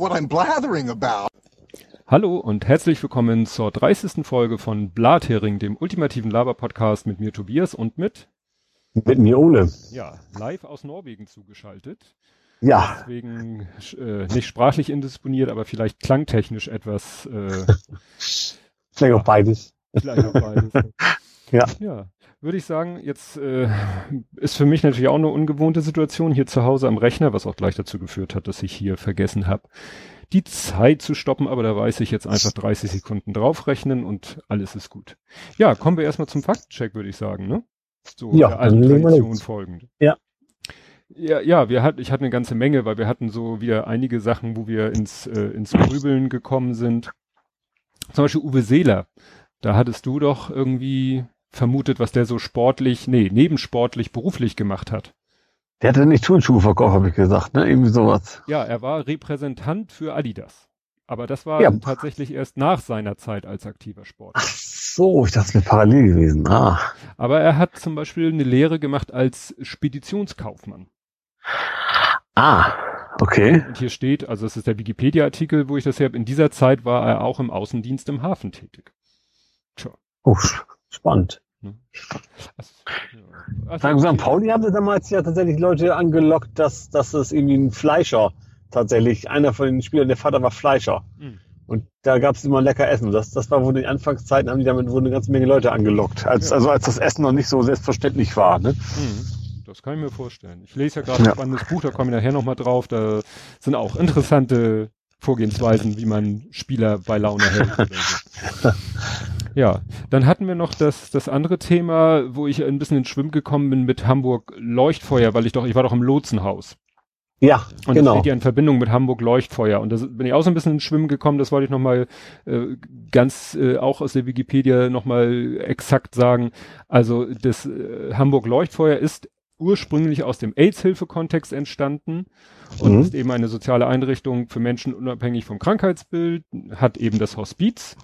what I'm blathering about. Hallo und herzlich willkommen zur 30. Folge von Blathering, dem ultimativen Laber-Podcast mit mir Tobias und mit mit mir Ole. Ja, live aus Norwegen zugeschaltet. Ja. Deswegen äh, nicht sprachlich indisponiert, aber vielleicht klangtechnisch etwas. Äh, vielleicht auch beides. Vielleicht auch beides. ja. Ja. Würde ich sagen, jetzt äh, ist für mich natürlich auch eine ungewohnte Situation hier zu Hause am Rechner, was auch gleich dazu geführt hat, dass ich hier vergessen habe, die Zeit zu stoppen, aber da weiß ich jetzt einfach 30 Sekunden draufrechnen und alles ist gut. Ja, kommen wir erstmal zum Faktcheck, würde ich sagen, ne? So ja, der alten Tradition folgend. Ja. Ja, ja, wir hatten, ich hatte eine ganze Menge, weil wir hatten so wieder einige Sachen, wo wir ins, äh, ins Grübeln gekommen sind. Zum Beispiel Uwe Seeler. Da hattest du doch irgendwie vermutet, was der so sportlich, nee, nebensportlich, beruflich gemacht hat. Der hatte nicht Turnschuhe verkauft, habe ich gesagt, ne? Irgendwie sowas. Ja, er war Repräsentant für Adidas. Aber das war ja. tatsächlich erst nach seiner Zeit als aktiver Sportler. Ach so, ich dachte, es wäre parallel gewesen. Ah. Aber er hat zum Beispiel eine Lehre gemacht als Speditionskaufmann. Ah, okay. Und hier steht, also es ist der Wikipedia-Artikel, wo ich das her habe, in dieser Zeit war er auch im Außendienst im Hafen tätig. Tja. Oh, spannend. Hm. Also, ja. also, St. Pauli hatte damals ja tatsächlich Leute angelockt, dass, dass es irgendwie ein Fleischer tatsächlich, einer von den Spielern, der Vater war Fleischer. Mhm. Und da gab es immer lecker Essen. Das, das war wohl in den Anfangszeiten, haben die damit wohl eine ganze Menge Leute angelockt. Als, ja. Also als das Essen noch nicht so selbstverständlich war. Ne? Mhm. Das kann ich mir vorstellen. Ich lese ja gerade ja. ein spannendes Buch, da komme ich nachher nochmal drauf. Da sind auch interessante Vorgehensweisen, wie man Spieler bei Laune hält. So. Ja, dann hatten wir noch das, das andere Thema, wo ich ein bisschen ins Schwimmen gekommen bin mit Hamburg Leuchtfeuer, weil ich doch, ich war doch im Lotsenhaus. Ja, und genau. das steht ja in Verbindung mit Hamburg Leuchtfeuer. Und da bin ich auch so ein bisschen ins Schwimmen gekommen, das wollte ich nochmal äh, ganz äh, auch aus der Wikipedia nochmal exakt sagen. Also das äh, Hamburg Leuchtfeuer ist ursprünglich aus dem AIDS-Hilfe-Kontext entstanden und mhm. ist eben eine soziale Einrichtung für Menschen unabhängig vom Krankheitsbild, hat eben das Hospiz.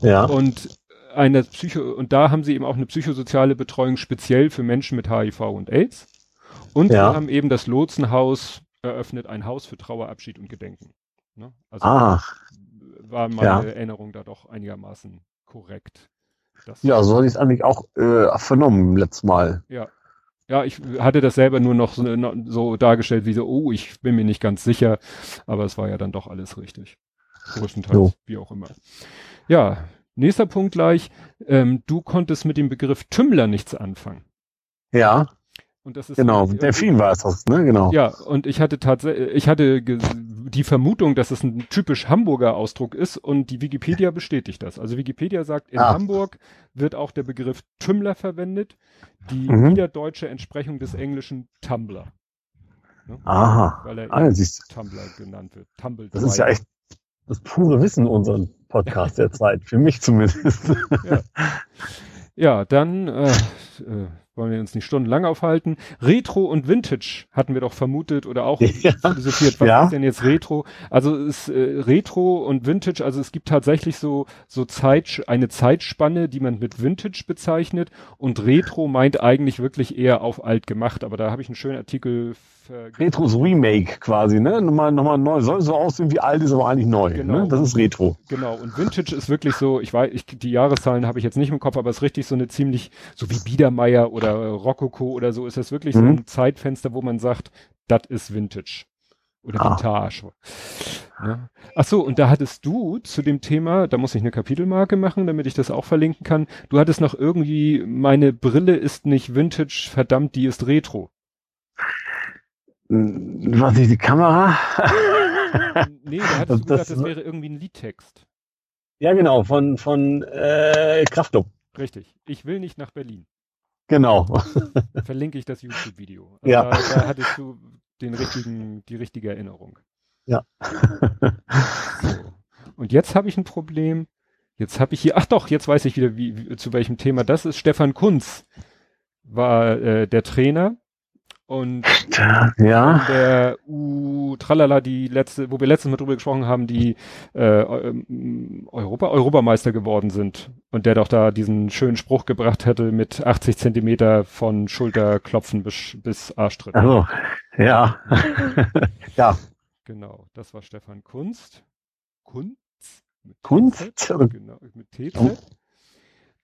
Ja. Und eine Psycho, und da haben sie eben auch eine psychosoziale Betreuung speziell für Menschen mit HIV und AIDS. Und ja. wir haben eben das Lotsenhaus eröffnet, ein Haus für Trauerabschied und Gedenken. Ne? Also ah. war meine ja. Erinnerung da doch einigermaßen korrekt. ja, so hatte ich es eigentlich auch äh, vernommen letztes Mal. Ja. Ja, ich hatte das selber nur noch so, so, dargestellt wie so, oh, ich bin mir nicht ganz sicher, aber es war ja dann doch alles richtig. Größtenteils, so. wie auch immer. Ja, nächster Punkt gleich. Ähm, du konntest mit dem Begriff Tümmler nichts anfangen. Ja. Und das ist genau, so, Delfin war es das, ne? Genau. Ja, und ich hatte tatsächlich, ich hatte die Vermutung, dass es ein typisch Hamburger Ausdruck ist und die Wikipedia bestätigt das. Also Wikipedia sagt, in ah. Hamburg wird auch der Begriff Tümmler verwendet, die mhm. niederdeutsche Entsprechung des englischen Tumblr. Ne? Aha. Weil er ah, Tumblr genannt wird. Tumble das ist ja echt das pure Wissen unseren Podcast der Zeit, für mich zumindest. Ja, ja dann äh, äh, wollen wir uns nicht stundenlang aufhalten. Retro und Vintage hatten wir doch vermutet oder auch ja. philosophiert. Was ja. ist denn jetzt Retro? Also ist äh, Retro und Vintage, also es gibt tatsächlich so so Zeit eine Zeitspanne, die man mit Vintage bezeichnet und Retro meint eigentlich wirklich eher auf alt gemacht, aber da habe ich einen schönen Artikel Retros Remake quasi, ne? Nochmal, nochmal neu. Soll so aussehen wie alt, ist aber eigentlich neu. Ne? Genau. Ne? Das ist Retro. Genau. Und Vintage ist wirklich so, ich weiß, ich, die Jahreszahlen habe ich jetzt nicht im Kopf, aber es ist richtig so eine ziemlich, so wie Biedermeier oder Rococo oder so, ist das wirklich mhm. so ein Zeitfenster, wo man sagt, das ist Vintage. Oder ah. Vintage. Ne? Ach so, und da hattest du zu dem Thema, da muss ich eine Kapitelmarke machen, damit ich das auch verlinken kann. Du hattest noch irgendwie, meine Brille ist nicht Vintage, verdammt, die ist Retro. Was ist die Kamera? nee, da hattest du gesagt, das wäre irgendwie ein Liedtext. Ja, genau, von, von äh, Kraftclub. Richtig. Ich will nicht nach Berlin. Genau. Verlinke ich das YouTube-Video. Also ja. Da, da, hattest du den richtigen, die richtige Erinnerung. Ja. so. Und jetzt habe ich ein Problem. Jetzt habe ich hier, ach doch, jetzt weiß ich wieder, wie, wie, zu welchem Thema das ist. Stefan Kunz war äh, der Trainer und ja. der U Tralala, die letzte, wo wir letztes Mal drüber gesprochen haben, die äh, ähm, Europa, Europameister geworden sind und der doch da diesen schönen Spruch gebracht hätte mit 80 Zentimeter von Schulterklopfen bis, bis Arschtritt. Also, ja. ja. Genau, das war Stefan Kunst. Kunst? Kunst? Genau, mit TZ. Oh.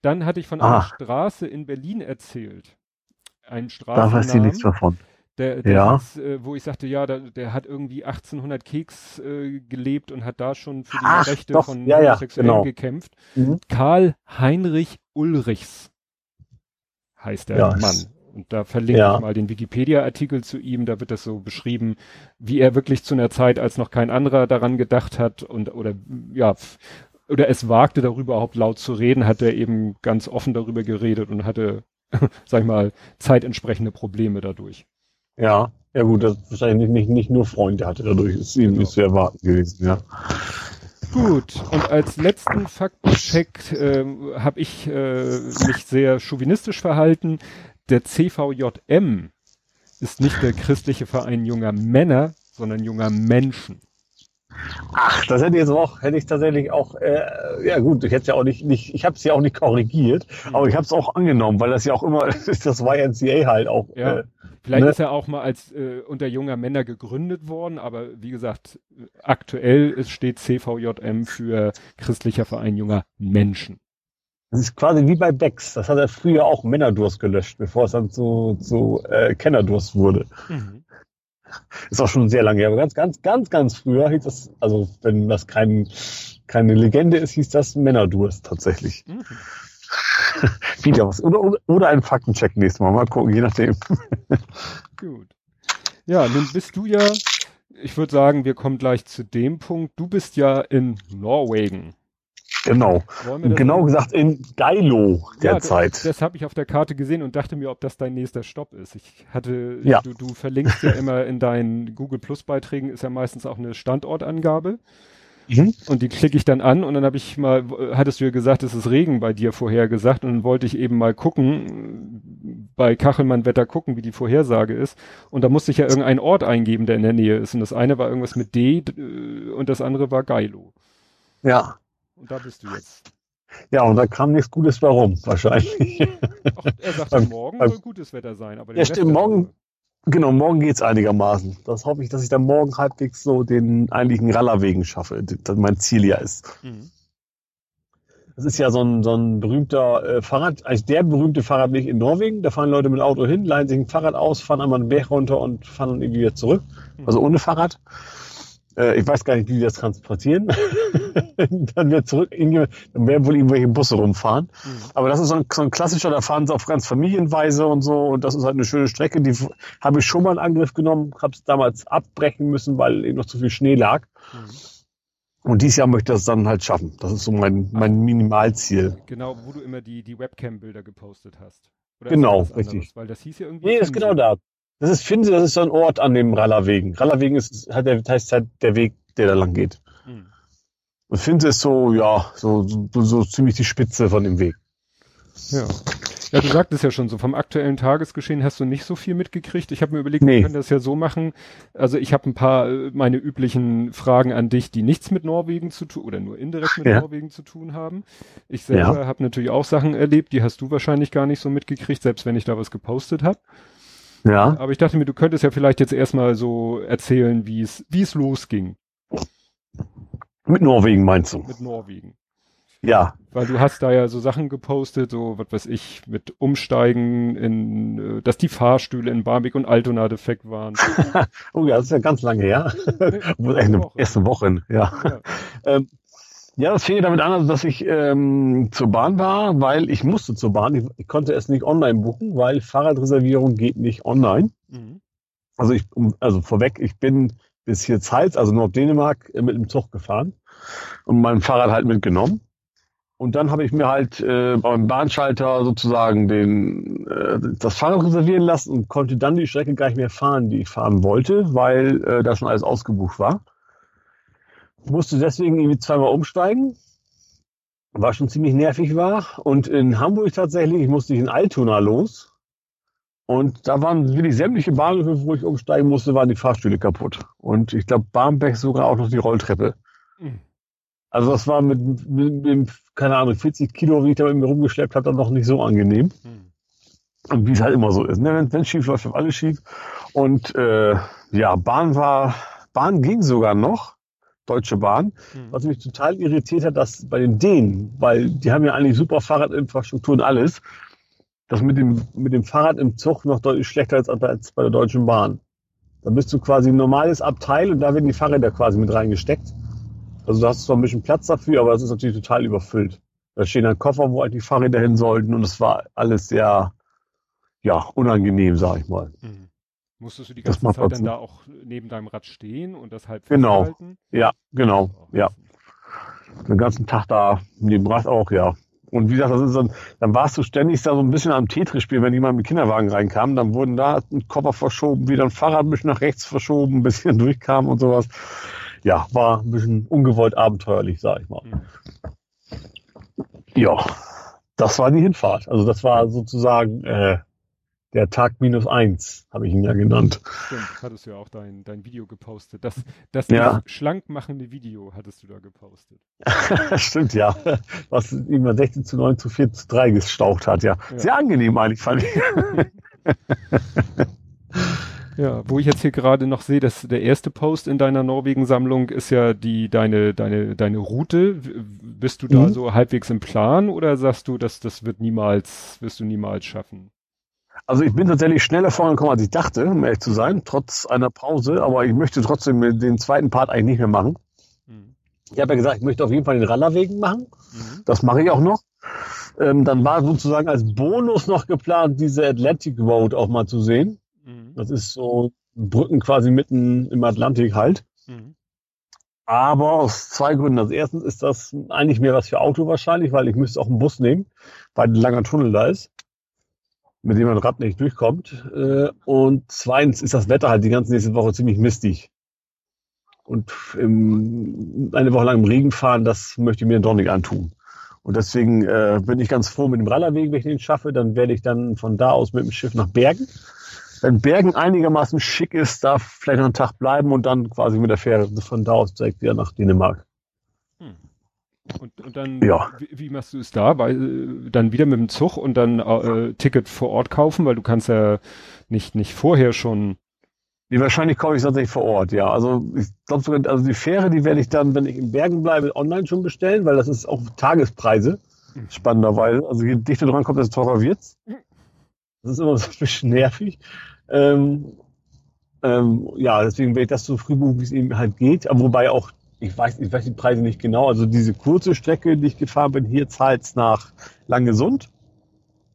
Dann hatte ich von einer ah. Straße in Berlin erzählt. Ein Straßennamen. Da weiß ich nichts davon. Der, der ja. Ist, äh, wo ich sagte, ja, der, der, hat irgendwie 1800 Keks äh, gelebt und hat da schon für die Ach, Rechte doch. von ja, Homosexuellen genau. gekämpft. Mhm. Karl Heinrich Ulrichs heißt der ja, Mann. Und da verlinke ja. ich mal den Wikipedia-Artikel zu ihm. Da wird das so beschrieben, wie er wirklich zu einer Zeit, als noch kein anderer daran gedacht hat und oder ja oder es wagte darüber überhaupt laut zu reden, hat er eben ganz offen darüber geredet und hatte, sag ich mal, zeitentsprechende Probleme dadurch. Ja, ja gut, das ist wahrscheinlich nicht, nicht nur Freunde hatte dadurch, ist ihm genau. nicht zu erwarten gewesen, ja. Gut, und als letzten Faktencheck äh, habe ich äh, mich sehr chauvinistisch verhalten. Der CVJM ist nicht der christliche Verein junger Männer, sondern junger Menschen. Ach, das hätte ich jetzt auch, hätte ich tatsächlich auch, äh, ja gut, ich hätte ja auch nicht, nicht ich habe es ja auch nicht korrigiert, mhm. aber ich habe es auch angenommen, weil das ja auch immer, das YNCA halt auch. Ja. Äh, Vielleicht ne? ist er auch mal als äh, unter junger Männer gegründet worden, aber wie gesagt, aktuell ist, steht CVJM für Christlicher Verein junger Menschen. Das ist quasi wie bei Becks. Das hat er früher auch Männerdurst gelöscht, bevor es dann zu, zu äh, Kennerdurst wurde. Mhm. Ist auch schon sehr lange her. Aber ganz, ganz, ganz, ganz früher hieß das, also wenn das kein, keine Legende ist, hieß das Männerdurst tatsächlich. Mhm. Wieder was. Oder, oder, ein Faktencheck nächstes Mal. Mal gucken, je nachdem. Gut. Ja, nun bist du ja, ich würde sagen, wir kommen gleich zu dem Punkt. Du bist ja in Norwegen. Genau. Genau gesagt in Geilo derzeit. Ja, das, das habe ich auf der Karte gesehen und dachte mir, ob das dein nächster Stopp ist. Ich hatte, ja. du, du verlinkst ja immer in deinen Google Plus Beiträgen ist ja meistens auch eine Standortangabe. Mhm. Und die klicke ich dann an und dann habe ich mal, hattest du ja gesagt, es ist Regen bei dir vorhergesagt und dann wollte ich eben mal gucken, bei Kachelmann Wetter gucken, wie die Vorhersage ist. Und da musste ich ja irgendeinen Ort eingeben, der in der Nähe ist. Und das eine war irgendwas mit D und das andere war Geilo. Ja. Und da bist du jetzt. Ja, und da kam nichts Gutes warum, wahrscheinlich. Ach, er sagt, morgen soll gutes Wetter sein. Aber ja, stimmt, morgen, genau, morgen geht's einigermaßen. Das hoffe ich, dass ich dann morgen halbwegs so den eigentlichen Rallerwegen schaffe, das mein Ziel ja ist. Mhm. Das ist ja so ein, so ein berühmter äh, Fahrrad, eigentlich der berühmte Fahrradweg in Norwegen. Da fahren Leute mit Auto hin, leihen sich ein Fahrrad aus, fahren einmal einen Berg runter und fahren dann irgendwie wieder zurück. Mhm. Also ohne Fahrrad. Äh, ich weiß gar nicht, wie die das transportieren. dann wird zurück, dann werden wohl irgendwelche Busse rumfahren. Mhm. Aber das ist so ein, so ein, klassischer, da fahren sie auf ganz Familienweise und so. Und das ist halt eine schöne Strecke. Die habe ich schon mal in Angriff genommen, habe es damals abbrechen müssen, weil eben noch zu viel Schnee lag. Mhm. Und dieses Jahr möchte ich das dann halt schaffen. Das ist so mein, mein Minimalziel. Genau, wo du immer die, die Webcam-Bilder gepostet hast. Oder genau, richtig. Weil das hieß ja irgendwie. Nee, ist genau da. Das ist Finse, das ist so ein Ort an dem Rallerwegen. Rallerwegen ist, hat der, heißt halt der Weg, der da lang geht. Hm. Und Finse ist so, ja, so, so, so ziemlich die Spitze von dem Weg. Ja. Ja, du sagtest ja schon so, vom aktuellen Tagesgeschehen hast du nicht so viel mitgekriegt. Ich habe mir überlegt, nee. wir können das ja so machen. Also ich habe ein paar äh, meine üblichen Fragen an dich, die nichts mit Norwegen zu tun oder nur indirekt mit ja. Norwegen zu tun haben. Ich selber ja. habe natürlich auch Sachen erlebt, die hast du wahrscheinlich gar nicht so mitgekriegt, selbst wenn ich da was gepostet habe. Ja. Aber ich dachte mir, du könntest ja vielleicht jetzt erstmal so erzählen, wie es, wie es losging. Mit Norwegen meinst du? Mit Norwegen. Ja. Weil du hast da ja so Sachen gepostet, so, was weiß ich, mit Umsteigen in, äh, dass die Fahrstühle in Barmbek und Altona defekt waren. oh ja, das ist ja ganz lange her. Nee, eine Woche. Wochen, ja. ja. Ähm, ja, das fing ja damit an, dass ich ähm, zur Bahn war, weil ich musste zur Bahn. Ich, ich konnte es nicht online buchen, weil Fahrradreservierung geht nicht online. Mhm. Also ich, also vorweg, ich bin bis hier Zeitz, also Nord-Dänemark, äh, mit dem Zug gefahren und mein Fahrrad halt mitgenommen. Und dann habe ich mir halt äh, beim Bahnschalter sozusagen den, äh, das Fahrrad reservieren lassen und konnte dann die Strecke gar nicht mehr fahren, die ich fahren wollte, weil äh, da schon alles ausgebucht war musste deswegen irgendwie zweimal umsteigen. War schon ziemlich nervig war. Und in Hamburg tatsächlich musste ich in Altona los. Und da waren wirklich sämtliche Bahnhöfe, wo ich umsteigen musste, waren die Fahrstühle kaputt. Und ich glaube, Barmbek sogar auch noch die Rolltreppe. Mhm. Also das war mit, mit, mit, keine Ahnung, 40 Kilo, wie ich da mit mir rumgeschleppt habe, dann noch nicht so angenehm. Mhm. Und wie es halt immer so ist. Ne? Wenn es schief läuft, läuft alles schief. Und äh, ja, Bahn war Bahn ging sogar noch. Deutsche Bahn. Mhm. Was mich total irritiert hat, dass bei den Dänen, weil die haben ja eigentlich super Fahrradinfrastruktur und alles, das mit dem, mit dem Fahrrad im Zug noch deutlich schlechter ist als bei der Deutschen Bahn. Da bist du quasi ein normales Abteil und da werden die Fahrräder quasi mit reingesteckt. Also da hast du zwar ein bisschen Platz dafür, aber es ist natürlich total überfüllt. Da stehen dann Koffer, wo halt die Fahrräder hin sollten und es war alles sehr, ja, unangenehm, sag ich mal. Mhm. Musstest du die ganze Zeit dann da auch neben deinem Rad stehen und das halb Genau, festhalten? ja, genau, ja. Den ganzen Tag da neben Rad auch, ja. Und wie gesagt, das ist dann, dann warst du ständig da so ein bisschen am Tetris spielen, wenn jemand mit Kinderwagen reinkam, dann wurden da ein Koffer verschoben, wieder ein Fahrrad ein bisschen nach rechts verschoben, ein bisschen durchkam und sowas. Ja, war ein bisschen ungewollt abenteuerlich, sag ich mal. Mhm. Ja, das war die Hinfahrt. Also das war sozusagen äh, der Tag minus eins, habe ich ihn ja genannt. Stimmt, hattest du ja auch dein, dein Video gepostet. Das, das ja. schlank machende Video hattest du da gepostet. Stimmt, ja. Was immer 16 zu 9 zu 4 zu 3 gestaucht hat, ja. ja. Sehr angenehm eigentlich, fand ich. ja, wo ich jetzt hier gerade noch sehe, dass der erste Post in deiner Norwegen-Sammlung ist ja die, deine, deine, deine Route. Bist du da mhm. so halbwegs im Plan oder sagst du, dass das wird niemals, wirst du niemals schaffen? Also ich bin tatsächlich schneller vorangekommen, als ich dachte, um ehrlich zu sein, trotz einer Pause. Aber ich möchte trotzdem den zweiten Part eigentlich nicht mehr machen. Mhm. Ich habe ja gesagt, ich möchte auf jeden Fall den Rallerwegen machen. Mhm. Das mache ich auch noch. Ähm, dann war sozusagen als Bonus noch geplant, diese Atlantic Road auch mal zu sehen. Mhm. Das ist so Brücken quasi mitten im Atlantik halt. Mhm. Aber aus zwei Gründen. Also erstens ist das eigentlich mehr was für Auto wahrscheinlich, weil ich müsste auch einen Bus nehmen, weil ein langer Tunnel da ist mit dem man Rad nicht durchkommt. Äh, und zweitens ist das Wetter halt die ganze nächste Woche ziemlich mistig. Und im, eine Woche lang im Regen fahren, das möchte ich mir doch nicht antun. Und deswegen äh, bin ich ganz froh mit dem Rallerweg, wenn ich den schaffe. Dann werde ich dann von da aus mit dem Schiff nach Bergen. Wenn Bergen einigermaßen schick ist, darf vielleicht noch einen Tag bleiben und dann quasi mit der Fähre von da aus direkt wieder nach Dänemark. Und, und dann, ja. wie, wie, machst du es da? Weil, äh, dann wieder mit dem Zug und dann äh, Ticket vor Ort kaufen, weil du kannst ja nicht, nicht vorher schon. Nee, wahrscheinlich kaufe ich tatsächlich vor Ort, ja. Also ich glaube sogar, also die Fähre, die werde ich dann, wenn ich in Bergen bleibe, online schon bestellen, weil das ist auch Tagespreise, mhm. spannenderweise. Also je dichter dran kommt, desto teurer wird's. Das ist immer so ein bisschen nervig. Ähm, ähm, ja, deswegen werde ich das so früh buchen, wie es eben halt geht. Aber wobei auch ich weiß, ich weiß die Preise nicht genau. Also diese kurze Strecke, die ich gefahren bin, hier zahlt nach Langesund.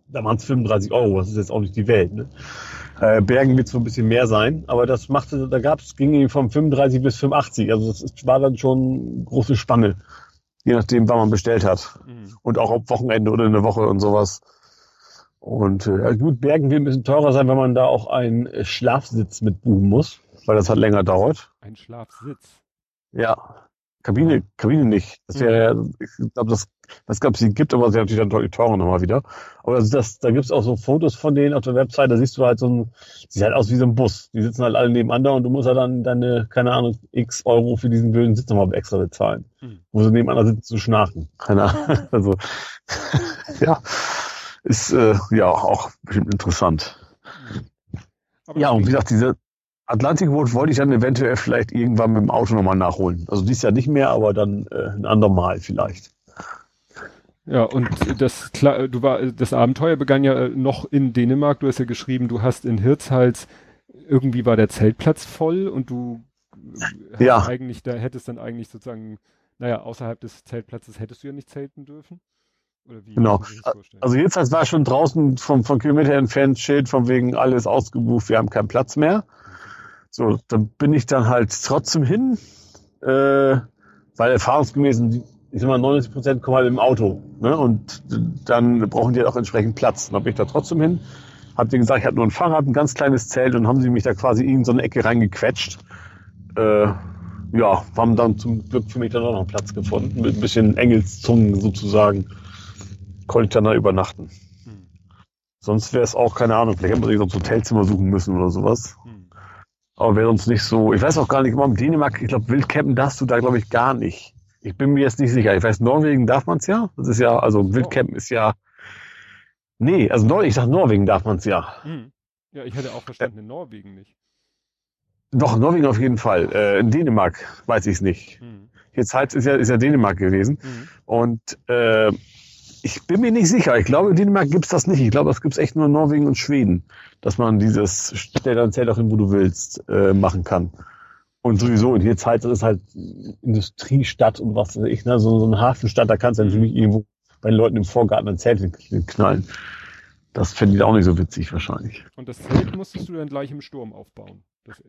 Da waren es 35 Euro. Das ist jetzt auch nicht die Welt. Ne? Äh, Bergen wird es so ein bisschen mehr sein, aber das machte, da gab es, ging von 35 bis 85. Also das ist, war dann schon große Spanne, je nachdem, wann man bestellt hat. Mhm. Und auch ob Wochenende oder in der Woche und sowas. Und äh, gut, Bergen wird ein bisschen teurer sein, wenn man da auch einen Schlafsitz mit buchen muss, weil das halt länger dauert. Ein Schlafsitz? Ja. Kabine, Kabine nicht. Das wäre, mhm. ich glaube, das, das gab es gibt, aber sie natürlich dann deutlich teurer nochmal wieder. Aber das, das, da gibt's auch so Fotos von denen auf der Website, da siehst du halt so ein, sieht halt aus wie so ein Bus. Die sitzen halt alle nebeneinander und du musst halt dann deine, keine Ahnung, x Euro für diesen blöden Sitz nochmal extra bezahlen. Mhm. Wo sie nebeneinander sitzen zu schnarchen. Keine Ahnung. Also, ja, ist, äh, ja, auch bestimmt interessant. Aber ja, und wie gesagt, diese, Atlantic Road wollte ich dann eventuell vielleicht irgendwann mit dem Auto nochmal nachholen. Also dies Jahr nicht mehr, aber dann äh, ein andermal vielleicht. Ja, und das du war das Abenteuer begann ja noch in Dänemark. Du hast ja geschrieben, du hast in Hirtshals irgendwie war der Zeltplatz voll und du ja. eigentlich da hättest dann eigentlich sozusagen, naja, außerhalb des Zeltplatzes hättest du ja nicht zelten dürfen. Oder wie? Genau. Also Hirtshals war schon draußen vom, vom Kilometer entfernt Schild von wegen alles ausgebucht, wir haben keinen Platz mehr. So, dann bin ich dann halt trotzdem hin, äh, weil erfahrungsgemäß, ich sag mal, 90 Prozent kommen halt im Auto. Ne? Und dann brauchen die halt auch entsprechend Platz. Dann bin ich da trotzdem hin, hab denen gesagt, ich habe nur ein Fahrrad, ein ganz kleines Zelt und haben sie mich da quasi in so eine Ecke reingequetscht. Äh, ja, haben dann zum Glück für mich dann auch noch Platz gefunden, mit ein bisschen Engelszungen sozusagen. Konnte ich dann da übernachten. Hm. Sonst wäre es auch, keine Ahnung, vielleicht hätte man sich so ein Hotelzimmer suchen müssen oder sowas. Hm. Aber wäre uns nicht so, ich weiß auch gar nicht, im Dänemark, ich glaube, Wildcampen darfst du da, glaube ich, gar nicht. Ich bin mir jetzt nicht sicher. Ich weiß, Norwegen darf man es ja. Das ist ja, also Wildcampen ist ja. Nee, also Nor ich sag Norwegen darf man es ja. Hm. Ja, ich hätte auch verstanden, in Norwegen nicht. Doch, Norwegen auf jeden Fall. Äh, in Dänemark weiß ich es nicht. Mhm. Jetzt halt ist ja, ist ja Dänemark gewesen. Mhm. Und äh, ich bin mir nicht sicher. Ich glaube, in Dänemark gibt's das nicht. Ich glaube, das gibt's echt nur in Norwegen und Schweden, dass man dieses Stell dein Zelt auch hin, wo du willst, äh, machen kann. Und sowieso, in der Zeit ist halt Industriestadt und was weiß ich, ne? so, so eine Hafenstadt, da kannst du natürlich irgendwo bei den Leuten im Vorgarten ein Zelt knallen. Das fände ich auch nicht so witzig wahrscheinlich. Und das Zelt musstest du dann gleich im Sturm aufbauen? Das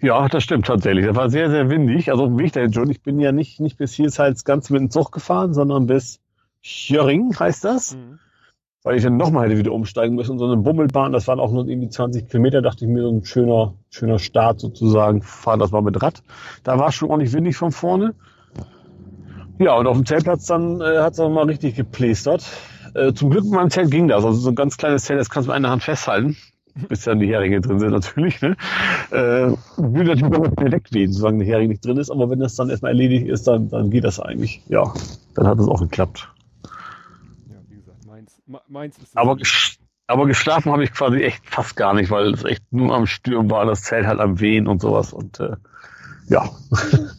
ja, das stimmt tatsächlich. Das war sehr, sehr windig. Also auf dem Weg dahin schon. Ich bin ja nicht, nicht bis hier halt ganz mit dem Zug gefahren, sondern bis Schjöring heißt das. Mhm weil ich dann nochmal hätte wieder umsteigen müssen. So eine Bummelbahn, das waren auch nur irgendwie 20 Kilometer, dachte ich mir, so ein schöner, schöner Start sozusagen. Fahren das mal mit Rad. Da war es schon ordentlich windig von vorne. Ja, und auf dem Zeltplatz dann äh, hat es auch mal richtig geplästert. Äh, zum Glück in meinem Zelt ging das. Also so ein ganz kleines Zelt, das kannst du mit einer Hand festhalten. Bis dann die Heringe drin sind natürlich. Ne? Äh, würde natürlich immer schnell weggehen, solange die Heringe nicht drin ist. Aber wenn das dann erstmal erledigt ist, dann, dann geht das eigentlich. Ja, dann hat es auch geklappt meins ist aber, aber geschlafen habe ich quasi echt fast gar nicht, weil es echt nur am Stürmen war, das Zelt halt am Wehen und sowas und äh, ja.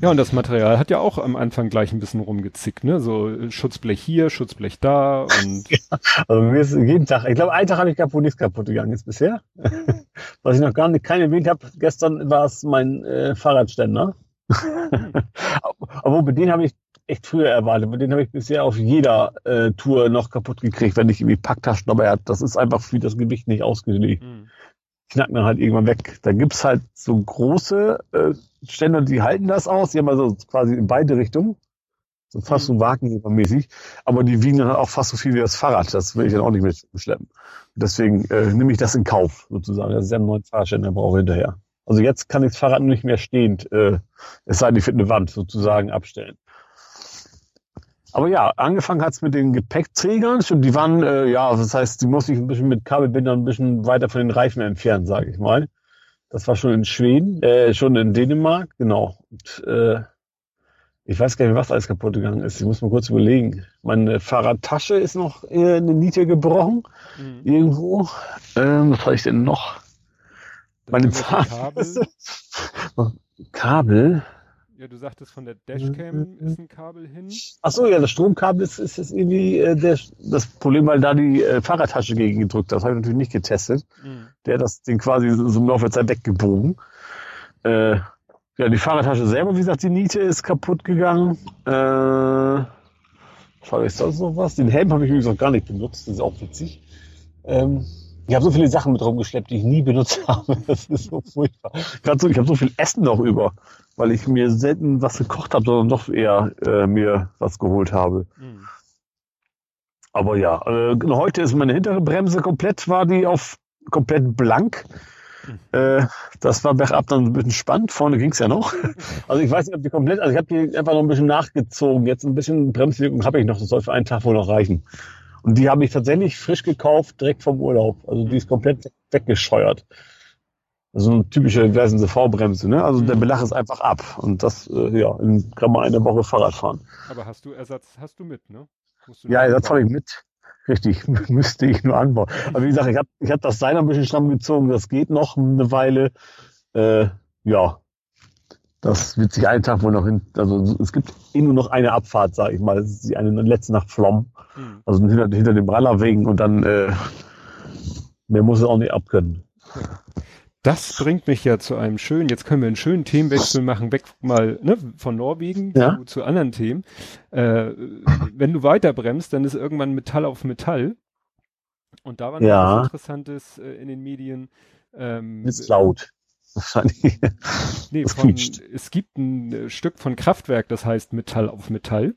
Ja, und das Material hat ja auch am Anfang gleich ein bisschen rumgezickt, ne? So äh, Schutzblech hier, Schutzblech da und. ja, also mir ist jeden Tag, ich glaube, einen Tag habe ich kaputt, nichts kaputt gegangen jetzt bisher. Was ich noch gar nicht kein erwähnt habe, gestern war es mein äh, Fahrradständer. Hm. Aber den habe ich echt früher erwartet. Mit denen habe ich bisher auf jeder äh, Tour noch kaputt gekriegt, wenn ich irgendwie Packtaschen dabei hatte. Das ist einfach für das Gewicht nicht ausgelegt. Mhm. Knackt man halt irgendwann weg. Da gibt's halt so große äh, Ständer, die halten das aus. Die haben also quasi in beide Richtungen. So fast mhm. so Wagenheber-mäßig. Aber die wiegen dann halt auch fast so viel wie das Fahrrad. Das will ich dann auch nicht mit schleppen. Deswegen äh, nehme ich das in Kauf, sozusagen. Das ist ja ein neuer Fahrständer, brauche ich hinterher. Also jetzt kann ich das Fahrrad nicht mehr stehend, äh, es sei denn, ich finde eine Wand sozusagen abstellen. Aber ja, angefangen hat's mit den Gepäckträgern. Die waren, äh, ja, das heißt, die musste ich ein bisschen mit Kabelbindern ein bisschen weiter von den Reifen entfernen, sage ich mal. Das war schon in Schweden, äh, schon in Dänemark, genau. Und, äh, ich weiß gar nicht, was alles kaputt gegangen ist. Ich muss mal kurz überlegen. Meine Fahrradtasche ist noch äh, eine Niete gebrochen. Mhm. Irgendwo. Ähm, was habe ich denn noch? Meine Zahnbürste. Kabel. Kabel. Ja, du sagtest von der Dashcam ist ein Kabel hin. Ach so, ja, das Stromkabel ist, ist, ist irgendwie äh, der, das Problem, weil da die äh, Fahrradtasche gegen gedrückt hat. Das habe ich natürlich nicht getestet. Mhm. Der hat das Ding quasi so im Laufe der Zeit weggebogen. Äh, ja, die Fahrradtasche selber, wie gesagt, die Niete ist kaputt gegangen. Äh, was habe ich sonst noch was? Den Helm habe ich übrigens auch gar nicht benutzt. Das ist auch witzig. Ähm, ich habe so viele Sachen mit rumgeschleppt, die ich nie benutzt habe. Das ist so furchtbar. Gerade so, ich habe so viel Essen noch über, weil ich mir selten was gekocht habe, sondern doch eher äh, mir was geholt habe. Mhm. Aber ja, äh, heute ist meine hintere Bremse komplett, war die auf komplett blank. Mhm. Äh, das war bergab dann ein bisschen spannend. Vorne ging's ja noch. Also ich weiß nicht, ob die komplett, also ich habe die einfach noch ein bisschen nachgezogen. Jetzt ein bisschen Bremswirkung habe ich noch. Das soll für einen Tag wohl noch reichen. Und die habe ich tatsächlich frisch gekauft, direkt vom Urlaub. Also die ist komplett weggescheuert. Also eine typische Gleisende V-Bremse, ne? Also der mhm. Belach ist einfach ab. Und das, äh, ja, in kann man eine Woche Fahrrad fahren. Aber hast du Ersatz, hast du mit, ne? ja, Ersatz habe ich mit. Richtig, müsste ich nur anbauen. Aber wie gesagt, ich habe ich hab das Seil ein bisschen stramm gezogen, das geht noch eine Weile. Äh, ja, das wird sich einen Tag wohl noch hin. Also es gibt eh nur noch eine Abfahrt, sage ich mal. Das ist die eine letzte nach Flom. Mhm. Also hinter, hinter dem Rallerwegen und dann äh, mehr muss es auch nicht abkönnen. Das bringt mich ja zu einem schönen, jetzt können wir einen schönen Themenwechsel machen, weg mal ne, von Norwegen ja. zu, zu, anderen Themen. Äh, wenn du weiter bremst, dann ist irgendwann Metall auf Metall. Und da war noch ja. was Interessantes äh, in den Medien. Ähm, ist laut. Wahrscheinlich. Nee, von, es gibt ein äh, Stück von Kraftwerk, das heißt Metall auf Metall.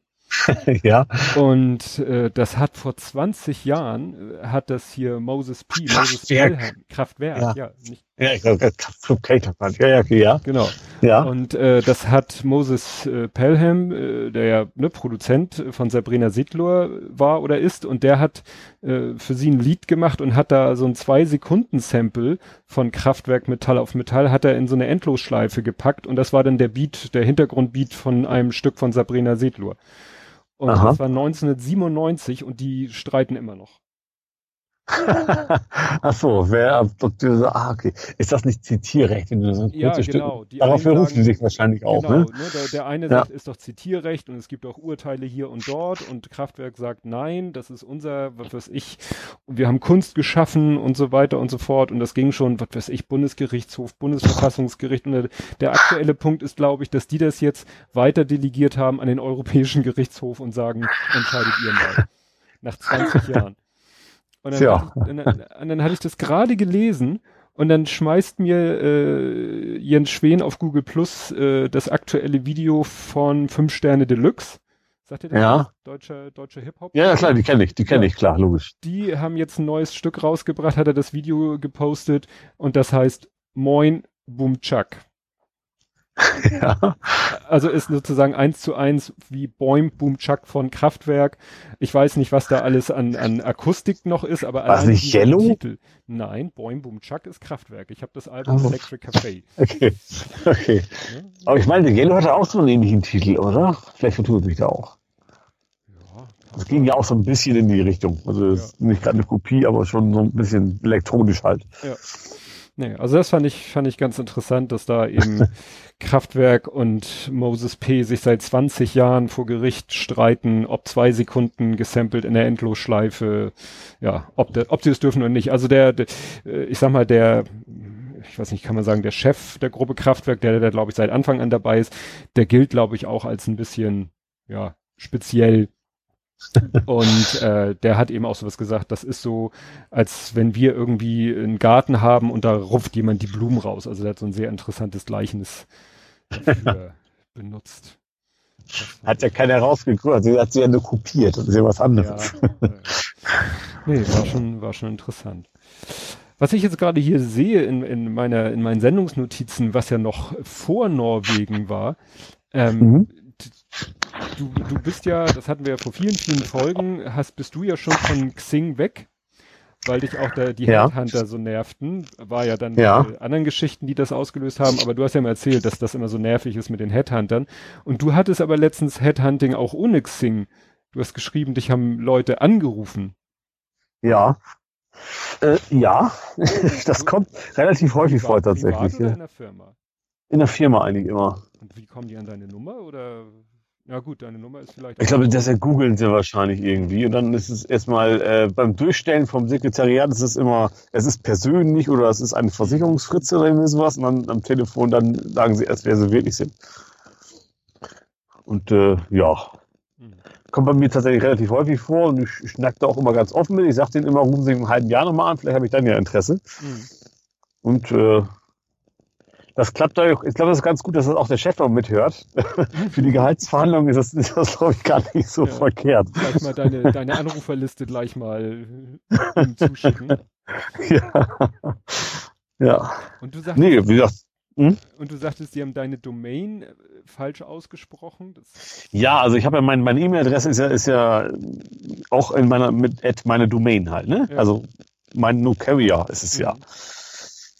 ja. Und äh, das hat vor 20 Jahren, äh, hat das hier Moses P. Kraftwerk. Moses Kraftwerk, ja. ja nicht. Ja, ich glaube, ja, ja, ja. Genau. Ja. Und äh, das hat Moses äh, Pelham, äh, der ja ne, Produzent von Sabrina Sittler war oder ist, und der hat äh, für sie ein Lied gemacht und hat da so ein zwei Sekunden Sample von Kraftwerk Metall auf Metall hat er in so eine Endlosschleife gepackt und das war dann der Beat, der Hintergrundbeat von einem Stück von Sabrina Sittler. Und Aha. das war 1997 und die streiten immer noch. Ach so, wer, ah, okay. Ist das nicht Zitierrecht? Wenn du so ja, genau. Die Darauf berufen die sich wahrscheinlich auch, genau, ne? ne der, der, eine ja. sagt, ist doch Zitierrecht und es gibt auch Urteile hier und dort und Kraftwerk sagt, nein, das ist unser, was weiß ich, wir haben Kunst geschaffen und so weiter und so fort und das ging schon, was weiß ich, Bundesgerichtshof, Bundesverfassungsgericht und der, der aktuelle Punkt ist, glaube ich, dass die das jetzt weiter delegiert haben an den Europäischen Gerichtshof und sagen, entscheidet ihr mal. Nach 20 Jahren. Und dann, ja. hatte, ich, dann, und dann hatte ich das gerade gelesen und dann schmeißt mir äh, Jens Schwen auf Google Plus äh, das aktuelle Video von 5 Sterne Deluxe. Sagt ihr das? Ja. Deutscher, deutscher Hip-Hop? Ja, ja, klar, die kenne ich, die kenne ja. ich, klar, logisch. Die haben jetzt ein neues Stück rausgebracht, hat er das Video gepostet und das heißt Moin Boom Chuck. ja. Also ist sozusagen eins zu eins wie Boim Boom Chuck von Kraftwerk. Ich weiß nicht, was da alles an, an Akustik noch ist, aber Was nicht Yellow? Titel. Nein, Boim Boom Chuck ist Kraftwerk. Ich habe das Album oh. Electric Café. Okay. Okay. Ja. Aber ich meine, Yellow hatte auch so einen ähnlichen Titel, oder? Vielleicht vertue ich mich da auch. Ja. Das ging ja auch so ein bisschen in die Richtung. Also ja. nicht gerade eine Kopie, aber schon so ein bisschen elektronisch halt. Ja. Nee, also das fand ich, fand ich ganz interessant, dass da eben Kraftwerk und Moses P. sich seit 20 Jahren vor Gericht streiten, ob zwei Sekunden gesampelt in der Endlosschleife, ja, ob, der, ob sie es dürfen oder nicht. Also der, der, äh, ich sag mal, der, ich weiß nicht, kann man sagen, der Chef der Gruppe Kraftwerk, der, der glaube ich seit Anfang an dabei ist, der gilt, glaube ich, auch als ein bisschen, ja, speziell und äh, der hat eben auch sowas gesagt, das ist so, als wenn wir irgendwie einen Garten haben und da rupft jemand die Blumen raus. Also der hat so ein sehr interessantes Gleichnis dafür benutzt. Hat ja keiner rausgeguckt, also hat sie ja nur kopiert, das ist ja was anderes. Ja, äh, nee, war schon, war schon interessant. Was ich jetzt gerade hier sehe in, in meiner, in meinen Sendungsnotizen, was ja noch vor Norwegen war, ähm, mhm du, du bist ja, das hatten wir ja vor vielen, vielen Folgen, hast, bist du ja schon von Xing weg, weil dich auch der, die ja. Headhunter so nervten. War ja dann ja. Anderen Geschichten, die das ausgelöst haben, aber du hast ja mal erzählt, dass das immer so nervig ist mit den Headhuntern. Und du hattest aber letztens Headhunting auch ohne Xing. Du hast geschrieben, dich haben Leute angerufen. Ja. Äh, ja, das kommt relativ häufig vor tatsächlich. In der Firma? In der Firma eigentlich immer. Und wie kommen die an deine Nummer oder? Ja gut, deine Nummer ist vielleicht. Ich glaube, das googeln sie wahrscheinlich irgendwie. Und dann ist es erstmal äh, beim Durchstellen vom Sekretariat ist es immer, es ist persönlich oder es ist eine Versicherungsfritze oder irgendwie sowas. Und dann am Telefon dann sagen sie erst, wer sie wirklich sind. Und äh, ja, mhm. kommt bei mir tatsächlich relativ häufig vor und ich schnack da auch immer ganz offen mit. Ich sage denen immer, rufen Sie im halben Jahr nochmal an, vielleicht habe ich dann ja Interesse. Mhm. Und äh, das klappt auch. Ich glaube, das ist ganz gut, dass das auch der Chef noch mithört. Für die Gehaltsverhandlungen ist das, ist das glaube ich, gar nicht so ja. verkehrt. Gleich mal deine, deine Anruferliste gleich mal äh, zuschicken. Ja. Ja. Und du sagtest, nee, wie gesagt, hm? Und du sagtest, die haben deine Domain äh, falsch ausgesprochen? Das ja, also ich habe ja mein, meine E-Mail-Adresse ist ja, ist ja auch in meiner mit at meine Domain halt, ne? Ja. Also mein No Carrier ist es mhm. ja.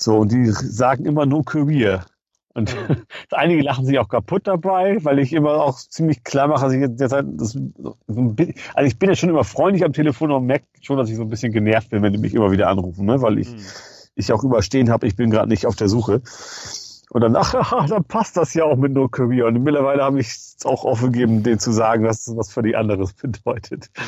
So, und die sagen immer no career. Und einige lachen sich auch kaputt dabei, weil ich immer auch ziemlich klar mache, dass ich jetzt das, also ich bin ja schon immer freundlich am Telefon und merke schon, dass ich so ein bisschen genervt bin, wenn die mich immer wieder anrufen, ne? weil ich, mhm. ich auch überstehen habe, ich bin gerade nicht auf der Suche. Und dann, ach, dann passt das ja auch mit No Career. Und mittlerweile habe ich es auch aufgegeben, denen zu sagen, dass das was für die anderes bedeutet. Mhm.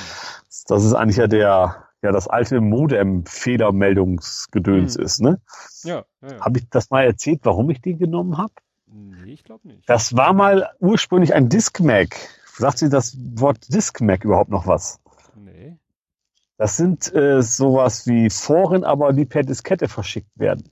Das ist eigentlich ja der, ja das alte Modem-Fehlermeldungsgedöns hm. ist, ne? Ja, ja, ja. Habe ich das mal erzählt, warum ich die genommen habe? Nee, ich glaube nicht. Das war mal ursprünglich ein Disk-Mac. Sagt sie das Wort Disk-Mac überhaupt noch was? Nee. Das sind äh, sowas wie Foren, aber die per Diskette verschickt werden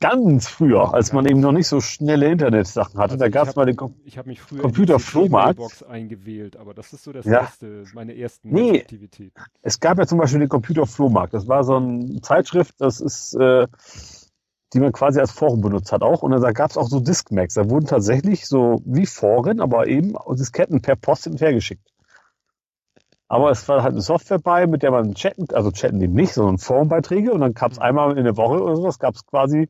ganz früher, als man eben noch nicht so schnelle Internetsachen hatte. Also da gab es mal den Kom ich mich früher Computerflohmarkt. eingewählt, aber das ist so das ja. erste, meine ersten nee, Aktivitäten. Es gab ja zum Beispiel den Computerflohmarkt. Das war so eine Zeitschrift, das ist, äh, die man quasi als Forum benutzt hat auch. Und da gab es auch so Diskmax. Da wurden tatsächlich so wie Foren, aber eben Disketten per Post hin und her geschickt. Aber es war halt eine Software bei, mit der man chatten, also chatten eben nicht, sondern Formbeiträge. Und dann gab es mhm. einmal in der Woche oder sowas, gab es quasi,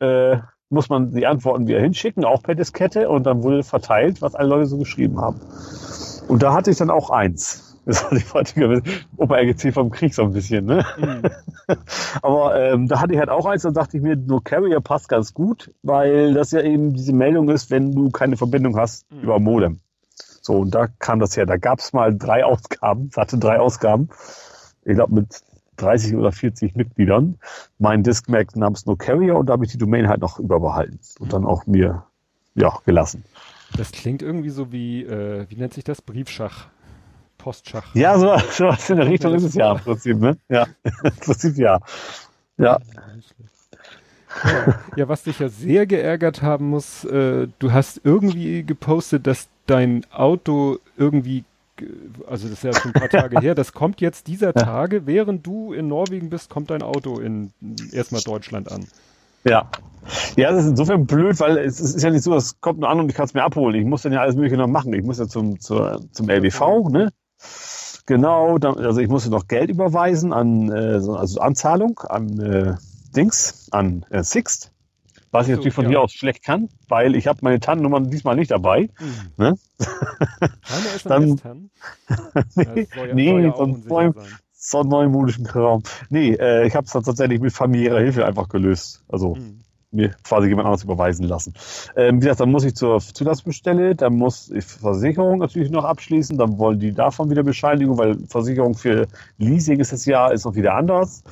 äh, muss man die Antworten wieder hinschicken, auch per Diskette. Und dann wurde verteilt, was alle Leute so geschrieben haben. Und da hatte ich dann auch eins. Das war die heutige Opa RGC vom Krieg so ein bisschen, ne? Mhm. Aber ähm, da hatte ich halt auch eins, dann dachte ich mir, nur Carrier passt ganz gut, weil das ja eben diese Meldung ist, wenn du keine Verbindung hast mhm. über Modem. So, und da kam das her. Da gab es mal drei Ausgaben, es hatte drei Ausgaben. Ich glaube mit 30 oder 40 Mitgliedern. Mein Diskmac namens No Carrier und da habe ich die Domain halt noch überbehalten und dann auch mir ja gelassen. Das klingt irgendwie so wie, äh, wie nennt sich das? Briefschach. Postschach. Ja, so, so was in der Richtung ist es ja im Prinzip, ne? Ja, im Prinzip ja. Ja. Ja, was dich ja sehr geärgert haben muss, äh, du hast irgendwie gepostet, dass dein Auto irgendwie, also das ist ja schon ein paar Tage her, das kommt jetzt dieser Tage, während du in Norwegen bist, kommt dein Auto in erstmal Deutschland an. Ja. Ja, das ist insofern blöd, weil es ist ja nicht so, es kommt nur an und ich kann es mir abholen. Ich muss dann ja alles Mögliche noch machen. Ich muss ja zum, zur, zum LBV, ne? Genau, dann, also ich musste noch Geld überweisen an, äh, also Anzahlung an äh, Dings, an äh, Sixt, was ich so, natürlich von ja. hier aus schlecht kann, weil ich habe meine Tannennummer diesmal nicht dabei. Mhm. Ne? Keine dann, nee, ja, nee ja sonst neuen, so neumodischen Kram. Nee, äh, ich habe es dann tatsächlich mit familiärer Hilfe einfach gelöst. Also mhm mir quasi jemand anderes überweisen lassen. Ähm, wie gesagt, dann muss ich zur Zulassungsstelle, dann muss ich Versicherung natürlich noch abschließen, dann wollen die davon wieder Bescheinigung, weil Versicherung für Leasing ist das Jahr, ist noch wieder anders.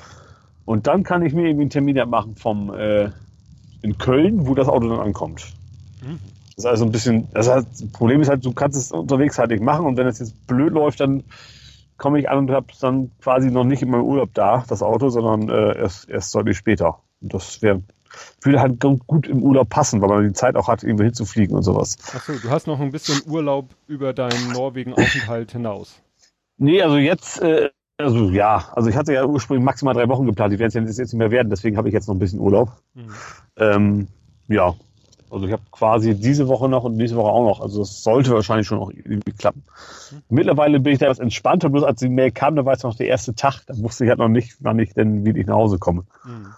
Und dann kann ich mir irgendwie einen Termin machen vom äh, in Köln, wo das Auto dann ankommt. Mhm. Das ist also ein bisschen, das, heißt, das Problem ist halt, du kannst es unterwegs halt nicht machen und wenn es jetzt blöd läuft, dann komme ich an und habe dann quasi noch nicht in meinem Urlaub da, das Auto, sondern äh, erst, erst deutlich später. Und das wäre würde halt gut im Urlaub passen, weil man die Zeit auch hat, irgendwo hinzufliegen und sowas. Achso, du hast noch ein bisschen Urlaub über deinen Norwegen-Aufenthalt hinaus. Nee, also jetzt, äh, also ja, also ich hatte ja ursprünglich maximal drei Wochen geplant, die werden es jetzt nicht mehr werden, deswegen habe ich jetzt noch ein bisschen Urlaub. Mhm. Ähm, ja, also ich habe quasi diese Woche noch und nächste Woche auch noch. Also das sollte wahrscheinlich schon noch irgendwie klappen. Mhm. Mittlerweile bin ich da etwas entspannter, bloß als die Mail kam, da war es noch der erste Tag, da wusste ich halt noch nicht, wann ich denn wieder nach Hause komme. Mhm.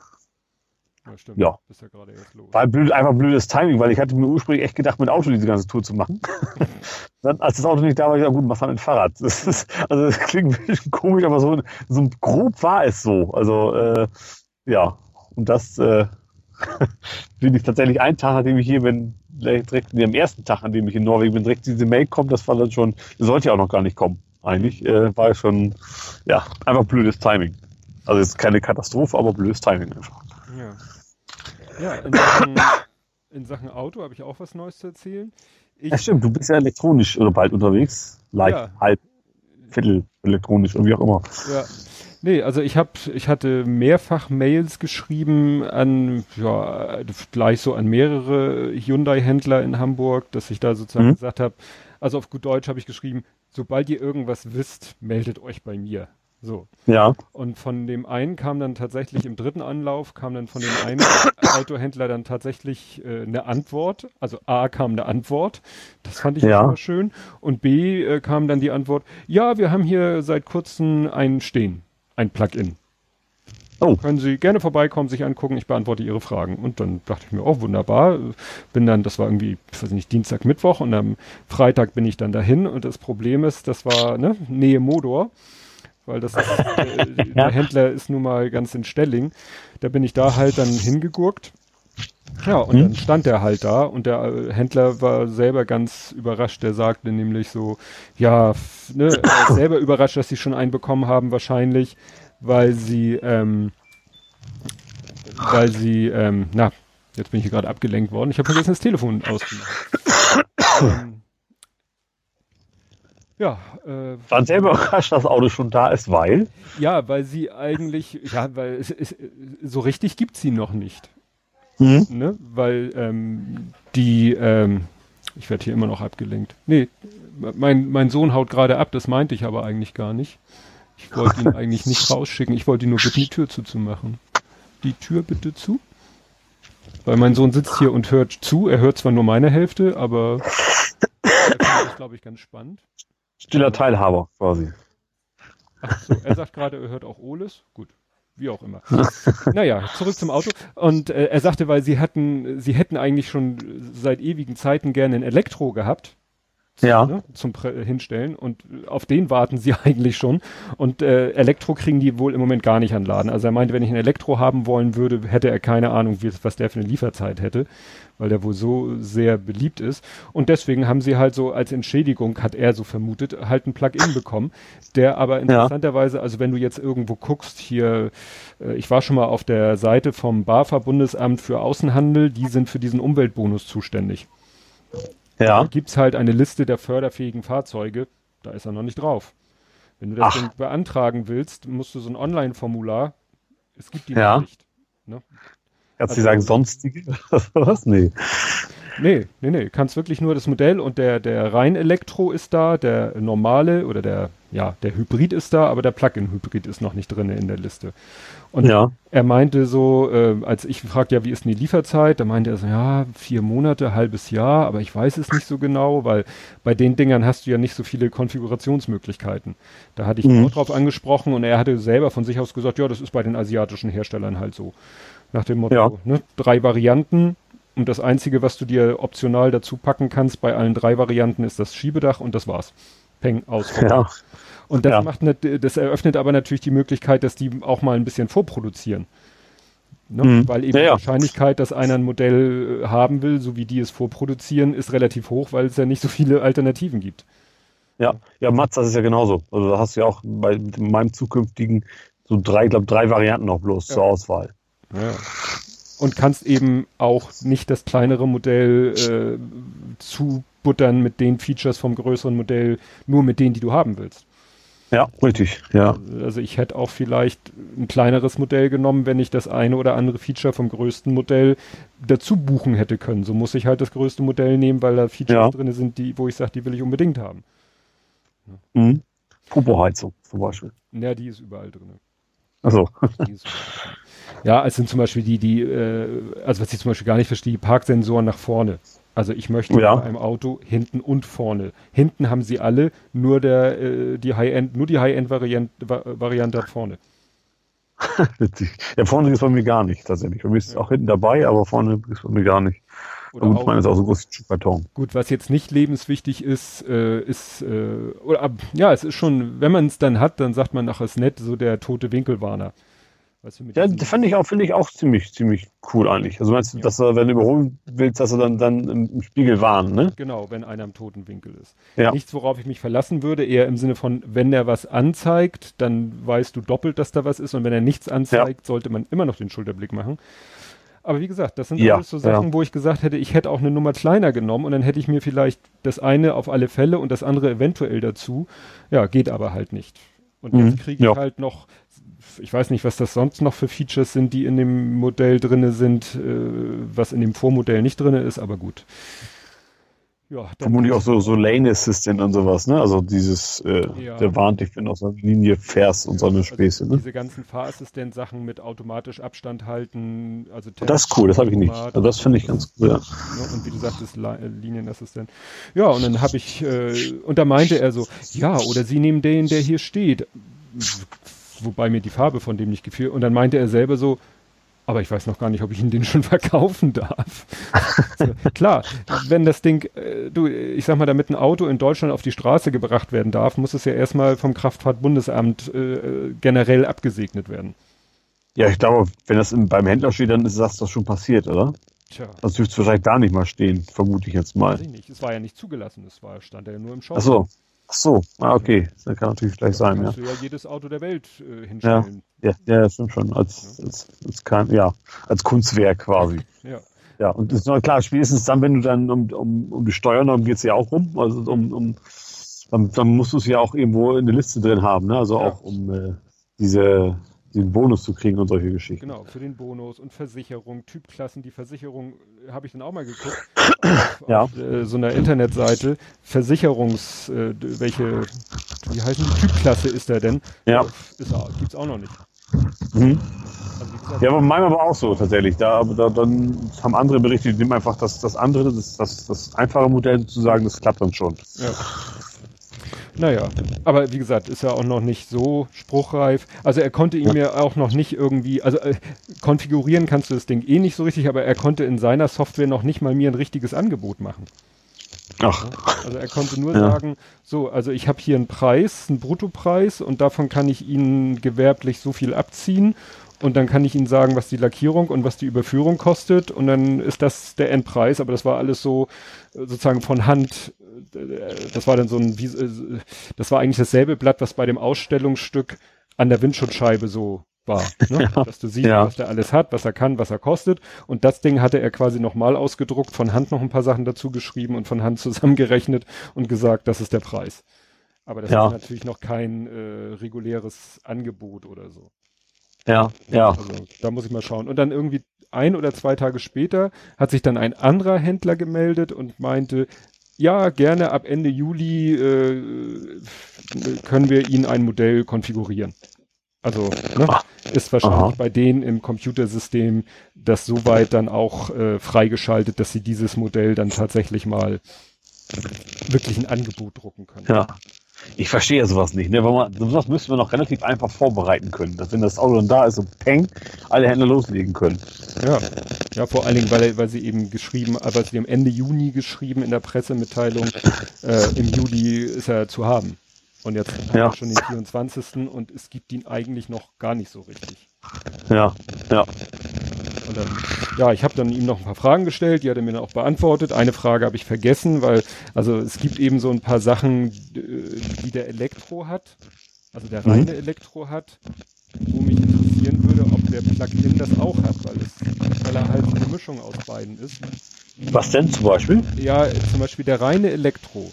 Ja, stimmt. Ja. Bist ja gerade erst los. War blöd, einfach blödes Timing, weil ich hatte mir ursprünglich echt gedacht, mit Auto diese ganze Tour zu machen. Dann, als das Auto nicht da war, ich gesagt, gut, mach dann mit Fahrrad. Das ist, also das klingt ein bisschen komisch, aber so, so grob war es so. Also äh, ja, und das äh, bin ich tatsächlich einen Tag, nachdem ich hier bin, direkt nee, am ersten Tag, an dem ich in Norwegen bin, direkt diese Mail kommt, das war dann schon, sollte ja auch noch gar nicht kommen. Eigentlich äh, war schon, ja, einfach blödes Timing. Also jetzt keine Katastrophe, aber blödes Timing einfach. Ja. Ja, in Sachen, in Sachen Auto habe ich auch was Neues zu erzählen. Ich, ja, stimmt, du bist ja elektronisch oder bald unterwegs. Leicht, ja. halb, viertel elektronisch und wie auch immer. Ja. Nee, also ich habe, ich hatte mehrfach Mails geschrieben an, ja, gleich so an mehrere Hyundai-Händler in Hamburg, dass ich da sozusagen mhm. gesagt habe, also auf gut Deutsch habe ich geschrieben, sobald ihr irgendwas wisst, meldet euch bei mir. So. Ja. Und von dem einen kam dann tatsächlich im dritten Anlauf, kam dann von dem einen Autohändler dann tatsächlich äh, eine Antwort. Also A kam eine Antwort, das fand ich ja. immer schön. Und B äh, kam dann die Antwort, ja, wir haben hier seit kurzem ein Stehen, ein Plugin. Oh. Können Sie gerne vorbeikommen, sich angucken, ich beantworte Ihre Fragen. Und dann dachte ich mir, oh, wunderbar. Bin dann, das war irgendwie, ich weiß nicht, Dienstag, Mittwoch und am Freitag bin ich dann dahin und das Problem ist, das war, ne, Nähe Modor weil das ist, äh, der Händler ist nun mal ganz in Stelling. Da bin ich da halt dann hingegurkt. Ja, und hm. dann stand er halt da und der äh, Händler war selber ganz überrascht. Der sagte nämlich so, ja, ne, selber überrascht, dass sie schon einen bekommen haben, wahrscheinlich, weil sie, ähm, weil sie, ähm, na, jetzt bin ich hier gerade abgelenkt worden. Ich habe vergessen, das Telefon auszumachen. ähm, ja. Äh, Waren selber überrascht, dass das Auto schon da ist, weil? Ja, weil sie eigentlich, ja, weil es, es, so richtig gibt sie noch nicht. Mhm. Ne? Weil ähm, die, ähm, ich werde hier immer noch abgelenkt. Nee, mein, mein Sohn haut gerade ab, das meinte ich aber eigentlich gar nicht. Ich wollte ihn eigentlich nicht rausschicken, ich wollte ihn nur bitten, die Tür zuzumachen. Die Tür bitte zu. Weil mein Sohn sitzt hier und hört zu. Er hört zwar nur meine Hälfte, aber er das, glaube ich, ganz spannend. Stiller Teilhaber quasi. Ach so, er sagt gerade, er hört auch Oles. Gut, wie auch immer. naja, zurück zum Auto. Und äh, er sagte, weil sie hatten, sie hätten eigentlich schon seit ewigen Zeiten gerne ein Elektro gehabt. Ja. ne, zum hinstellen und auf den warten sie eigentlich schon. Und äh, Elektro kriegen die wohl im Moment gar nicht an Laden. Also er meinte, wenn ich ein Elektro haben wollen würde, hätte er keine Ahnung, wie, was der für eine Lieferzeit hätte, weil der wohl so sehr beliebt ist. Und deswegen haben sie halt so als Entschädigung, hat er so vermutet, halt ein Plug-in bekommen, der aber interessanterweise, also wenn du jetzt irgendwo guckst, hier, äh, ich war schon mal auf der Seite vom BAFA Bundesamt für Außenhandel, die sind für diesen Umweltbonus zuständig. Ja. Da gibt's halt eine Liste der förderfähigen Fahrzeuge, da ist er noch nicht drauf. Wenn du das beantragen willst, musst du so ein Online-Formular, es gibt die ja. nicht. Ne? Kannst also, du sagen sonstige? Was? Nee. Nee, nee, nee. Kannst wirklich nur das Modell und der, der rein Elektro ist da, der normale oder der, ja, der Hybrid ist da, aber der Plug-in-Hybrid ist noch nicht drin in der Liste. Und ja. er meinte so, äh, als ich fragte, ja, wie ist denn die Lieferzeit? Da meinte er so, ja, vier Monate, halbes Jahr, aber ich weiß es nicht so genau, weil bei den Dingern hast du ja nicht so viele Konfigurationsmöglichkeiten. Da hatte ich mhm. auch drauf angesprochen und er hatte selber von sich aus gesagt, ja, das ist bei den asiatischen Herstellern halt so. Nach dem Motto, ja. ne, drei Varianten, und das Einzige, was du dir optional dazu packen kannst bei allen drei Varianten, ist das Schiebedach und das war's. Peng, aus. Ja. Und das ja. macht ne, das eröffnet aber natürlich die Möglichkeit, dass die auch mal ein bisschen vorproduzieren. Ne? Mhm. Weil eben ja, die Wahrscheinlichkeit, dass einer ein Modell äh, haben will, so wie die es vorproduzieren, ist relativ hoch, weil es ja nicht so viele Alternativen gibt. Ja, ja, Mats, das ist ja genauso. Also da hast du ja auch bei meinem zukünftigen so drei, glaube drei Varianten noch bloß zur Auswahl. Ja und kannst eben auch nicht das kleinere Modell äh, zubuttern mit den Features vom größeren Modell, nur mit denen, die du haben willst. Ja, richtig, ja. Also ich hätte auch vielleicht ein kleineres Modell genommen, wenn ich das eine oder andere Feature vom größten Modell dazu buchen hätte können. So muss ich halt das größte Modell nehmen, weil da Features ja. drin sind, die, wo ich sage, die will ich unbedingt haben. Mhm. Turboheizung zum Beispiel. Ja, die ist überall drin. Also. Ja, es sind zum Beispiel die, die, äh, also was ich zum Beispiel gar nicht verstehe, Parksensoren nach vorne. Also ich möchte ja. bei einem Auto hinten und vorne. Hinten haben sie alle, nur der, äh, die High-End, nur die High-End-Variante Variante hat vorne. Witzig. Ja, vorne ist bei mir gar nicht tatsächlich. Bei mir ist ja. auch hinten dabei, aber vorne ist bei mir gar nicht. Oder gut, meine ist auch so groß wie Karton. Gut, was jetzt nicht lebenswichtig ist, äh, ist, äh, oder, ja, es ist schon, wenn man es dann hat, dann sagt man, ach, ist nett, so der tote Winkelwarner. Weißt du, ja, das fand ich auch, finde ich auch ziemlich, ziemlich cool eigentlich. Also meinst du, ja. dass er, wenn du überholen willst, dass er dann, dann im Spiegel warnt, ne? Genau, wenn einer im toten Winkel ist. Ja. Nichts, worauf ich mich verlassen würde, eher im Sinne von, wenn er was anzeigt, dann weißt du doppelt, dass da was ist und wenn er nichts anzeigt, ja. sollte man immer noch den Schulterblick machen. Aber wie gesagt, das sind ja, alles so Sachen, ja. wo ich gesagt hätte, ich hätte auch eine Nummer kleiner genommen und dann hätte ich mir vielleicht das eine auf alle Fälle und das andere eventuell dazu. Ja, geht aber halt nicht. Und mhm. jetzt kriege ich ja. halt noch ich weiß nicht, was das sonst noch für Features sind, die in dem Modell drinne sind, äh, was in dem Vormodell nicht drinne ist, aber gut. Ja, Vermutlich auch so, so Lane Assistant und sowas, ne? Also dieses, äh, ja. der warnt dich, wenn du auf so eine Linie fährst und ja, so eine also Späße, ne? Diese ganzen Fahrassistent-Sachen mit automatisch Abstand halten, also Das ist cool, das habe ich nicht. Also das finde ich ganz cool, ja. Und wie du sagtest, äh, Linienassistent. Ja, und dann habe ich, äh, und da meinte er so, ja, oder sie nehmen den, der hier steht wobei mir die Farbe von dem nicht gefiel. Und dann meinte er selber so, aber ich weiß noch gar nicht, ob ich ihn den schon verkaufen darf. so, klar, wenn das Ding, äh, du, ich sag mal, damit ein Auto in Deutschland auf die Straße gebracht werden darf, muss es ja erstmal vom Kraftfahrtbundesamt äh, generell abgesegnet werden. Ja, ich glaube, wenn das im, beim Händler steht, dann ist das, das schon passiert, oder? Tja. Das dürfte es wahrscheinlich da nicht mal stehen, vermute ich jetzt mal. Weiß ich nicht. Es war ja nicht zugelassen, es war, stand ja nur im Shop. Ach so. Ach so, ah, okay. Das kann natürlich gleich sein, ja. Du ja jedes Auto der Welt äh, hinstellen. Ja, ja, ja, stimmt schon. Als, ja. als, als, kein, ja, als Kunstwerk quasi. Ja. Ja, und das ist noch klar, spätestens dann, wenn du dann um, um, um die Steuern, darum geht es ja auch rum. Also um, um dann, dann musst du es ja auch irgendwo in der Liste drin haben, ne? Also auch um äh, diese den Bonus zu kriegen und solche Geschichten. Genau, für den Bonus und Versicherung, Typklassen. Die Versicherung äh, habe ich dann auch mal geguckt. ja. Auf äh, so einer Internetseite. Versicherungs, äh, welche, wie heißen die Typklasse ist der denn? Ja. Ist, gibt's auch noch nicht. Mhm. Also, ja, aber manchmal war auch so tatsächlich. Da, aber da, dann haben andere berichtet, die nehmen einfach das, das andere, das, das, das einfache Modell sozusagen, das klappt dann schon. Ja. Naja, aber wie gesagt, ist ja auch noch nicht so spruchreif. Also er konnte ihn mir auch noch nicht irgendwie, also äh, konfigurieren kannst du das Ding eh nicht so richtig, aber er konnte in seiner Software noch nicht mal mir ein richtiges Angebot machen. Ach. Also er konnte nur ja. sagen, so, also ich habe hier einen Preis, einen Bruttopreis und davon kann ich Ihnen gewerblich so viel abziehen und dann kann ich Ihnen sagen, was die Lackierung und was die Überführung kostet und dann ist das der Endpreis, aber das war alles so sozusagen von Hand, das war dann so ein, das war eigentlich dasselbe Blatt, was bei dem Ausstellungsstück an der Windschutzscheibe so war, ne? ja. dass du siehst, ja. was der alles hat, was er kann, was er kostet. Und das Ding hatte er quasi nochmal ausgedruckt, von Hand noch ein paar Sachen dazu geschrieben und von Hand zusammengerechnet und gesagt, das ist der Preis. Aber das ja. ist natürlich noch kein äh, reguläres Angebot oder so. Ja, ja. Also da muss ich mal schauen. Und dann irgendwie ein oder zwei Tage später hat sich dann ein anderer Händler gemeldet und meinte, ja, gerne ab Ende Juli äh, können wir Ihnen ein Modell konfigurieren. Also ne, ist wahrscheinlich Aha. bei denen im Computersystem das soweit dann auch äh, freigeschaltet, dass sie dieses Modell dann tatsächlich mal wirklich ein Angebot drucken können. Ja. Ich verstehe sowas nicht. Ne? Weil man, sowas müsste man noch relativ einfach vorbereiten können. Dass wenn das Auto dann da ist und peng, alle Hände loslegen können. Ja, ja vor allen Dingen, weil, weil sie eben geschrieben, aber sie haben Ende Juni geschrieben in der Pressemitteilung, äh, im Juli ist er zu haben. Und jetzt haben ja. wir schon den 24. und es gibt ihn eigentlich noch gar nicht so richtig. Ja, ja. Und dann, ja, ich habe dann ihm noch ein paar Fragen gestellt, die hat er mir dann auch beantwortet. Eine Frage habe ich vergessen, weil, also es gibt eben so ein paar Sachen, die der Elektro hat, also der reine mhm. Elektro hat, wo mich interessieren würde, ob der Plugin das auch hat, weil es, weil er halt eine Mischung aus beiden ist. Was denn zum Beispiel? Ja, zum Beispiel der reine Elektro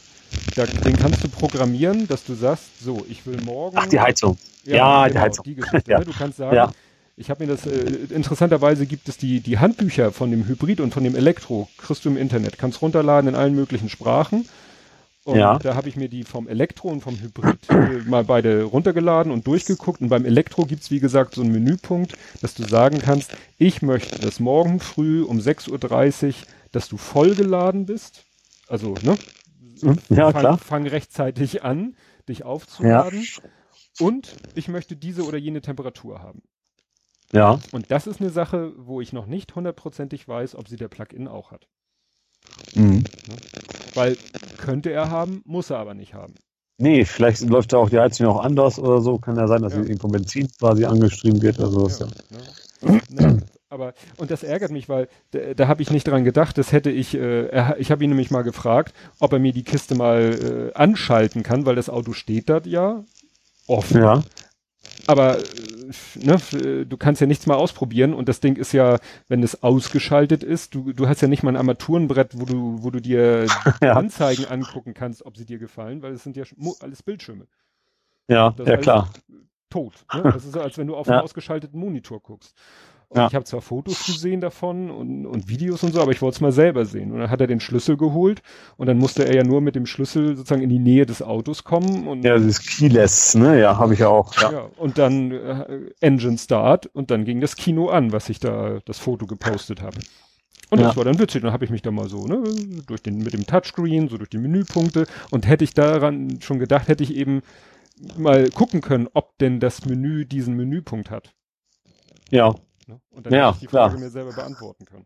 da, den kannst du programmieren, dass du sagst, so, ich will morgen. Ach, die Heizung. Ja, ja genau, die Heizung. Die Geschichte, ja. Ne? Du kannst sagen, ja. Ich habe mir das, äh, interessanterweise gibt es die, die Handbücher von dem Hybrid und von dem Elektro, kriegst du im Internet, kannst runterladen in allen möglichen Sprachen. Und ja. da habe ich mir die vom Elektro und vom Hybrid äh, mal beide runtergeladen und durchgeguckt. Und beim Elektro gibt's wie gesagt, so einen Menüpunkt, dass du sagen kannst, ich möchte, dass morgen früh um 6.30 Uhr, dass du vollgeladen bist. Also, ne? Hm? Ja, fang, klar. fang rechtzeitig an, dich aufzuladen. Ja. Und ich möchte diese oder jene Temperatur haben. Ja. Und das ist eine Sache, wo ich noch nicht hundertprozentig weiß, ob sie der Plugin auch hat. Mhm. Weil könnte er haben, muss er aber nicht haben. Nee, vielleicht läuft da auch die Heizung auch anders oder so. Kann ja sein, dass ja. irgendwo Benzin quasi angestrieben wird oder sowas. Ja, ja. Ne? aber und das ärgert mich, weil da, da habe ich nicht dran gedacht. Das hätte ich, äh, er, ich habe ihn nämlich mal gefragt, ob er mir die Kiste mal äh, anschalten kann, weil das Auto steht dort ja offen. Ja. Aber ne, du kannst ja nichts mal ausprobieren und das Ding ist ja, wenn es ausgeschaltet ist, du, du hast ja nicht mal ein Armaturenbrett, wo du, wo du dir ja. Anzeigen angucken kannst, ob sie dir gefallen, weil es sind ja alles Bildschirme. Ja, ja klar. Tot. Ne? Das ist so, als wenn du auf ja. einen ausgeschalteten Monitor guckst. Und ja. ich habe zwar Fotos gesehen davon und, und Videos und so, aber ich wollte es mal selber sehen. Und dann hat er den Schlüssel geholt und dann musste er ja nur mit dem Schlüssel sozusagen in die Nähe des Autos kommen. Und, ja, das ist Keyless, ne? Ja, habe ich ja auch. Ja. ja und dann äh, Engine Start und dann ging das Kino an, was ich da das Foto gepostet habe. Und ja. das war dann witzig. Dann habe ich mich da mal so, ne, durch den, mit dem Touchscreen, so durch die Menüpunkte und hätte ich daran schon gedacht, hätte ich eben mal gucken können, ob denn das Menü diesen Menüpunkt hat. Ja. Ne? Und dann ja, hätte ich die Frage klar. mir selber beantworten können.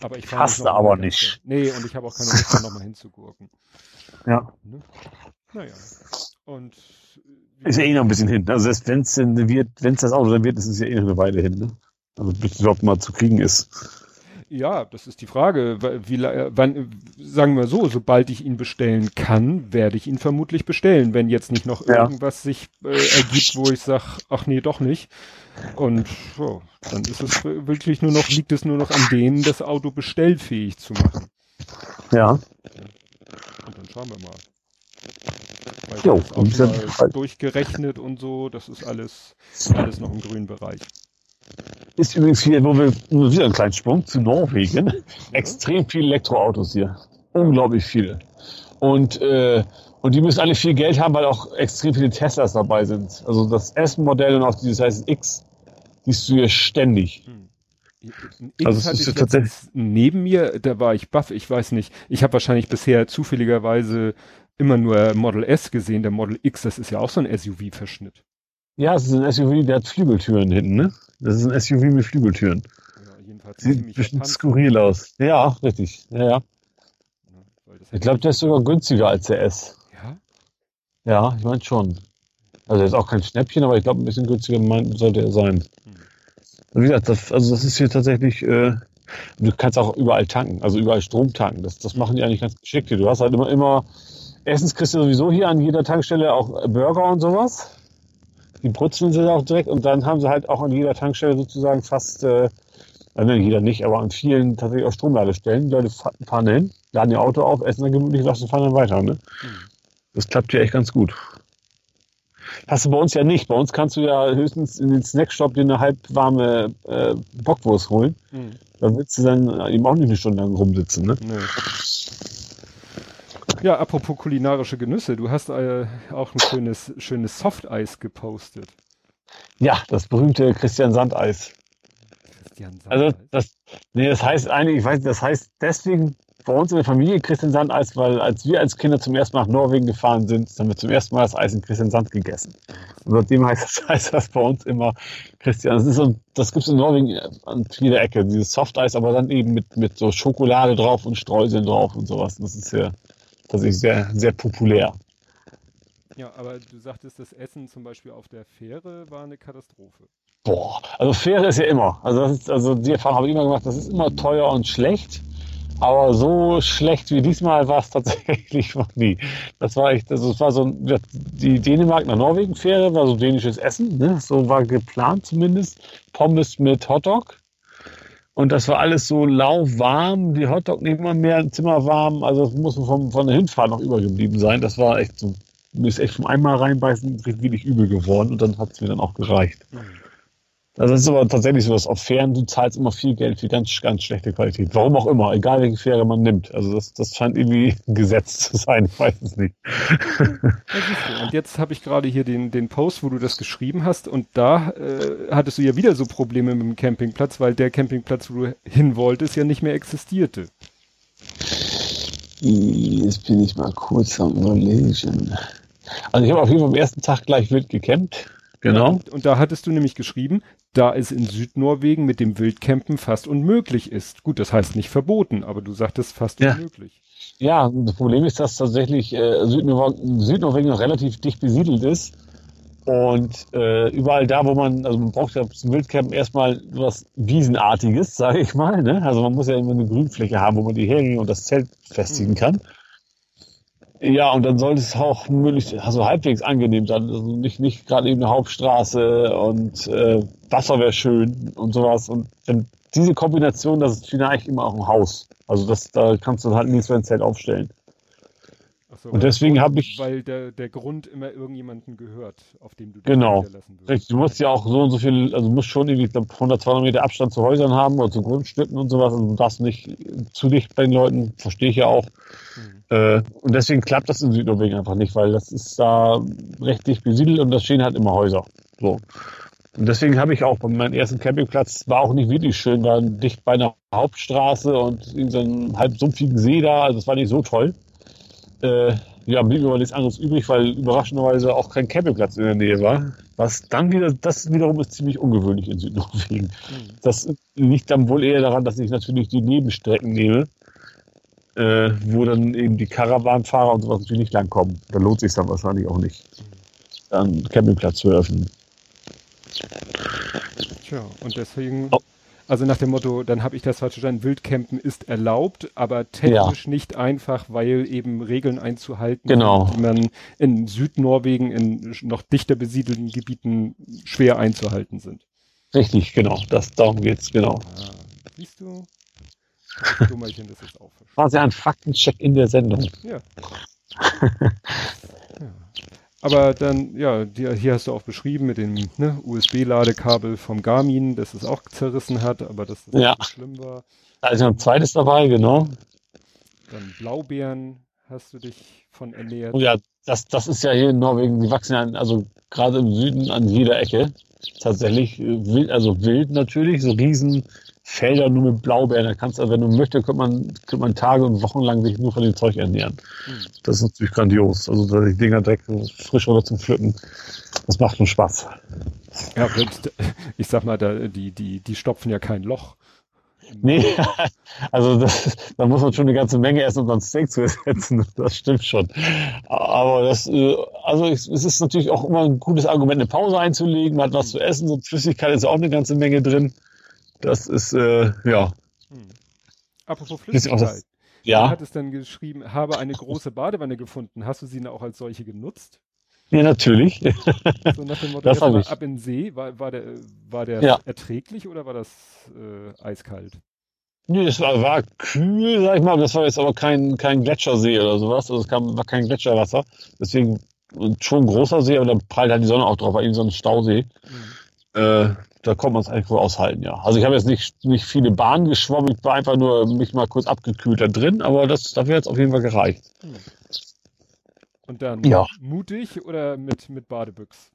Aber ich Hast du aber nicht. Nee, und ich habe auch keine Lust, da nochmal hinzugurken. Ja. Ne? Naja. Und ist ja eh noch ein bisschen hin. Also wenn es denn wird, wenn es das Auto dann wird, ist es ja eh noch eine Weile hin, ne? Also bis es überhaupt mal zu kriegen ist. Ja, das ist die Frage. Wie, wann, sagen wir so, sobald ich ihn bestellen kann, werde ich ihn vermutlich bestellen, wenn jetzt nicht noch ja. irgendwas sich äh, ergibt, wo ich sage, ach nee, doch nicht. Und so, dann ist es wirklich nur noch, liegt es nur noch an denen, das Auto bestellfähig zu machen. Ja. Und dann schauen wir mal. Weil jo, das auch mal durchgerechnet und so, das ist alles, alles noch im grünen Bereich. Ist übrigens hier, wo wir nur wieder einen kleinen Sprung zu Norwegen. Extrem viele Elektroautos hier. Unglaublich viele. Und, äh, und die müssen alle viel Geld haben, weil auch extrem viele Teslas dabei sind. Also das S-Modell und auch dieses heißt X, siehst du hier ständig. Hm. Also es ist tatsächlich neben mir, da war ich baff, ich weiß nicht. Ich habe wahrscheinlich bisher zufälligerweise immer nur Model S gesehen, der Model X, das ist ja auch so ein SUV-Verschnitt. Ja, es ist ein SUV, der hat Flügeltüren hinten, ne? Das ist ein SUV mit Flügeltüren. Ja, jedenfalls Sieht ein bisschen skurril aus. Ja, richtig. Ja, ja. Ich glaube, der ist sogar günstiger als der S. Ja? Ja, ich meine schon. Also er ist auch kein Schnäppchen, aber ich glaube, ein bisschen günstiger sollte er sein. Hm. Wie gesagt, das, also das ist hier tatsächlich, äh, du kannst auch überall tanken, also überall Strom tanken. Das, das machen die eigentlich ganz geschickt hier. Du hast halt immer, immer, erstens kriegst du sowieso hier an jeder Tankstelle auch Burger und sowas. Die brutzeln sie auch direkt und dann haben sie halt auch an jeder Tankstelle sozusagen fast, äh, also jeder nicht, aber an vielen tatsächlich auch Stromladestellen. Die Leute fahren hin, laden ihr Auto auf, essen dann gemütlich was und fahren dann weiter. Ne? Hm. Das klappt hier echt ganz gut. Hast du bei uns ja nicht. Bei uns kannst du ja höchstens in den Snackshop dir eine halbwarme äh, Bockwurst holen. Mhm. Da willst du dann eben auch nicht eine Stunde lang rumsitzen, ne? Nee. Ja, apropos kulinarische Genüsse, du hast äh, auch ein schönes, schönes Softeis gepostet. Ja, das berühmte Christian Sandeis. Christian Sandeis. Also das, nee, das heißt eigentlich, ich weiß, das heißt deswegen bei uns in der Familie Christian Eis, weil als wir als Kinder zum ersten Mal nach Norwegen gefahren sind, haben wir zum ersten Mal das Eis in Christian Sand gegessen. Und seitdem heißt das, heißt das bei uns immer Christian. Das, so, das gibt's in Norwegen an jeder Ecke, dieses Softeis, aber dann eben mit, mit so Schokolade drauf und Streuseln drauf und sowas. Das ist ja tatsächlich sehr, sehr populär. Ja, aber du sagtest, das Essen zum Beispiel auf der Fähre war eine Katastrophe. Boah, also Fähre ist ja immer. Also, ist, also die Erfahrung habe ich immer gemacht, das ist immer teuer und schlecht. Aber so schlecht wie diesmal war es tatsächlich noch nie. Das war echt, also es war so die Dänemark nach Norwegen Fähre, war so dänisches Essen, ne? so war geplant zumindest. Pommes mit Hotdog. Und das war alles so lauwarm, die Hotdog nicht mal mehr im Zimmer warm. Also es muss von, von der Hinfahrt noch übergeblieben sein. Das war echt so, mir ist echt vom einmal reinbeißen richtig übel geworden und dann hat es mir dann auch gereicht. Mhm. Also es ist aber tatsächlich so, dass auf Fähren du zahlst immer viel Geld für ganz, ganz schlechte Qualität. Warum auch immer, egal welche Fähre man nimmt. Also das, das scheint irgendwie ein Gesetz zu sein, ich weiß es nicht. und jetzt habe ich gerade hier den, den Post, wo du das geschrieben hast und da äh, hattest du ja wieder so Probleme mit dem Campingplatz, weil der Campingplatz, wo du hin wolltest, ja nicht mehr existierte. Jetzt bin ich mal kurz am überlegen. Also ich habe auf jeden Fall am ersten Tag gleich wild gecampt. Genau. Und da hattest du nämlich geschrieben, da es in Südnorwegen mit dem Wildcampen fast unmöglich ist. Gut, das heißt nicht verboten, aber du sagtest fast ja. unmöglich. Ja, das Problem ist, dass tatsächlich äh, Südnorwegen, Südnorwegen noch relativ dicht besiedelt ist. Und äh, überall da, wo man, also man braucht ja zum Wildcampen erstmal was Wiesenartiges, sage ich mal. Ne? Also man muss ja immer eine Grünfläche haben, wo man die Heringe und das Zelt festigen mhm. kann. Ja, und dann sollte es auch möglichst, also halbwegs angenehm sein. Also nicht, nicht gerade eben eine Hauptstraße und äh, Wasser wäre schön und sowas. Und wenn diese Kombination, das ist vielleicht immer auch ein Haus. Also das, da kannst du halt nichts für ein Zelt aufstellen. So, und deswegen habe ich. Weil der, der Grund immer irgendjemanden gehört, auf dem du genau. lassen willst. Richtig, du musst ja auch so und so viel, also du musst schon irgendwie, ich glaube, 100, 200 Meter Abstand zu Häusern haben oder zu Grundstücken und sowas. Also du darfst nicht zu dicht bei den Leuten, verstehe ich ja auch. Mhm. Äh, und deswegen klappt das in Südnorwegen einfach nicht, weil das ist da recht dicht besiedelt und da stehen halt immer Häuser. So. Und deswegen habe ich auch bei meinem ersten Campingplatz, war auch nicht wirklich schön, war dicht bei einer Hauptstraße und in so einem halb sumpfigen See da, also das war nicht so toll. Äh, ja, blieb mir aber nichts anderes übrig, weil überraschenderweise auch kein Campingplatz in der Nähe war. Was dann wieder, das wiederum ist ziemlich ungewöhnlich in Südnorwegen. Mhm. Das liegt dann wohl eher daran, dass ich natürlich die Nebenstrecken nehme, äh, wo dann eben die Karawanfahrer und sowas natürlich nicht langkommen. Da lohnt sich dann wahrscheinlich auch nicht, dann einen Campingplatz zu öffnen. Tja, und deswegen oh. Also nach dem Motto, dann habe ich das falsch verstanden, Wildcampen ist erlaubt, aber technisch ja. nicht einfach, weil eben Regeln einzuhalten, genau. die man in Südnorwegen in noch dichter besiedelten Gebieten schwer einzuhalten sind. Richtig, genau. Das, darum geht's, genau. Ah, siehst du? Dummerchen, das ist auch Quasi ein Faktencheck in der Sendung. Ja. ja. Aber dann, ja, die, hier hast du auch beschrieben mit dem ne, USB-Ladekabel vom Garmin, dass es auch zerrissen hat, aber dass das ja. nicht schlimm war. Also ein zweites dabei, genau. Dann Blaubeeren hast du dich von ernährt. Oh ja, das, das ist ja hier in Norwegen, die wachsen ja, also gerade im Süden an jeder Ecke. Tatsächlich äh, wild, also wild natürlich, so riesen Felder nur mit Blaubeeren. Da kannst du, wenn du möchtest, könnte man, könnte man Tage und Wochen lang sich nur von dem Zeug ernähren. Mhm. Das ist natürlich grandios. Also die Dinger direkt frisch oder zum Pflücken. Das macht schon Spaß. Ja, ich sag mal, da, die, die, die stopfen ja kein Loch. Nee, also das, da muss man schon eine ganze Menge essen, um dann Steak zu ersetzen. Das stimmt schon. Aber das, äh, also es ist natürlich auch immer ein gutes Argument, eine Pause einzulegen. Man hat was zu essen, so Flüssigkeit ist auch eine ganze Menge drin. Das ist, äh, ja. Hm. Apropos Flüssigkeit. Ja. Du hattest dann geschrieben, habe eine große Badewanne gefunden. Hast du sie auch als solche genutzt? Ja, natürlich. So nach dem Motto, das habe ich. ab in den See. War, war der, war der ja. erträglich oder war das äh, eiskalt? Nee, es war, war kühl, sag ich mal. Das war jetzt aber kein, kein Gletschersee oder sowas. Also es kam, war kein Gletscherwasser. Deswegen schon ein großer See, aber da prallt halt die Sonne auch drauf. War eben so ein Stausee. Mhm. Äh, da kommt man es eigentlich wohl aushalten, ja. Also ich habe jetzt nicht, nicht viele Bahnen geschwommen, ich war einfach nur mich mal kurz abgekühlt da drin, aber das, dafür hat es auf jeden Fall gereicht. Hm. Und dann ja. mutig oder mit, mit Badebüchs?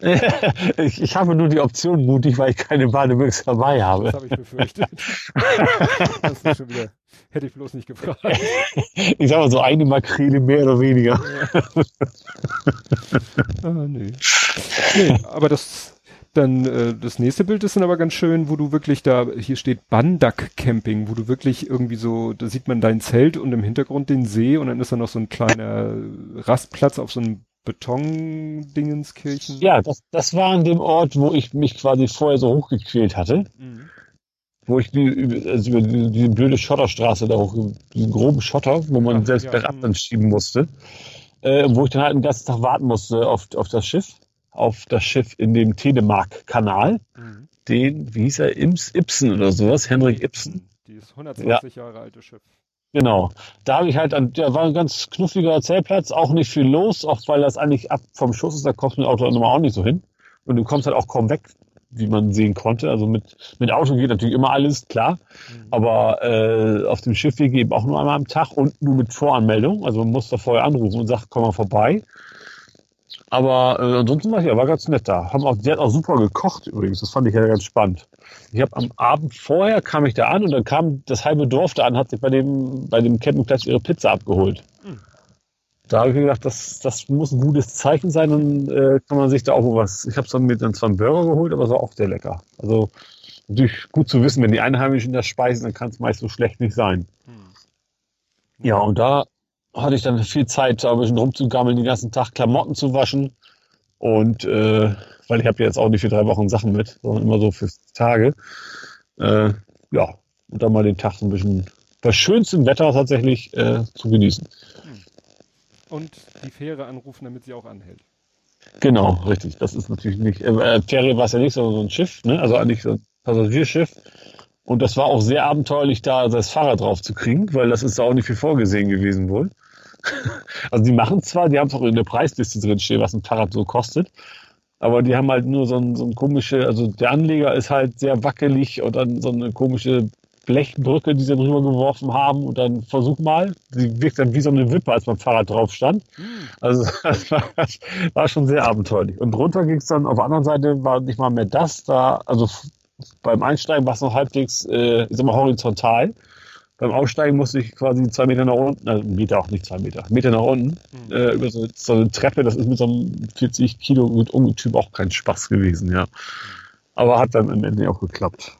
ich, ich habe nur die Option mutig, weil ich keine Badebüchse dabei habe. Das habe ich befürchtet. das ist schon wieder, hätte ich bloß nicht gefragt. Ich sag mal so eine Makrele mehr oder weniger. Ja. ah, nee. nee. Aber das dann äh, das nächste Bild ist dann aber ganz schön, wo du wirklich da, hier steht Bandak Camping, wo du wirklich irgendwie so, da sieht man dein Zelt und im Hintergrund den See und dann ist da noch so ein kleiner Rastplatz auf so einem Betondingenskirchen. Ja, das, das war an dem Ort, wo ich mich quasi vorher so hochgequält hatte. Mhm. Wo ich die, also über die, die blöde Schotterstraße da hoch, diesen groben Schotter, wo man Ach, selbst ja, bergab dann schieben musste, äh, wo ich dann halt den ganzen Tag warten musste auf, auf das Schiff auf das Schiff in dem Telemark-Kanal. Mhm. Den, wie hieß er, Ims, Ibsen oder sowas, Henrik Ibsen. Dieses 120 ja. Jahre alte Schiff. Genau. Da habe ich halt, an, der war ein ganz knuffiger Zeltplatz, auch nicht viel los, auch weil das eigentlich ab vom Schuss ist, da kommst du mit Auto nochmal auch nicht so hin. Und du kommst halt auch kaum weg, wie man sehen konnte. Also mit, mit Auto geht natürlich immer alles, klar. Mhm. Aber äh, auf dem Schiff wir geben auch nur einmal am Tag und nur mit Voranmeldung. Also man muss da vorher anrufen und sagt, komm mal vorbei. Aber äh, ansonsten war, ja, war ganz nett da. Haben auch, die hat auch super gekocht übrigens. Das fand ich ja ganz spannend. Ich habe am Abend vorher kam ich da an und dann kam das halbe Dorf da an, hat sich bei dem bei dem Campingplatz ihre Pizza abgeholt. Hm. Da habe ich mir gedacht, das, das muss ein gutes Zeichen sein und äh, kann man sich da auch was. Ich habe dann mir dann zwar einen Burger geholt, aber es war auch sehr lecker. Also natürlich gut zu wissen, wenn die Einheimischen das speisen, dann kann es meist so schlecht nicht sein. Hm. Ja, und da hatte ich dann viel Zeit, da ein bisschen rumzugammeln, den ganzen Tag Klamotten zu waschen. Und äh, weil ich habe jetzt auch nicht für drei Wochen Sachen mit, sondern immer so für Tage. Äh, ja, und dann mal den Tag so ein bisschen bei schönstem Wetter tatsächlich äh, zu genießen. Hm. Und die Fähre anrufen, damit sie auch anhält. Genau, richtig. Das ist natürlich nicht, äh, Fähre war es ja nicht, sondern so ein Schiff, ne? also eigentlich so ein Passagierschiff. Und das war auch sehr abenteuerlich, da das Fahrrad drauf zu kriegen, weil das ist da auch nicht viel vorgesehen gewesen wohl. Also die machen zwar, die haben es auch in der Preisliste drin stehen, was ein Fahrrad so kostet, aber die haben halt nur so ein, so ein komische, also der Anleger ist halt sehr wackelig und dann so eine komische Blechbrücke, die sie drüber geworfen haben und dann versuch mal, sie wirkt dann wie so eine Wippe, als beim Fahrrad drauf stand. Hm. Also das war, das war schon sehr abenteuerlich. Und runter ging es dann, auf der anderen Seite war nicht mal mehr das, da, also beim Einsteigen war es noch halbwegs, äh, ich sag mal, horizontal. Beim Aussteigen musste ich quasi zwei Meter nach unten, äh, Meter auch nicht zwei Meter, Meter nach unten, mhm. äh, über so, so, eine Treppe, das ist mit so einem 40 Kilo mit Ungetüm auch kein Spaß gewesen, ja. Aber hat dann am Ende auch geklappt.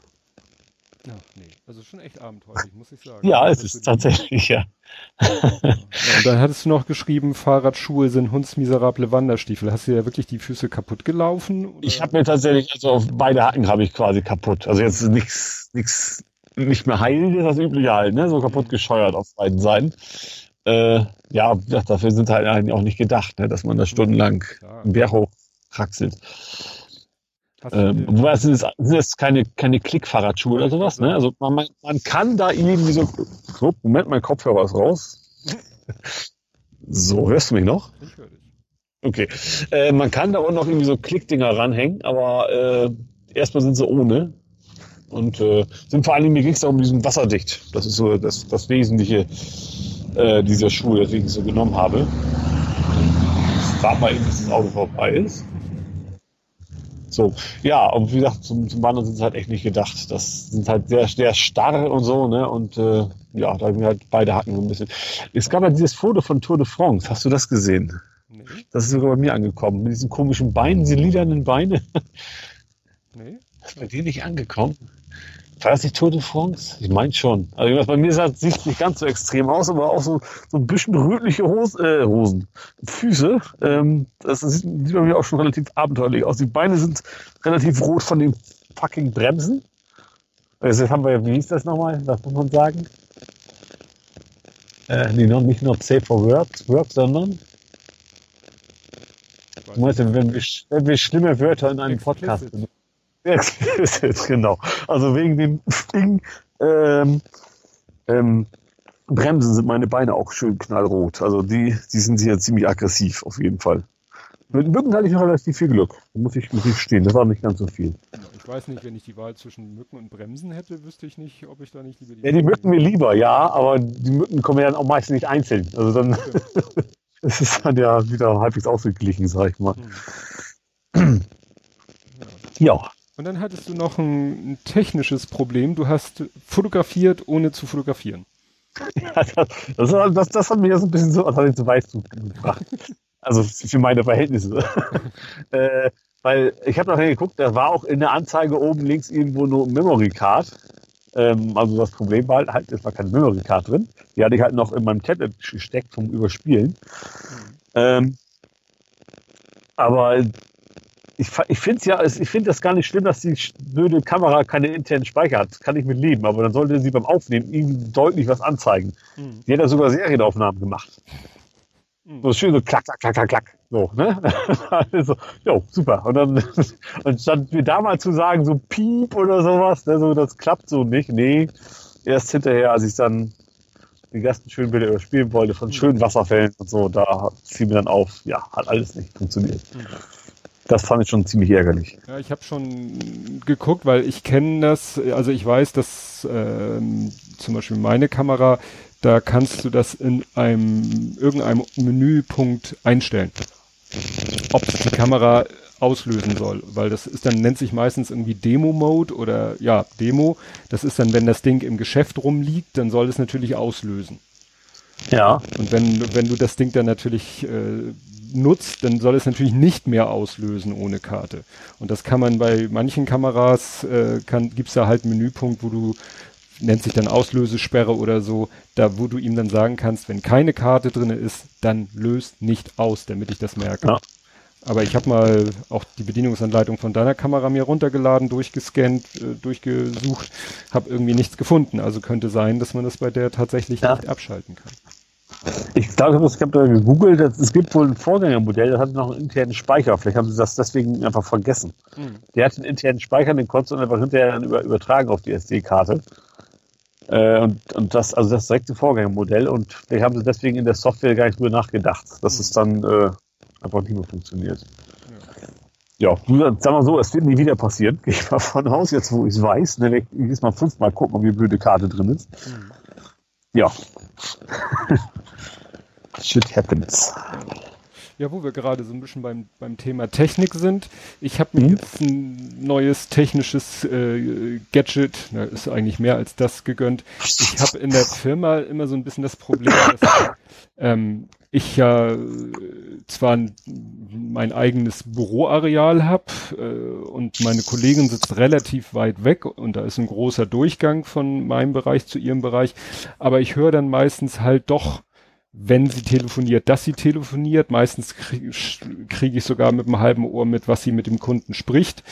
Ja, nee. Also schon echt abenteuerlich, muss ich sagen. Ja, es ist tatsächlich, ja. ja. Und dann hattest du noch geschrieben, Fahrradschuhe sind hundsmiserable Wanderstiefel. Hast du ja wirklich die Füße kaputt gelaufen? Oder? Ich habe mir tatsächlich, also auf beide Hacken habe ich quasi kaputt. Also jetzt nichts, nichts nicht mehr ist das übliche halt, ne? So kaputt gescheuert auf beiden Seiten. Äh, ja, dafür sind halt eigentlich auch nicht gedacht, ne? dass man da stundenlang ja. einen Berg hochkraxelt. Ähm, wobei es sind, sind jetzt keine, keine Klickfahrradschuhe oder sowas, ne? Also man, man kann da irgendwie so. so Moment, mein Kopfhörer ist raus. so, hörst du mich noch? Ich höre dich. Okay. Äh, man kann da auch noch irgendwie so Klickdinger ranhängen, aber äh, erstmal sind sie ohne. Und äh, sind vor allem, mir ging es darum, diesen wasserdicht. Das ist so das, das Wesentliche äh, dieser Schuhe, das ich so genommen habe. Ich warte mal eben, bis das Auto vorbei ist. So, ja, und wie gesagt, zum, zum Wandern sind sie halt echt nicht gedacht. Das sind halt sehr, sehr starr und so, ne? Und äh, ja, da haben wir halt beide Hacken so ein bisschen. Es gab ja dieses Foto von Tour de France. Hast du das gesehen? Nee. Das ist sogar bei mir angekommen. Mit diesen komischen Beinen, diese lilanen Beine. Nee. Ist bei dir nicht angekommen? War das nicht Tour de France? Ich meine schon. Also bei mir sah, sieht es nicht ganz so extrem aus, aber auch so, so ein bisschen rötliche Hosen, äh, Hosen. Füße. Ähm, das sieht, sieht bei mir auch schon relativ abenteuerlich aus. Die Beine sind relativ rot von den fucking Bremsen. Also jetzt haben wir, wie hieß das nochmal? Was muss man sagen? Äh, nee, noch, nicht nur Safe for Work, Work sondern Du meinst, wenn wir, wenn wir schlimme Wörter in einem Podcast benutzen. genau. Also wegen dem Ding, ähm, ähm, Bremsen sind meine Beine auch schön knallrot. Also die, die sind hier ziemlich aggressiv, auf jeden Fall. Mit Mücken hatte ich noch relativ viel Glück. Muss ich, muss ich stehen. Das war nicht ganz so viel. Ich weiß nicht, wenn ich die Wahl zwischen Mücken und Bremsen hätte, wüsste ich nicht, ob ich da nicht lieber die. Ja, die Mücken mir lieber, ja, aber die Mücken kommen ja dann auch meistens nicht einzeln. Also dann ist es dann ja wieder halbwegs ausgeglichen, sag ich mal. Hm. ja. ja. Und dann hattest du noch ein, ein, technisches Problem. Du hast fotografiert, ohne zu fotografieren. Ja, das, das, das, das hat mich jetzt ein bisschen so, das so weit gebracht. Also für meine Verhältnisse. äh, weil ich habe nachher geguckt, da war auch in der Anzeige oben links irgendwo nur Memory Card. Ähm, also das Problem war halt, halt, es war keine Memory Card drin. Die hatte ich halt noch in meinem Tablet gesteckt vom Überspielen. Mhm. Ähm, aber ich, ich finde ja, ich finde das gar nicht schlimm, dass die blöde Kamera keine internen Speicher hat. Kann ich mit leben, aber dann sollte sie beim Aufnehmen irgendwie deutlich was anzeigen. Mhm. Die hat ja sogar Serienaufnahmen gemacht. Mhm. So schön so klack, klack, klack, klack, klack. So, ne? also, jo, super. Und dann, und statt mir da mal zu sagen, so piep oder sowas, ne, so, das klappt so nicht. Nee, erst hinterher, als ich dann die ganzen schönen Bilder überspielen wollte von schönen Wasserfällen und so, da fiel mir dann auf, ja, hat alles nicht funktioniert. Mhm. Das fand ich schon ziemlich ärgerlich. Ja, ich habe schon geguckt, weil ich kenne das, also ich weiß, dass ähm, zum Beispiel meine Kamera, da kannst du das in einem irgendeinem Menüpunkt einstellen. Ob die Kamera auslösen soll, weil das ist dann nennt sich meistens irgendwie Demo Mode oder ja Demo. Das ist dann, wenn das Ding im Geschäft rumliegt, dann soll es natürlich auslösen. Ja. Und wenn wenn du das Ding dann natürlich äh, nutzt, dann soll es natürlich nicht mehr auslösen ohne Karte. Und das kann man bei manchen Kameras, äh, kann, gibt's da halt einen Menüpunkt, wo du, nennt sich dann Auslösesperre oder so, da wo du ihm dann sagen kannst, wenn keine Karte drinne ist, dann löst nicht aus, damit ich das merke. Ja. Aber ich habe mal auch die Bedienungsanleitung von deiner Kamera mir runtergeladen, durchgescannt, äh, durchgesucht, habe irgendwie nichts gefunden. Also könnte sein, dass man das bei der tatsächlich ja. nicht abschalten kann. Ich glaube, ich habe da gegoogelt, es gibt wohl ein Vorgängermodell, das hat noch einen internen Speicher. Vielleicht haben sie das deswegen einfach vergessen. Mhm. Der hat einen internen Speicher, den konntest du einfach hinterher dann über, übertragen auf die SD-Karte. Äh, und, und das, also das direkte Vorgängermodell und vielleicht haben sie deswegen in der Software gar nicht drüber nachgedacht, dass mhm. es dann äh, einfach nicht mehr funktioniert. Ja, ja sag mal so, es wird nie wieder passieren. Gehe ich mal von aus, jetzt wo ich es weiß. Ne, ich jetzt mal fünfmal gucken, ob die blöde Karte drin ist. Mhm. Ja. Shit happens. Ja, wo wir gerade so ein bisschen beim, beim Thema Technik sind. Ich habe mir mhm. jetzt ein neues technisches äh, Gadget, na, ist eigentlich mehr als das gegönnt. Ich habe in der Firma immer so ein bisschen das Problem, dass ähm, ich ja äh, zwar mein eigenes Büroareal habe äh, und meine Kollegin sitzt relativ weit weg und da ist ein großer Durchgang von meinem Bereich zu ihrem Bereich, aber ich höre dann meistens halt doch wenn sie telefoniert, dass sie telefoniert. Meistens kriege krieg ich sogar mit einem halben Ohr mit, was sie mit dem Kunden spricht.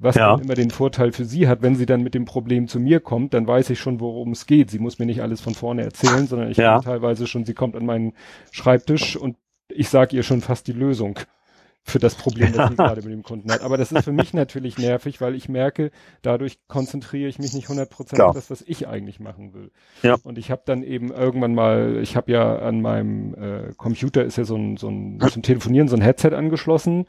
Was ja. dann immer den Vorteil für sie hat, wenn sie dann mit dem Problem zu mir kommt, dann weiß ich schon, worum es geht. Sie muss mir nicht alles von vorne erzählen, sondern ich ja. teilweise schon, sie kommt an meinen Schreibtisch und ich sage ihr schon fast die Lösung für das Problem, das sie gerade mit dem Kunden hat. Aber das ist für mich natürlich nervig, weil ich merke, dadurch konzentriere ich mich nicht 100% auf das, was ich eigentlich machen will. Ja. Und ich habe dann eben irgendwann mal, ich habe ja an meinem äh, Computer ist ja so ein, so ein zum Telefonieren so ein Headset angeschlossen.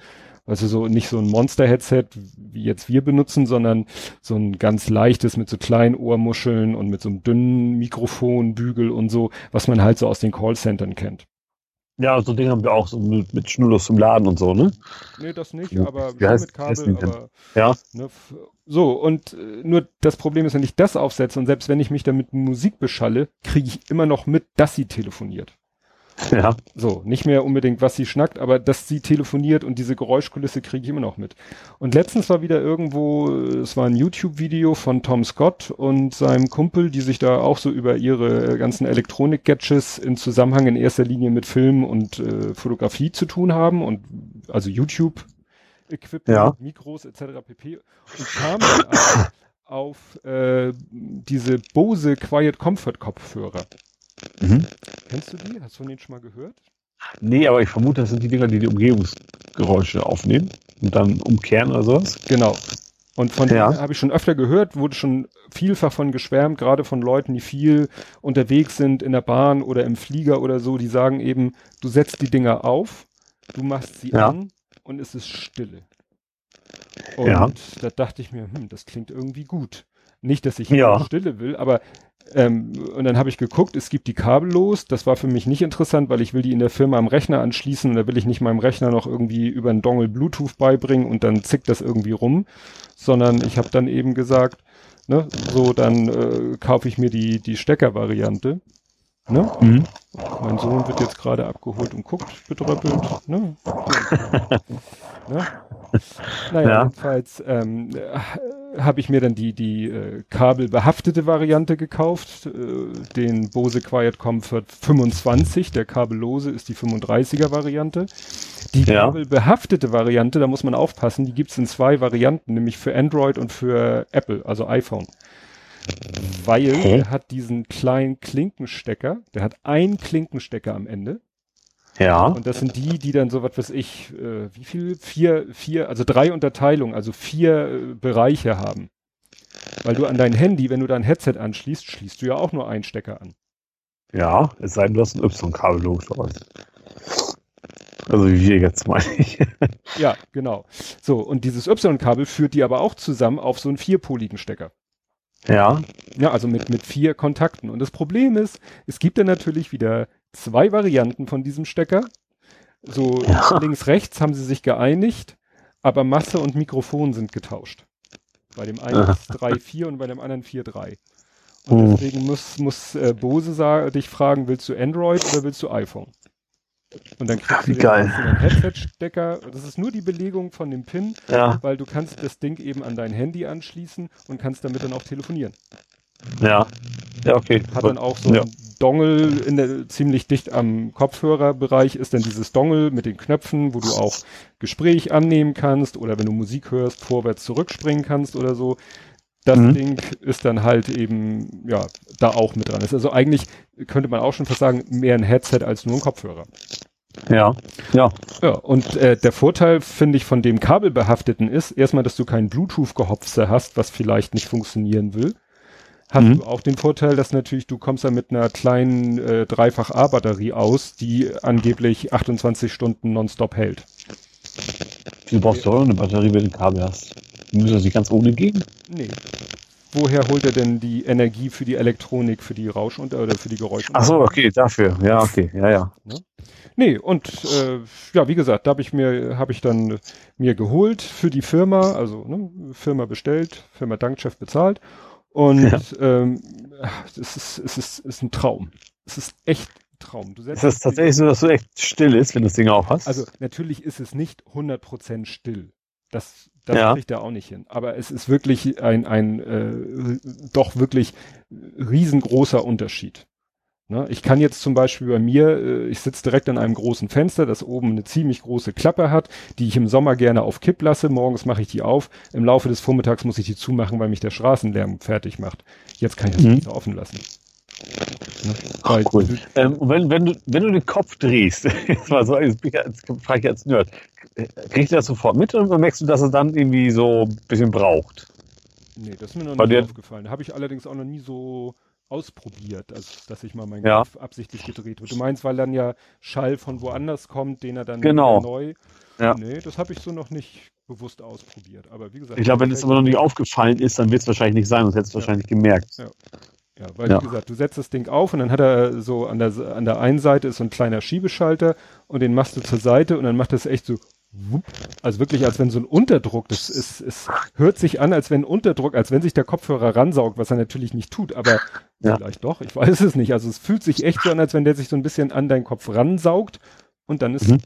Also so nicht so ein Monster-Headset, wie jetzt wir benutzen, sondern so ein ganz leichtes mit so kleinen Ohrmuscheln und mit so einem dünnen Mikrofonbügel und so, was man halt so aus den Callcentern kennt. Ja, so Dinge haben wir auch so mit, mit Schnurlos zum Laden und so, ne? Nee, das nicht, ja. aber heißt, mit Kabel, aber ja. Ne, so, und äh, nur das Problem ist, wenn ich das aufsetze und selbst wenn ich mich damit Musik beschalle, kriege ich immer noch mit, dass sie telefoniert. Ja. So, nicht mehr unbedingt, was sie schnackt, aber dass sie telefoniert und diese Geräuschkulisse kriege ich immer noch mit. Und letztens war wieder irgendwo, es war ein YouTube-Video von Tom Scott und seinem Kumpel, die sich da auch so über ihre ganzen Elektronik-Gadgets in Zusammenhang in erster Linie mit Film und äh, Fotografie zu tun haben und also YouTube Equipment, ja. Mikros etc. pp. Und kam dann auf äh, diese Bose Quiet Comfort Kopfhörer. Mhm. Kennst du die? Hast du von denen schon mal gehört? Nee, aber ich vermute, das sind die Dinger, die die Umgebungsgeräusche aufnehmen und dann umkehren oder sowas. Genau. Und von ja. denen habe ich schon öfter gehört, wurde schon vielfach von geschwärmt, gerade von Leuten, die viel unterwegs sind in der Bahn oder im Flieger oder so, die sagen eben, du setzt die Dinger auf, du machst sie ja. an und es ist Stille. Und ja. da dachte ich mir, hm, das klingt irgendwie gut. Nicht, dass ich ja. Stille will, aber ähm, und dann habe ich geguckt, es gibt die kabellos. Das war für mich nicht interessant, weil ich will die in der Firma am Rechner anschließen und da will ich nicht meinem Rechner noch irgendwie über einen Dongle Bluetooth beibringen und dann zickt das irgendwie rum, sondern ich habe dann eben gesagt, ne, so dann äh, kaufe ich mir die die Steckervariante. Ne? Mhm. Mein Sohn wird jetzt gerade abgeholt und guckt bedröppelt. Ne? ne? Naja, ja. jedenfalls ähm, äh, habe ich mir dann die, die äh, kabelbehaftete Variante gekauft, äh, den Bose Quiet Comfort 25, der kabellose ist die 35er Variante. Die ja. kabelbehaftete Variante, da muss man aufpassen, die gibt's in zwei Varianten, nämlich für Android und für Apple, also iPhone. Weil okay. er hat diesen kleinen Klinkenstecker, der hat einen Klinkenstecker am Ende. Ja. Und das sind die, die dann so was weiß ich, äh, wie viel? Vier, vier, also drei Unterteilungen, also vier äh, Bereiche haben. Weil du an dein Handy, wenn du dein Headset anschließt, schließt du ja auch nur einen Stecker an. Ja, es sei denn, du hast ein Y-Kabel logischerweise. Also wie wir jetzt meine ich. ja, genau. So, und dieses Y-Kabel führt die aber auch zusammen auf so einen vierpoligen Stecker. Ja. Ja, also mit, mit vier Kontakten. Und das Problem ist, es gibt dann natürlich wieder zwei Varianten von diesem Stecker. So ja. links, rechts haben sie sich geeinigt, aber Masse und Mikrofon sind getauscht. Bei dem einen ist 3,4 und bei dem anderen 4,3. Und uh. deswegen muss, muss äh, Bose dich fragen, willst du Android oder willst du iPhone? Und dann kriegst Wie du den Headset-Stecker. Das ist nur die Belegung von dem Pin, ja. weil du kannst das Ding eben an dein Handy anschließen und kannst damit dann auch telefonieren. Ja. Ja, okay. Hat dann auch so ja. ein Dongle in der, ziemlich dicht am Kopfhörerbereich ist dann dieses Dongle mit den Knöpfen, wo du auch Gespräch annehmen kannst oder wenn du Musik hörst, vorwärts zurückspringen kannst oder so. Das mhm. Ding ist dann halt eben, ja, da auch mit dran. Ist also eigentlich, könnte man auch schon fast sagen, mehr ein Headset als nur ein Kopfhörer. Ja, ja. Ja, und äh, der Vorteil, finde ich, von dem kabelbehafteten ist, erstmal, dass du kein Bluetooth-Gehopse hast, was vielleicht nicht funktionieren will. Hast mhm. du auch den Vorteil, dass natürlich du kommst da mit einer kleinen äh, Dreifach-A-Batterie aus, die angeblich 28 Stunden nonstop hält. Du brauchst doch eine Batterie, wenn du ein Kabel hast. Muss das nicht ganz ohne gehen? Nee. Woher holt er denn die Energie für die Elektronik, für die Rausch- und, oder für die Geräusche? Ach so, okay, dafür. Ja, okay, ja, ja. Ne? Nee, und äh, ja, wie gesagt, da habe ich mir, habe ich dann mir geholt für die Firma, also ne, Firma bestellt, Firma Dankchef bezahlt. Und ja. ähm, es ist, es ist, es ist ein Traum. Es ist echt ein Traum. Du ist das tatsächlich so, dass du echt still ist, wenn du das Ding auch hast? Also natürlich ist es nicht 100% still. Das, das ja. kriegt er auch nicht hin. Aber es ist wirklich ein, ein äh, doch wirklich riesengroßer Unterschied. Ne? Ich kann jetzt zum Beispiel bei mir, äh, ich sitze direkt an einem großen Fenster, das oben eine ziemlich große Klappe hat, die ich im Sommer gerne auf Kipp lasse. Morgens mache ich die auf. Im Laufe des Vormittags muss ich die zumachen, weil mich der Straßenlärm fertig macht. Jetzt kann ich das mhm. offen lassen. Ne? Ach, cool. Ähm, wenn, wenn, du, wenn du den Kopf drehst, jetzt mal so, jetzt frage ich als Nerd, kriegst du das sofort mit oder merkst du, dass es dann irgendwie so ein bisschen braucht? Nee, das ist mir noch nicht aufgefallen. Habe ich allerdings auch noch nie so ausprobiert, also dass ich mal meinen ja. Kopf absichtlich gedreht wird. Du meinst, weil dann ja Schall von woanders kommt, den er dann genau. neu. Ja. Nee, das habe ich so noch nicht bewusst ausprobiert. Aber wie gesagt. Ich glaube, wenn es aber noch nicht aufgefallen ist, dann wird es wahrscheinlich nicht sein, sonst hättest du ja. wahrscheinlich gemerkt. Ja. Ja, weil ja. wie gesagt, du setzt das Ding auf und dann hat er so an der an der einen Seite ist so ein kleiner Schiebeschalter und den machst du zur Seite und dann macht das echt so also wirklich, als wenn so ein Unterdruck, das ist, es hört sich an, als wenn Unterdruck, als wenn sich der Kopfhörer ransaugt, was er natürlich nicht tut, aber Ja. Vielleicht doch, ich weiß es nicht. Also es fühlt sich echt so an, als wenn der sich so ein bisschen an deinen Kopf ransaugt und dann ist mhm.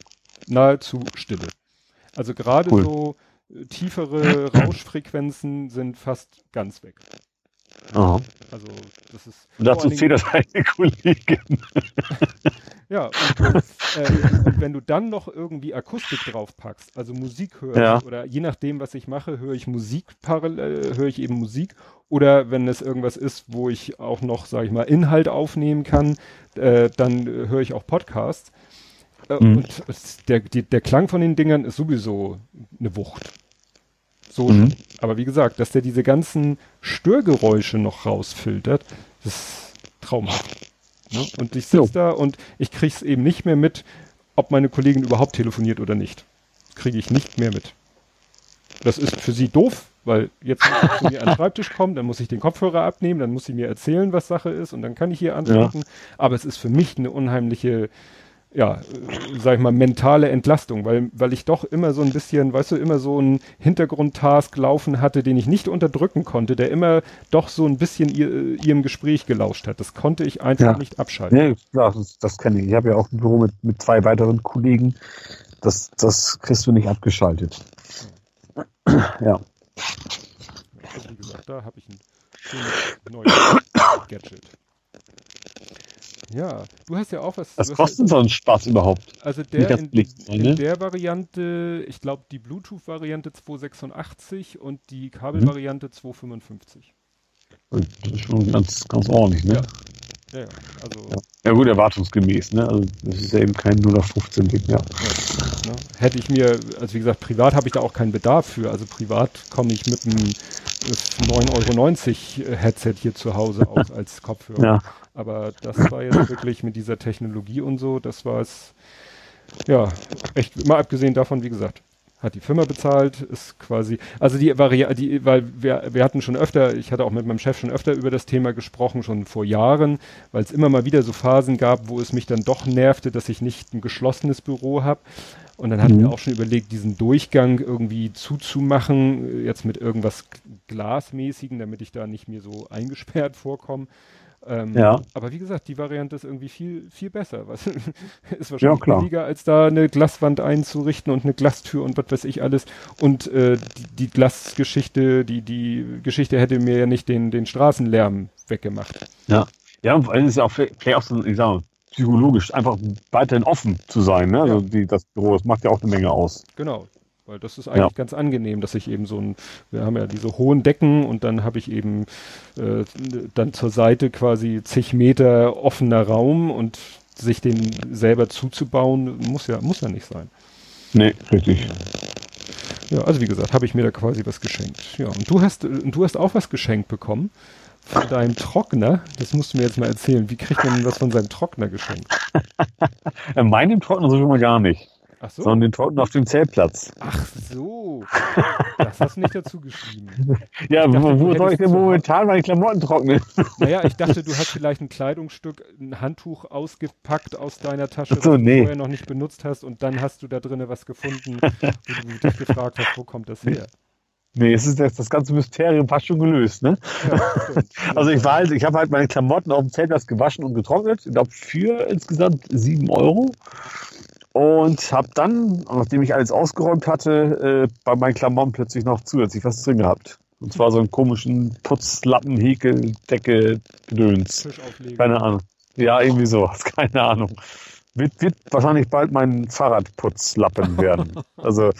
nahezu Stille. Also gerade cool. so äh, tiefere Rauschfrequenzen sind fast ganz weg. Aha. Also das ist. Und dazu zählt das eine Kollegin. ja, und, äh, und, wenn du dann noch irgendwie Akustik draufpackst, also Musik hörst, ja. oder je nachdem, was ich mache, höre ich Musik parallel, höre ich eben Musik. Oder wenn es irgendwas ist, wo ich auch noch, sage ich mal, Inhalt aufnehmen kann, äh, dann höre ich auch Podcasts. Äh, mhm. Und der, die, der Klang von den Dingern ist sowieso eine Wucht. So, mhm. aber wie gesagt, dass der diese ganzen Störgeräusche noch rausfiltert, das ist traumhaft. Ne? Und ich sitze da und ich krieg's eben nicht mehr mit, ob meine Kollegin überhaupt telefoniert oder nicht. Kriege ich nicht mehr mit. Das ist für sie doof, weil jetzt muss ich zu mir an den Schreibtisch kommen, dann muss ich den Kopfhörer abnehmen, dann muss sie mir erzählen, was Sache ist und dann kann ich hier antworten. Ja. Aber es ist für mich eine unheimliche ja, sag ich mal, mentale Entlastung, weil, weil ich doch immer so ein bisschen, weißt du, immer so einen Hintergrundtask laufen hatte, den ich nicht unterdrücken konnte, der immer doch so ein bisschen ihr, ihrem Gespräch gelauscht hat. Das konnte ich einfach ja. nicht abschalten. Nee, klar, das, das kenne ich. Ich habe ja auch ein Büro mit, mit zwei weiteren Kollegen. Das, das kriegst du nicht abgeschaltet. Ja. Also wie gesagt, da habe ich ein schönes neues Gadget. Ja, du hast ja auch was. Was kostet so ein Spaß überhaupt? Also der in, in der Variante, ich glaube die Bluetooth-Variante 286 und die Kabelvariante mhm. 255. Das ist schon ganz, ganz ordentlich, ne? Ja. Ja, ja, also ja. ja gut, erwartungsgemäß, ne? Also das ist ja eben kein 0 auf 15 Ding, ja. ja ne? Hätte ich mir, also wie gesagt, privat habe ich da auch keinen Bedarf für. Also privat komme ich mit einem 9,90 Euro Headset hier zu Hause auch als Kopfhörer. Ja. Aber das war jetzt wirklich mit dieser Technologie und so, das war es, ja, echt, mal abgesehen davon, wie gesagt, hat die Firma bezahlt, ist quasi, also die Variante, die, weil wir, wir hatten schon öfter, ich hatte auch mit meinem Chef schon öfter über das Thema gesprochen, schon vor Jahren, weil es immer mal wieder so Phasen gab, wo es mich dann doch nervte, dass ich nicht ein geschlossenes Büro habe. Und dann hatten mhm. wir auch schon überlegt, diesen Durchgang irgendwie zuzumachen, jetzt mit irgendwas Glasmäßigen, damit ich da nicht mehr so eingesperrt vorkomme. Ähm, ja. Aber wie gesagt, die Variante ist irgendwie viel, viel besser. Was ist wahrscheinlich ja, billiger, als da eine Glaswand einzurichten und eine Glastür und was weiß ich alles. Und äh, die, die Glasgeschichte, die, die Geschichte hätte mir ja nicht den, den Straßenlärm weggemacht. Ja. Ja, und vor allem ist ja auch vielleicht auch so, ich sag mal, psychologisch einfach weiterhin offen zu sein, ne? Also die, das Büro, das macht ja auch eine Menge aus. Genau. Weil das ist eigentlich ja. ganz angenehm, dass ich eben so ein, wir haben ja diese hohen Decken und dann habe ich eben äh, dann zur Seite quasi zig Meter offener Raum und sich den selber zuzubauen, muss ja, muss ja nicht sein. Nee, richtig. Ja, also wie gesagt, habe ich mir da quasi was geschenkt. Ja, und du hast, du hast auch was geschenkt bekommen von deinem Trockner. Das musst du mir jetzt mal erzählen. Wie kriegt man was von seinem Trockner geschenkt? Meinem Trockner so schon mal gar nicht. Ach so. Sondern den trocknen auf dem Zeltplatz. Ach so. Das hast du nicht dazu geschrieben. ja, dachte, wo soll ich denn momentan meine Klamotten trocknen? naja, ich dachte, du hast vielleicht ein Kleidungsstück, ein Handtuch ausgepackt aus deiner Tasche, so, das nee. du vorher noch nicht benutzt hast und dann hast du da drinnen was gefunden, wo du dich gefragt hast, wo kommt das her? Nee, es ist das, das ganze Mysterium fast schon gelöst, ne? Ja, also ich war halt, ich habe halt meine Klamotten auf dem Zeltplatz gewaschen und getrocknet. Ich glaube für insgesamt sieben Euro. Und habe dann, nachdem ich alles ausgeräumt hatte, äh, bei meinen Klamotten plötzlich noch zusätzlich was drin gehabt. Und zwar so einen komischen Putzlappen, Häkel, Decke, Gedöns. Keine Ahnung. Ja, irgendwie sowas, keine Ahnung. Wird, wird wahrscheinlich bald mein Fahrradputzlappen werden. Also,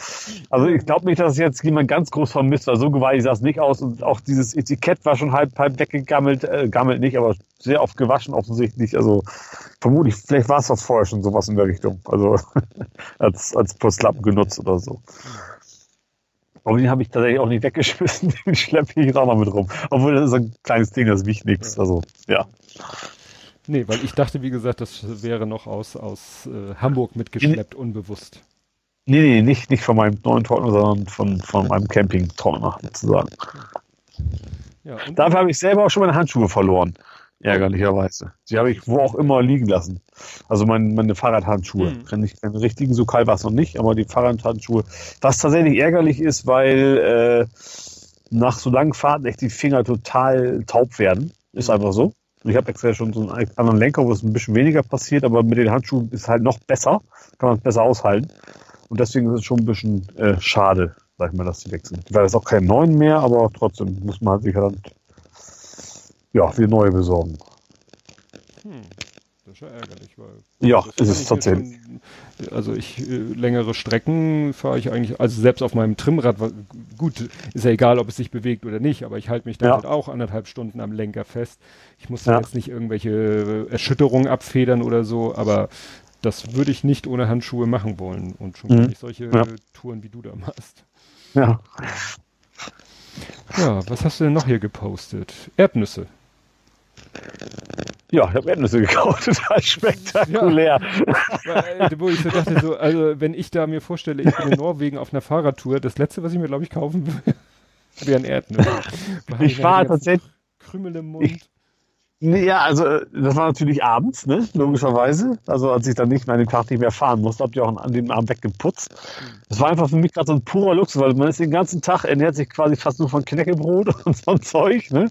also ich glaube nicht, dass jetzt jemand ganz groß vermisst, weil so gewaltig sah es nicht aus. Und auch dieses Etikett war schon halb, halb weggegammelt, äh, gammelt nicht, aber sehr oft gewaschen offensichtlich. Also vermutlich, vielleicht war es das vorher schon sowas in der Richtung. Also als, als Putzlappen genutzt oder so. Aber den habe ich tatsächlich auch nicht weggeschmissen. Den schleppe ich auch mal mit rum. Obwohl das ist ein kleines Ding, das wiegt nichts. Also, ja. Nee, weil ich dachte, wie gesagt, das wäre noch aus, aus äh, Hamburg mitgeschleppt, unbewusst. Nee, nee, nicht, nicht von meinem neuen Trockner, sondern von, von meinem Camping-Trockner sozusagen. Ja, Dafür habe ich selber auch schon meine Handschuhe verloren. Ärgerlicherweise. Die habe ich wo auch immer liegen lassen. Also mein, meine Fahrradhandschuhe. Mhm. Nicht keine richtigen, so kalt war es noch nicht, aber die Fahrradhandschuhe. Was tatsächlich ärgerlich ist, weil äh, nach so langen Fahrten echt die Finger total taub werden. Ist mhm. einfach so. Und ich habe extra schon so einen anderen Lenker, wo es ein bisschen weniger passiert, aber mit den Handschuhen ist es halt noch besser, kann man es besser aushalten. Und deswegen ist es schon ein bisschen äh, schade, sag ich mal, dass die wechseln. Weil es auch keinen neuen mehr, aber trotzdem muss man halt sich dann ja, wieder neue besorgen. Hm. Das ist ja ärgerlich, weil. Ja, ist es tatsächlich. Schon, also ich äh, längere Strecken fahre ich eigentlich, also selbst auf meinem Trimrad, gut, ist ja egal, ob es sich bewegt oder nicht, aber ich halte mich da ja. halt auch anderthalb Stunden am Lenker fest. Ich muss ja. jetzt nicht irgendwelche Erschütterungen abfedern oder so, aber das würde ich nicht ohne Handschuhe machen wollen und schon mhm. nicht solche ja. Touren wie du da machst. Ja. Ja, was hast du denn noch hier gepostet? Erdnüsse. Ja, ich habe Erdnüsse gekauft, total spektakulär. Ja, wo ich so dachte, so, also wenn ich da mir vorstelle, ich bin in Norwegen auf einer Fahrradtour, das letzte, was ich mir, glaube ich, kaufen würde, wären Erdnüsse. Ich war tatsächlich. Krümel im Mund. Ich, ja, also äh, das war natürlich abends, ne? logischerweise. Also als ich dann nicht mehr an dem Tag nicht mehr fahren musste, habt ihr auch an dem Abend weggeputzt. Das war einfach für mich gerade so ein purer Luxus, weil man ist den ganzen Tag, ernährt sich quasi fast nur von Knäckebrot und so ein Zeug. Ne?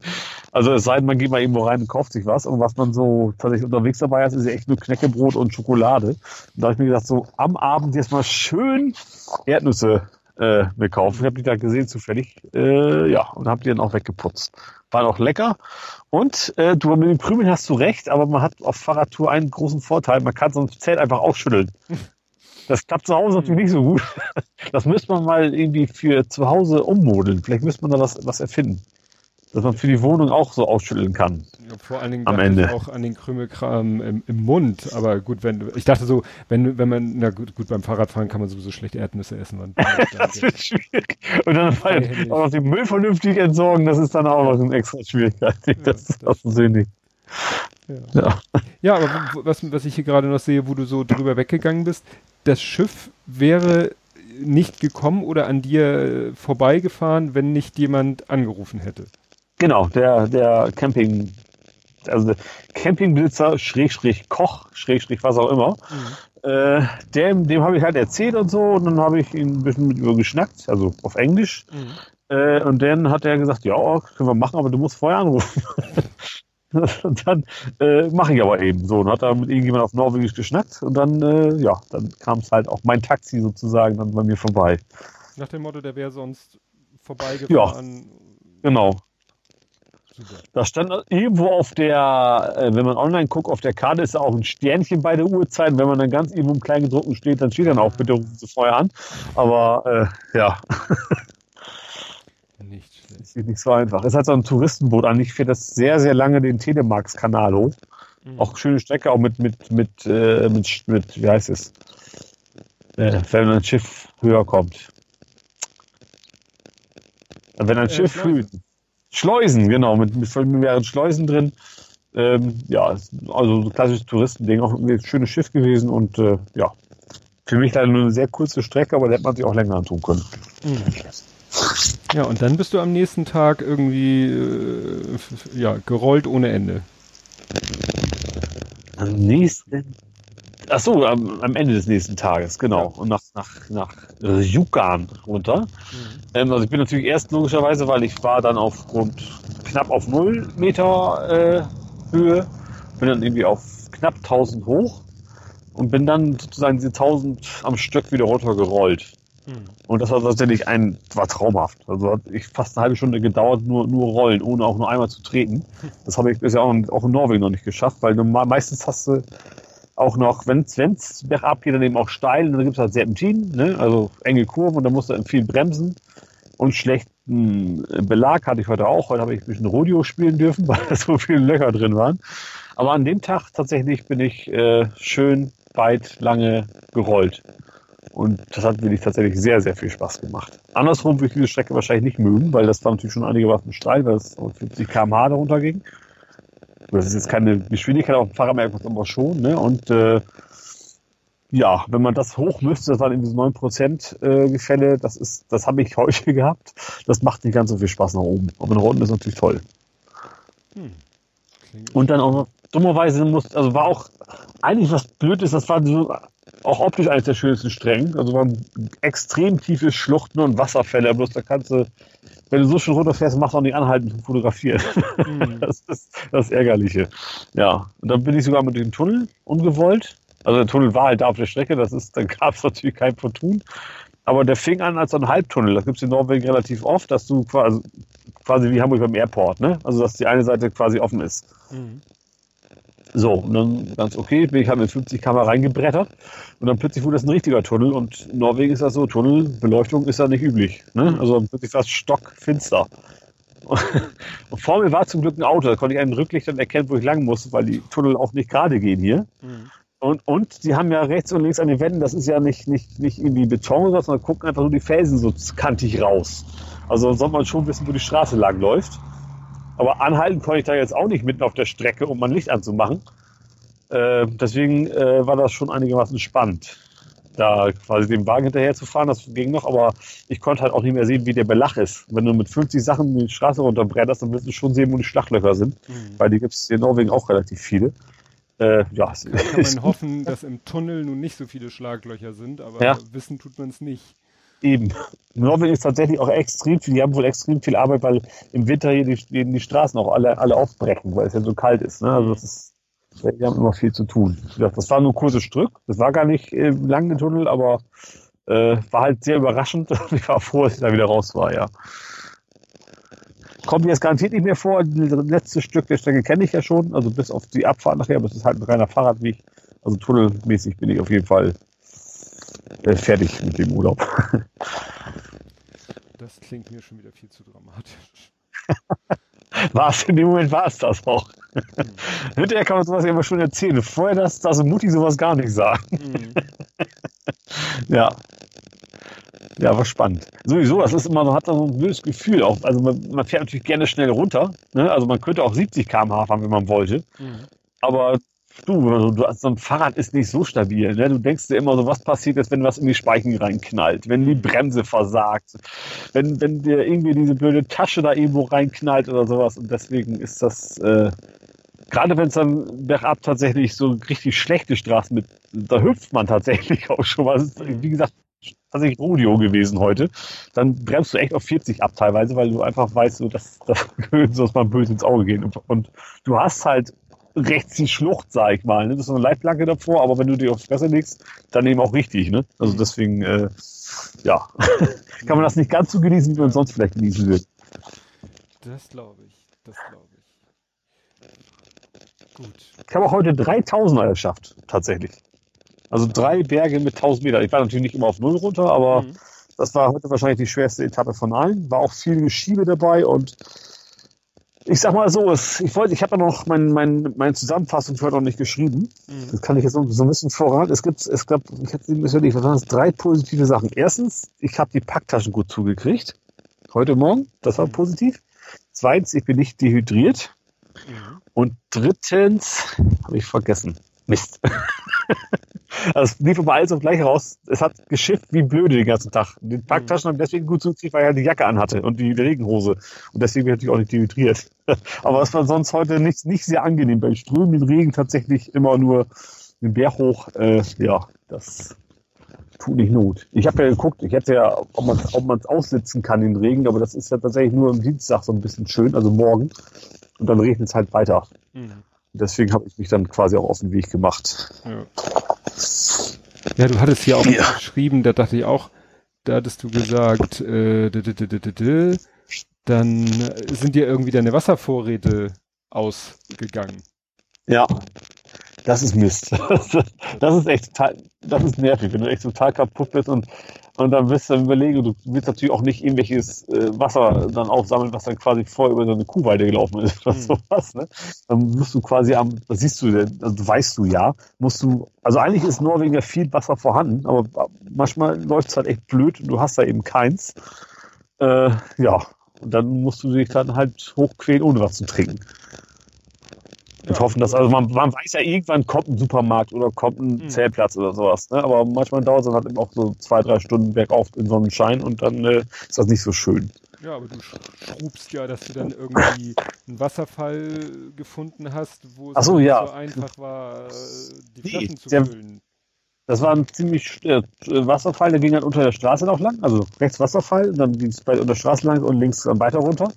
Also es sei denn, man geht mal irgendwo rein und kauft sich was. Und was man so tatsächlich unterwegs dabei hat, ist echt nur Knäckebrot und Schokolade. Und da habe ich mir gedacht, so am Abend jetzt mal schön Erdnüsse äh, mir kaufen. Ich habe die da gesehen zufällig, äh, ja, und habe die dann auch weggeputzt. War auch lecker. Und äh, du mit den Krümeln hast du recht, aber man hat auf Fahrradtour einen großen Vorteil. Man kann so ein Zelt einfach ausschütteln. Das klappt zu Hause natürlich nicht so gut. Das müsste man mal irgendwie für zu Hause ummodeln. Vielleicht müsste man da was, was erfinden dass man für die Wohnung auch so ausschütteln kann. Ja, vor allen Dingen am Ende. auch an den Krümelkram im, im, Mund. Aber gut, wenn ich dachte so, wenn wenn man na gut, gut beim Fahrradfahren kann man sowieso schlecht Erdnüsse essen. Und das wird schwierig. Und dann auch noch den Müll vernünftig entsorgen, das ist dann auch noch eine extra Schwierigkeit. Das ist offensichtlich. Ja. ja. ja, aber was, was ich hier gerade noch sehe, wo du so drüber weggegangen bist, das Schiff wäre nicht gekommen oder an dir vorbeigefahren, wenn nicht jemand angerufen hätte. Genau, der, der Camping, also Campingblitzer, Schrägstrich Koch, Schrägstrich was auch immer. Mhm. Äh, dem dem habe ich halt erzählt und so und dann habe ich ihn ein bisschen mit über geschnackt, also auf Englisch. Mhm. Äh, und dann hat er gesagt, ja, können wir machen, aber du musst vorher anrufen. und dann äh, mache ich aber eben so und hat da mit irgendjemand auf Norwegisch geschnackt und dann, äh, ja, dann kam es halt auch mein Taxi sozusagen dann bei mir vorbei. Nach dem Motto, der wäre sonst vorbeigefahren. Ja, genau. Super. Da stand irgendwo auf der, äh, wenn man online guckt, auf der Karte ist auch ein Sternchen bei der Uhrzeit. Wenn man dann ganz irgendwo im Kleingedruckten steht, dann steht dann auch, bitte rufen Sie vorher an. Aber äh, ja. Nicht schlecht. Das ist nicht so einfach. Es ist halt so ein Touristenboot an. Ich fährt das sehr, sehr lange den Telemarks-Kanal hoch. Mhm. Auch schöne Strecke, auch mit, mit, mit, äh, mit, mit, wie heißt es? Äh, wenn ein Schiff höher kommt. Wenn ein äh, Schiff höher Schleusen, genau, mit, mit mehreren Schleusen drin. Ähm, ja, also so klassisches Touristending, auch ein schönes Schiff gewesen und äh, ja, für mich leider nur eine sehr kurze Strecke, aber da hätte man sich auch länger antun können. Ja, und dann bist du am nächsten Tag irgendwie äh, ja, gerollt ohne Ende. Am nächsten Ach so, am, am, Ende des nächsten Tages, genau. Ja. Und nach, nach, nach Jukan runter. Mhm. Ähm, also ich bin natürlich erst logischerweise, weil ich war dann aufgrund knapp auf null Meter äh, Höhe, bin dann irgendwie auf knapp 1000 hoch und bin dann sozusagen diese 1000 am Stück wieder runtergerollt. Mhm. Und das war tatsächlich ein, war traumhaft. Also hat ich fast eine halbe Stunde gedauert, nur, nur rollen, ohne auch nur einmal zu treten. Das habe ich bisher auch, auch in Norwegen noch nicht geschafft, weil meistens hast du auch noch, wenn es bergab geht, dann eben auch steil, und dann gibt es halt Serpentinen, ne? also enge Kurven und da musst du viel bremsen. Und schlechten Belag hatte ich heute auch. Heute habe ich ein bisschen Rodeo spielen dürfen, weil so viele Löcher drin waren. Aber an dem Tag tatsächlich bin ich äh, schön weit lange gerollt. Und das hat wirklich tatsächlich sehr, sehr viel Spaß gemacht. Andersrum würde ich diese Strecke wahrscheinlich nicht mögen, weil das war natürlich schon einigermaßen steil, weil es auf 50 km/h darunter ging. Das ist jetzt keine Geschwindigkeit auf dem Fahrrad mehr, aber schon. Ne? Und äh, ja, wenn man das hoch müsste, das waren eben diese 9% äh, Gefälle, das ist, das habe ich heute gehabt. Das macht nicht ganz so viel Spaß nach oben. Aber nach unten ist natürlich toll. Hm. Und dann auch noch, dummerweise muss, also war auch eigentlich was blöd ist, das war so auch optisch eines der schönsten Strängen. Also waren extrem tiefe Schluchten und Wasserfälle. Bloß da kannst du, wenn du so schon runterfährst, machst du auch nicht anhalten zu fotografieren. Mhm. Das ist das Ärgerliche. Ja, und dann bin ich sogar mit dem Tunnel ungewollt. Also der Tunnel war halt da auf der Strecke, das ist, dann gab es natürlich kein Vertun. Aber der fing an als so ein Halbtunnel. Das gibt es in Norwegen relativ oft, dass du quasi, quasi wie Hamburg beim Airport, ne? Also dass die eine Seite quasi offen ist. Mhm. So, und dann ganz okay, bin ich halt mit 50 km reingebrettert und dann plötzlich wurde das ein richtiger Tunnel und in Norwegen ist das so, Tunnelbeleuchtung ist da nicht üblich. Ne? Also wirklich fast stockfinster. Und vor mir war zum Glück ein Auto, da konnte ich einen Rücklichtern erkennen, wo ich lang muss, weil die Tunnel auch nicht gerade gehen hier. Mhm. Und, und die haben ja rechts und links an den Wänden, das ist ja nicht, nicht, nicht irgendwie Beton sondern gucken einfach nur die Felsen so kantig raus. Also soll man schon wissen, wo die Straße lang läuft. Aber anhalten konnte ich da jetzt auch nicht mitten auf der Strecke, um mein Licht anzumachen. Äh, deswegen äh, war das schon einigermaßen spannend, da quasi dem Wagen hinterher zu fahren. Das ging noch, aber ich konnte halt auch nicht mehr sehen, wie der Belach ist. Wenn du mit 50 Sachen die Straße runterbretterst, dann wirst du schon sehen, wo die Schlaglöcher sind. Mhm. Weil die gibt es in Norwegen auch relativ viele. Äh, ja, da kann man hoffen, dass im Tunnel nun nicht so viele Schlaglöcher sind, aber ja. wissen tut man es nicht. Eben. Norwegen ist tatsächlich auch extrem viel, die haben wohl extrem viel Arbeit, weil im Winter hier die, die, Straßen auch alle, alle aufbrechen, weil es ja so kalt ist. Ne? Also das ist, die haben immer viel zu tun. Das war nur ein kurzes Stück. Das war gar nicht äh, lang der Tunnel, aber äh, war halt sehr überraschend. ich war froh, dass ich da wieder raus war, ja. Kommt mir jetzt garantiert nicht mehr vor. Das letzte Stück der Strecke kenne ich ja schon, also bis auf die Abfahrt nachher, aber es ist halt ein reiner Fahrradweg. Also tunnelmäßig bin ich auf jeden Fall äh, fertig mit dem Urlaub. Das klingt mir schon wieder viel zu dramatisch. war es in dem Moment war es das auch. Mhm. Hinterher kann man sowas ja immer schon erzählen. Vorher das, das also Mutti sowas gar nicht sagen. Mhm. ja. Ja, war spannend. Sowieso, das ist immer, man hat da so ein blödes Gefühl auch. Also man, man fährt natürlich gerne schnell runter. Ne? Also man könnte auch 70 km/h fahren, wenn man wollte. Mhm. Aber Du, also, du, so ein Fahrrad ist nicht so stabil. Ne? Du denkst dir immer so, was passiert jetzt, wenn was in die Speichen reinknallt, wenn die Bremse versagt, wenn, wenn dir irgendwie diese blöde Tasche da irgendwo reinknallt oder sowas. Und deswegen ist das, äh, gerade wenn es dann bergab tatsächlich so richtig schlechte Straßen mit, da hüpft man tatsächlich auch schon mal. Wie gesagt, tatsächlich Rodeo gewesen heute. Dann bremst du echt auf 40 ab teilweise, weil du einfach weißt, so, dass das könnte sonst mal böse ins Auge gehen. Und, und du hast halt rechts die Schlucht, sag ich mal. Ne? Das ist eine Leitplanke davor, aber wenn du die aufs Fresse legst, dann eben auch richtig. Ne? Also mhm. deswegen, äh, ja, kann man das nicht ganz so genießen, wie man sonst vielleicht genießen will. Das glaube ich, das glaube ich. Gut. Ich habe auch heute 3000er geschafft, tatsächlich. Also drei Berge mit 1000 Meter. Ich war natürlich nicht immer auf Null runter, aber mhm. das war heute wahrscheinlich die schwerste Etappe von allen. War auch viel Geschiebe dabei und ich sag mal so, ich wollte, ich habe ja noch mein, mein, meine Zusammenfassung für heute noch nicht geschrieben. Mhm. Das kann ich jetzt so, so ein bisschen voran. Es gibt, es gab, ich hätte nicht, was waren das, drei positive Sachen. Erstens, ich habe die Packtaschen gut zugekriegt. Heute Morgen, das war mhm. positiv. Zweitens, ich bin nicht dehydriert. Mhm. Und drittens, habe ich vergessen. Mist. Also es lief aber alles auf gleich raus. Es hat geschifft wie blöde den ganzen Tag. Die Packtaschen haben deswegen gut zugekriegt, weil er die Jacke anhatte und die Regenhose. Und deswegen bin ich natürlich auch nicht dehydriert. aber es war sonst heute nicht, nicht sehr angenehm. Bei strömenden Regen tatsächlich immer nur den Berg hoch. Äh, ja, das tut nicht Not. Ich habe ja geguckt, ich hätte ja, ob man ob man es aussitzen kann den Regen, aber das ist ja tatsächlich nur am Dienstag so ein bisschen schön, also morgen. Und dann regnet es halt weiter. Mhm. Deswegen habe ich mich dann quasi auch auf den Weg gemacht. Ja. Ja, du hattest hier auch ja. geschrieben, da dachte ich auch, da hattest du gesagt, äh, dann sind dir irgendwie deine Wasservorräte ausgegangen. Ja, das ist Mist. Das ist echt total, das ist nervig, wenn du echt total kaputt bist und und dann wirst du überlegen, du willst natürlich auch nicht irgendwelches äh, Wasser dann aufsammeln, was dann quasi vorher über so eine Kuhweide gelaufen ist oder mhm. sowas. Ne? Dann musst du quasi am, das siehst du, also weißt du ja, musst du, also eigentlich ist Norwegen ja viel Wasser vorhanden, aber manchmal läuft es halt echt blöd und du hast da eben keins. Äh, ja, und dann musst du dich dann halt hochquälen, ohne was zu trinken. Und hoffen, dass, also man, man weiß ja, irgendwann kommt ein Supermarkt oder kommt ein mhm. Zählplatz oder sowas. Ne? Aber manchmal dauert es dann halt eben auch so zwei, drei Stunden bergauf in Sonnenschein und dann äh, ist das nicht so schön. Ja, aber du schrubst ja, dass du dann irgendwie einen Wasserfall gefunden hast, wo es so, ja. so einfach war, die nee, Flaschen zu der, füllen. Das war ein ziemlich äh, Wasserfall, der ging halt unter der Straße noch lang, also rechts Wasserfall, dann ging es bei unter der Straße lang und links dann weiter runter.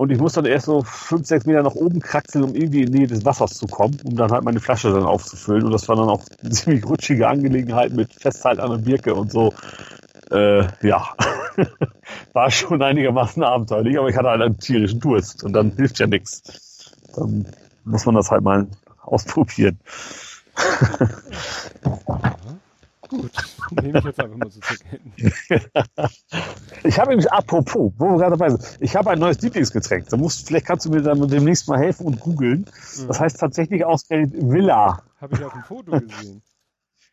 Und ich musste dann erst so fünf, sechs Meter nach oben kraxeln, um irgendwie in die Nähe des Wassers zu kommen, um dann halt meine Flasche dann aufzufüllen. Und das war dann auch eine ziemlich rutschige Angelegenheit mit Festhalt an der Birke und so. Äh, ja, war schon einigermaßen abenteuerlich, aber ich hatte halt einen tierischen Durst und dann hilft ja nichts. Dann muss man das halt mal ausprobieren. Gut, nehme ich jetzt einfach mal so zur ich habe nämlich, apropos, wo wir gerade dabei sind, ich habe ein neues Lieblingsgetränk. Da musst, vielleicht kannst du mir dann demnächst mal helfen und googeln. Mhm. Das heißt tatsächlich ausgerechnet Villa. Habe ich auf dem Foto gesehen.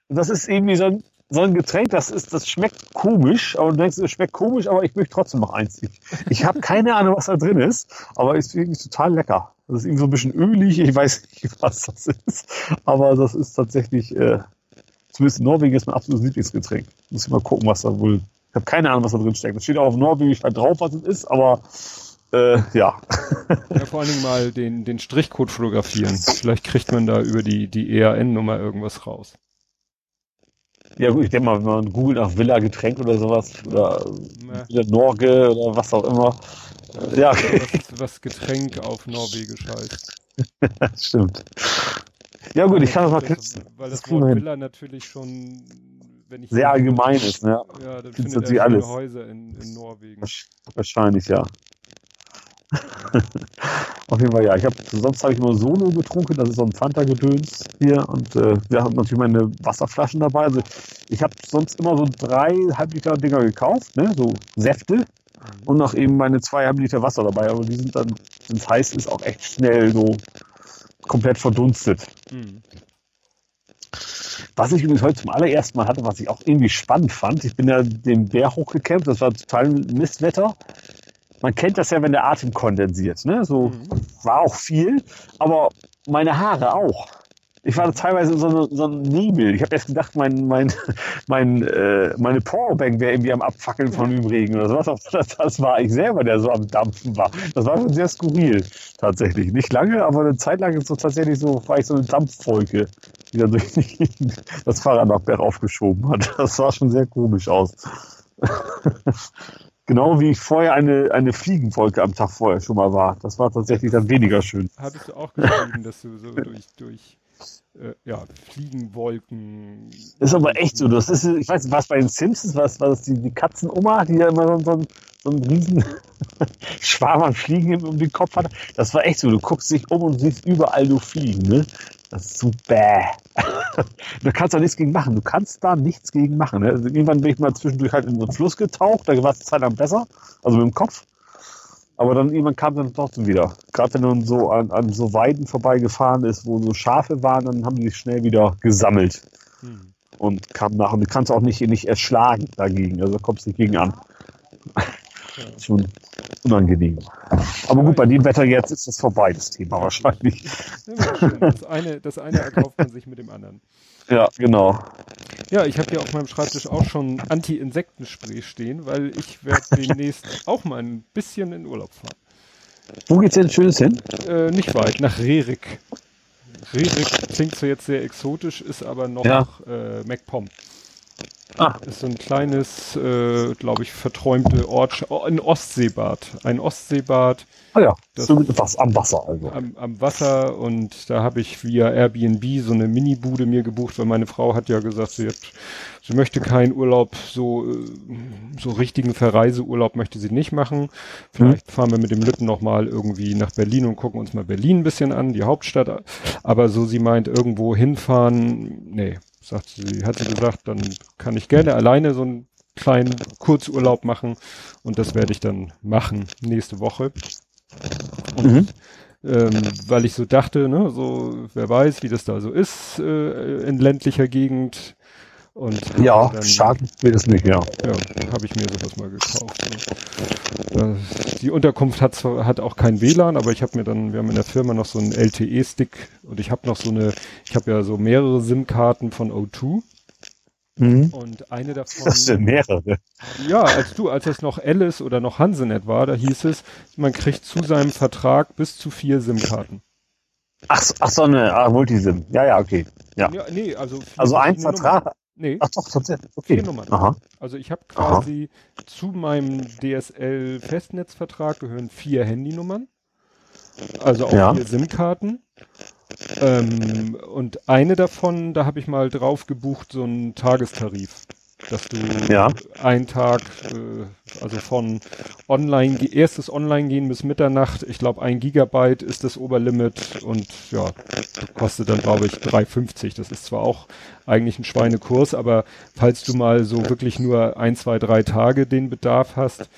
Und das ist irgendwie so ein, so ein Getränk, das ist, das schmeckt komisch, aber du denkst, es schmeckt komisch, aber ich möchte trotzdem noch eins. Ich, habe keine Ahnung, was da drin ist, aber ist irgendwie total lecker. Das ist irgendwie so ein bisschen ölig, ich weiß nicht, was das ist, aber das ist tatsächlich äh, zumindest in Norwegen ist mein absolutes Lieblingsgetränk. Muss ich mal gucken, was da wohl. Ich habe keine Ahnung, was da drin steckt. Das steht auch auf Norwegisch halt drauf, was es ist, aber äh, ja. ja. Vor allen Dingen mal den, den Strichcode fotografieren. Vielleicht kriegt man da über die, die EAN-Nummer irgendwas raus. Ja gut, ich denke mal, wenn man googelt nach Villa Getränk oder sowas, oder ja. Norge oder was auch immer. Ja, okay. was, was Getränk auf Norwegisch heißt. Stimmt. Ja gut, ich kann das mal kürzen. Weil das, das Wort Villa natürlich schon, wenn ich sehr allgemein ist, ne? Ja, dann findet natürlich alles. Häuser in, in Norwegen. Wahrscheinlich, ja. Auf jeden Fall ja. Ich habe sonst habe ich nur Solo getrunken, das ist so ein Fanta-Gedöns hier und äh, wir haben natürlich meine Wasserflaschen dabei. Also ich habe sonst immer so drei Halbliter Dinger gekauft, ne, so Säfte mhm. und noch eben meine zwei Halbliter Wasser dabei. Aber die sind dann, wenn es heiß ist, auch echt schnell so komplett verdunstet. Mhm. Was ich übrigens heute zum allerersten Mal hatte, was ich auch irgendwie spannend fand, ich bin ja den Berg hochgekämpft, das war total Mistwetter. Man kennt das ja, wenn der Atem kondensiert, ne? So mhm. war auch viel, aber meine Haare auch. Ich war teilweise in so, eine, so einem Nebel. Ich habe erst gedacht, mein, mein, mein, äh, meine Powerbank wäre irgendwie am Abfackeln von dem Regen oder sowas. Das, das war ich selber, der so am Dampfen war. Das war schon sehr skurril, tatsächlich. Nicht lange, aber eine Zeit lang ist so tatsächlich so, war ich so eine Dampfwolke, die dann durch das Fahrrad nach bergauf geschoben hat. Das sah schon sehr komisch aus. Genau wie ich vorher eine, eine Fliegenwolke am Tag vorher schon mal war. Das war tatsächlich dann weniger schön. Hattest du auch geschrieben, dass du so durch, durch äh, ja, Fliegenwolken. Ist aber echt so. Das ist, ich weiß was bei den Simpsons, was war das, die, die Katzenoma, die ja immer so, so, so einen riesen Schwarm an Fliegen um den Kopf hat. Das war echt so. Du guckst dich um und siehst überall nur Fliegen, ne? Das ist so bäh. da kannst du nichts gegen machen. Du kannst da nichts gegen machen. Ne? Also irgendwann bin ich mal zwischendurch halt in so einen Fluss getaucht, da war es Zeit lang besser, also mit dem Kopf. Aber dann irgendwann kam dann trotzdem wieder. Gerade wenn man so an, an so Weiden vorbeigefahren ist, wo so Schafe waren, dann haben die sich schnell wieder gesammelt. Hm. Und kam nach. Und du kannst auch nicht, nicht erschlagen dagegen. Also kommst du nicht gegen an. Ja. Schon unangenehm. Aber gut, bei dem Wetter jetzt ist das vorbei, das Thema wahrscheinlich. Das eine, das eine erkauft man sich mit dem anderen. Ja, genau. Ja, ich habe hier auf meinem Schreibtisch auch schon Anti-Insektenspray stehen, weil ich werde demnächst auch mal ein bisschen in Urlaub fahren. Wo geht's denn schönes hin? Äh, nicht weit, nach Rerik. Rerik klingt so jetzt sehr exotisch, ist aber noch ja. äh, MacPom. Ah. Ist so ein kleines, äh, glaube ich, verträumte Ort, ein Ostseebad. Ein Ostseebad. Ah ja, das so was am Wasser also. Am, am Wasser und da habe ich via Airbnb so eine Minibude mir gebucht, weil meine Frau hat ja gesagt, sie, hat, sie möchte keinen Urlaub, so, äh, so richtigen Verreiseurlaub möchte sie nicht machen. Vielleicht mhm. fahren wir mit dem Lütten nochmal irgendwie nach Berlin und gucken uns mal Berlin ein bisschen an, die Hauptstadt. Aber so, sie meint, irgendwo hinfahren, nee, sagt sie, hat sie gesagt, dann kann ich gerne alleine so einen kleinen Kurzurlaub machen und das werde ich dann machen nächste Woche. Und, mhm. ähm, weil ich so dachte, ne, so wer weiß, wie das da so ist äh, in ländlicher Gegend. Und ja, dann, schaden will es nicht, ja. Ja, habe ich mir sowas mal gekauft. Ne. Die Unterkunft hat zwar, hat auch kein WLAN, aber ich habe mir dann, wir haben in der Firma noch so einen LTE-Stick und ich habe noch so eine, ich habe ja so mehrere SIM-Karten von O2. Mhm. Und eine davon. Das sind mehrere. Ja, als du, als es noch Alice oder noch Hansenet war, da hieß es, man kriegt zu seinem Vertrag bis zu vier SIM-Karten. Ach, ach so, eine ah, Multisim. Ja, ja, okay. Ja. ja nee, also, also ein Vertrag. Nee. Ach doch, tatsächlich. Okay. Vier Nummern. Aha. Also ich habe quasi Aha. zu meinem DSL-Festnetzvertrag gehören vier Handynummern. Also auch ja. vier SIM-Karten. Ähm, und eine davon, da habe ich mal drauf gebucht, so einen Tagestarif dass du ja. einen Tag, äh, also von online, erstes Online-Gehen bis Mitternacht, ich glaube ein Gigabyte ist das Oberlimit und ja, kostet dann glaube ich 3,50. Das ist zwar auch eigentlich ein Schweinekurs, aber falls du mal so wirklich nur ein, zwei, drei Tage den Bedarf hast,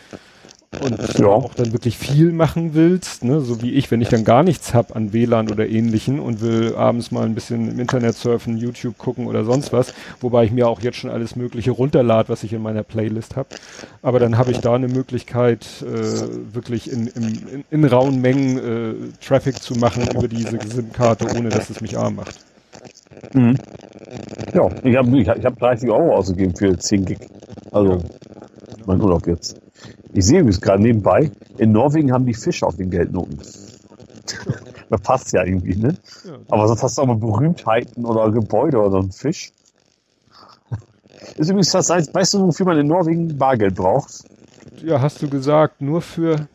und ja. auch dann wirklich viel machen willst, ne, so wie ich, wenn ich dann gar nichts hab an WLAN oder ähnlichen und will abends mal ein bisschen im Internet surfen, YouTube gucken oder sonst was, wobei ich mir auch jetzt schon alles Mögliche runterlade, was ich in meiner Playlist habe. Aber dann habe ich da eine Möglichkeit, äh, wirklich in, in, in, in rauen Mengen äh, Traffic zu machen über diese SIM-Karte, ohne dass es mich arm macht. Mhm. Ja, ich habe ich hab 30 Euro ausgegeben für 10 Gig. Also ja. mein Urlaub jetzt. Ich sehe übrigens gerade nebenbei, in Norwegen haben die Fische auf den Geldnoten. das passt ja irgendwie, ne? Ja, Aber sonst hast du auch mal Berühmtheiten oder Gebäude oder so einen Fisch. Ist übrigens das, weißt du, wofür man in Norwegen Bargeld braucht? Ja, hast du gesagt, nur für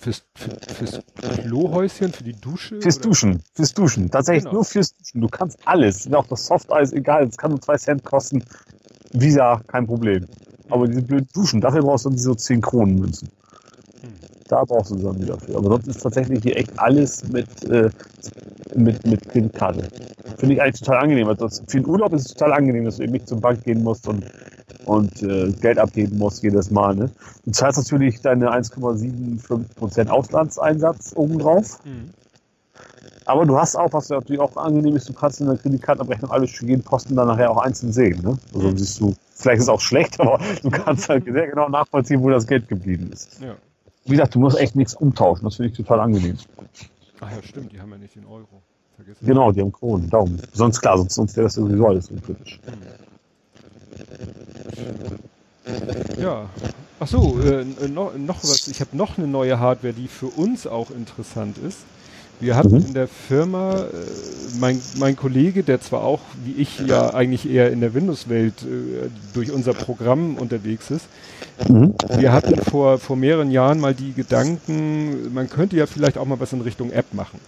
fürs, für, fürs Klohäuschen, für die Dusche? Fürs oder? Duschen, fürs Duschen. Tatsächlich genau. nur fürs Duschen. Du kannst alles. Auch das Softeis, egal, es kann nur zwei Cent kosten. Visa, kein Problem. Aber diese blöden Duschen, dafür brauchst du so 10 Kronen Münzen. Da brauchst du sie dann wieder für. Aber sonst ist tatsächlich hier echt alles mit, äh, mit, mit Kreditkarte. Finde ich eigentlich total angenehm. Also für den Urlaub ist es total angenehm, dass du eben nicht zur Bank gehen musst und, und äh, Geld abheben musst jedes Mal. Ne? Du zahlst natürlich deine 1,75% Auslandseinsatz obendrauf. Mhm. Aber du hast auch, was natürlich auch angenehm ist, du kannst in der Kreditkartenabrechnung alles für jeden Posten dann nachher auch einzeln sehen. Ne? Also mhm. siehst du, vielleicht ist es auch schlecht, aber du kannst halt sehr genau nachvollziehen, wo das Geld geblieben ist. Ja. Wie gesagt, du musst echt nichts umtauschen, das finde ich total angenehm. Ach ja, stimmt, die haben ja nicht den Euro. Vergessen genau, die haben Kronen, Daumen. Sonst klar, sonst, sonst wäre das sowieso alles unkritisch. Ja. Ach so, äh, noch, noch was. Ich habe noch eine neue Hardware, die für uns auch interessant ist. Wir hatten mhm. in der Firma, äh, mein, mein Kollege, der zwar auch, wie ich ja eigentlich eher in der Windows-Welt äh, durch unser Programm unterwegs ist, mhm. wir hatten vor, vor mehreren Jahren mal die Gedanken, man könnte ja vielleicht auch mal was in Richtung App machen.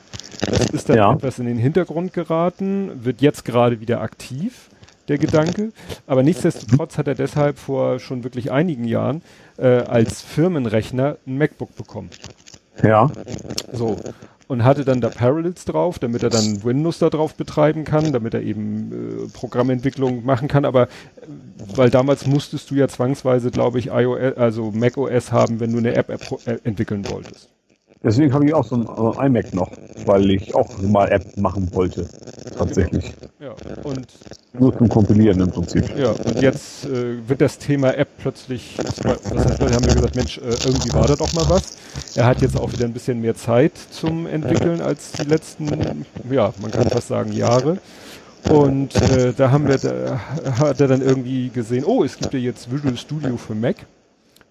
Das ist dann ja. etwas in den Hintergrund geraten, wird jetzt gerade wieder aktiv, der Gedanke. Aber nichtsdestotrotz hat er deshalb vor schon wirklich einigen Jahren äh, als Firmenrechner ein MacBook bekommen. Ja. So und hatte dann da Parallels drauf, damit er dann Windows da drauf betreiben kann, damit er eben äh, Programmentwicklung machen kann. Aber äh, weil damals musstest du ja zwangsweise, glaube ich, iOS, also macOS haben, wenn du eine App äh, entwickeln wolltest. Deswegen habe ich auch so ein also iMac noch, weil ich auch mal App machen wollte. Tatsächlich. Ja, und. Nur zum Kompilieren im Prinzip. Ja, und jetzt äh, wird das Thema App plötzlich, das heißt, Leute haben mir gesagt, Mensch, äh, irgendwie war da doch mal was. Er hat jetzt auch wieder ein bisschen mehr Zeit zum Entwickeln als die letzten, ja, man kann fast sagen, Jahre. Und äh, da haben wir, da hat er dann irgendwie gesehen, oh, es gibt ja jetzt Visual Studio für Mac.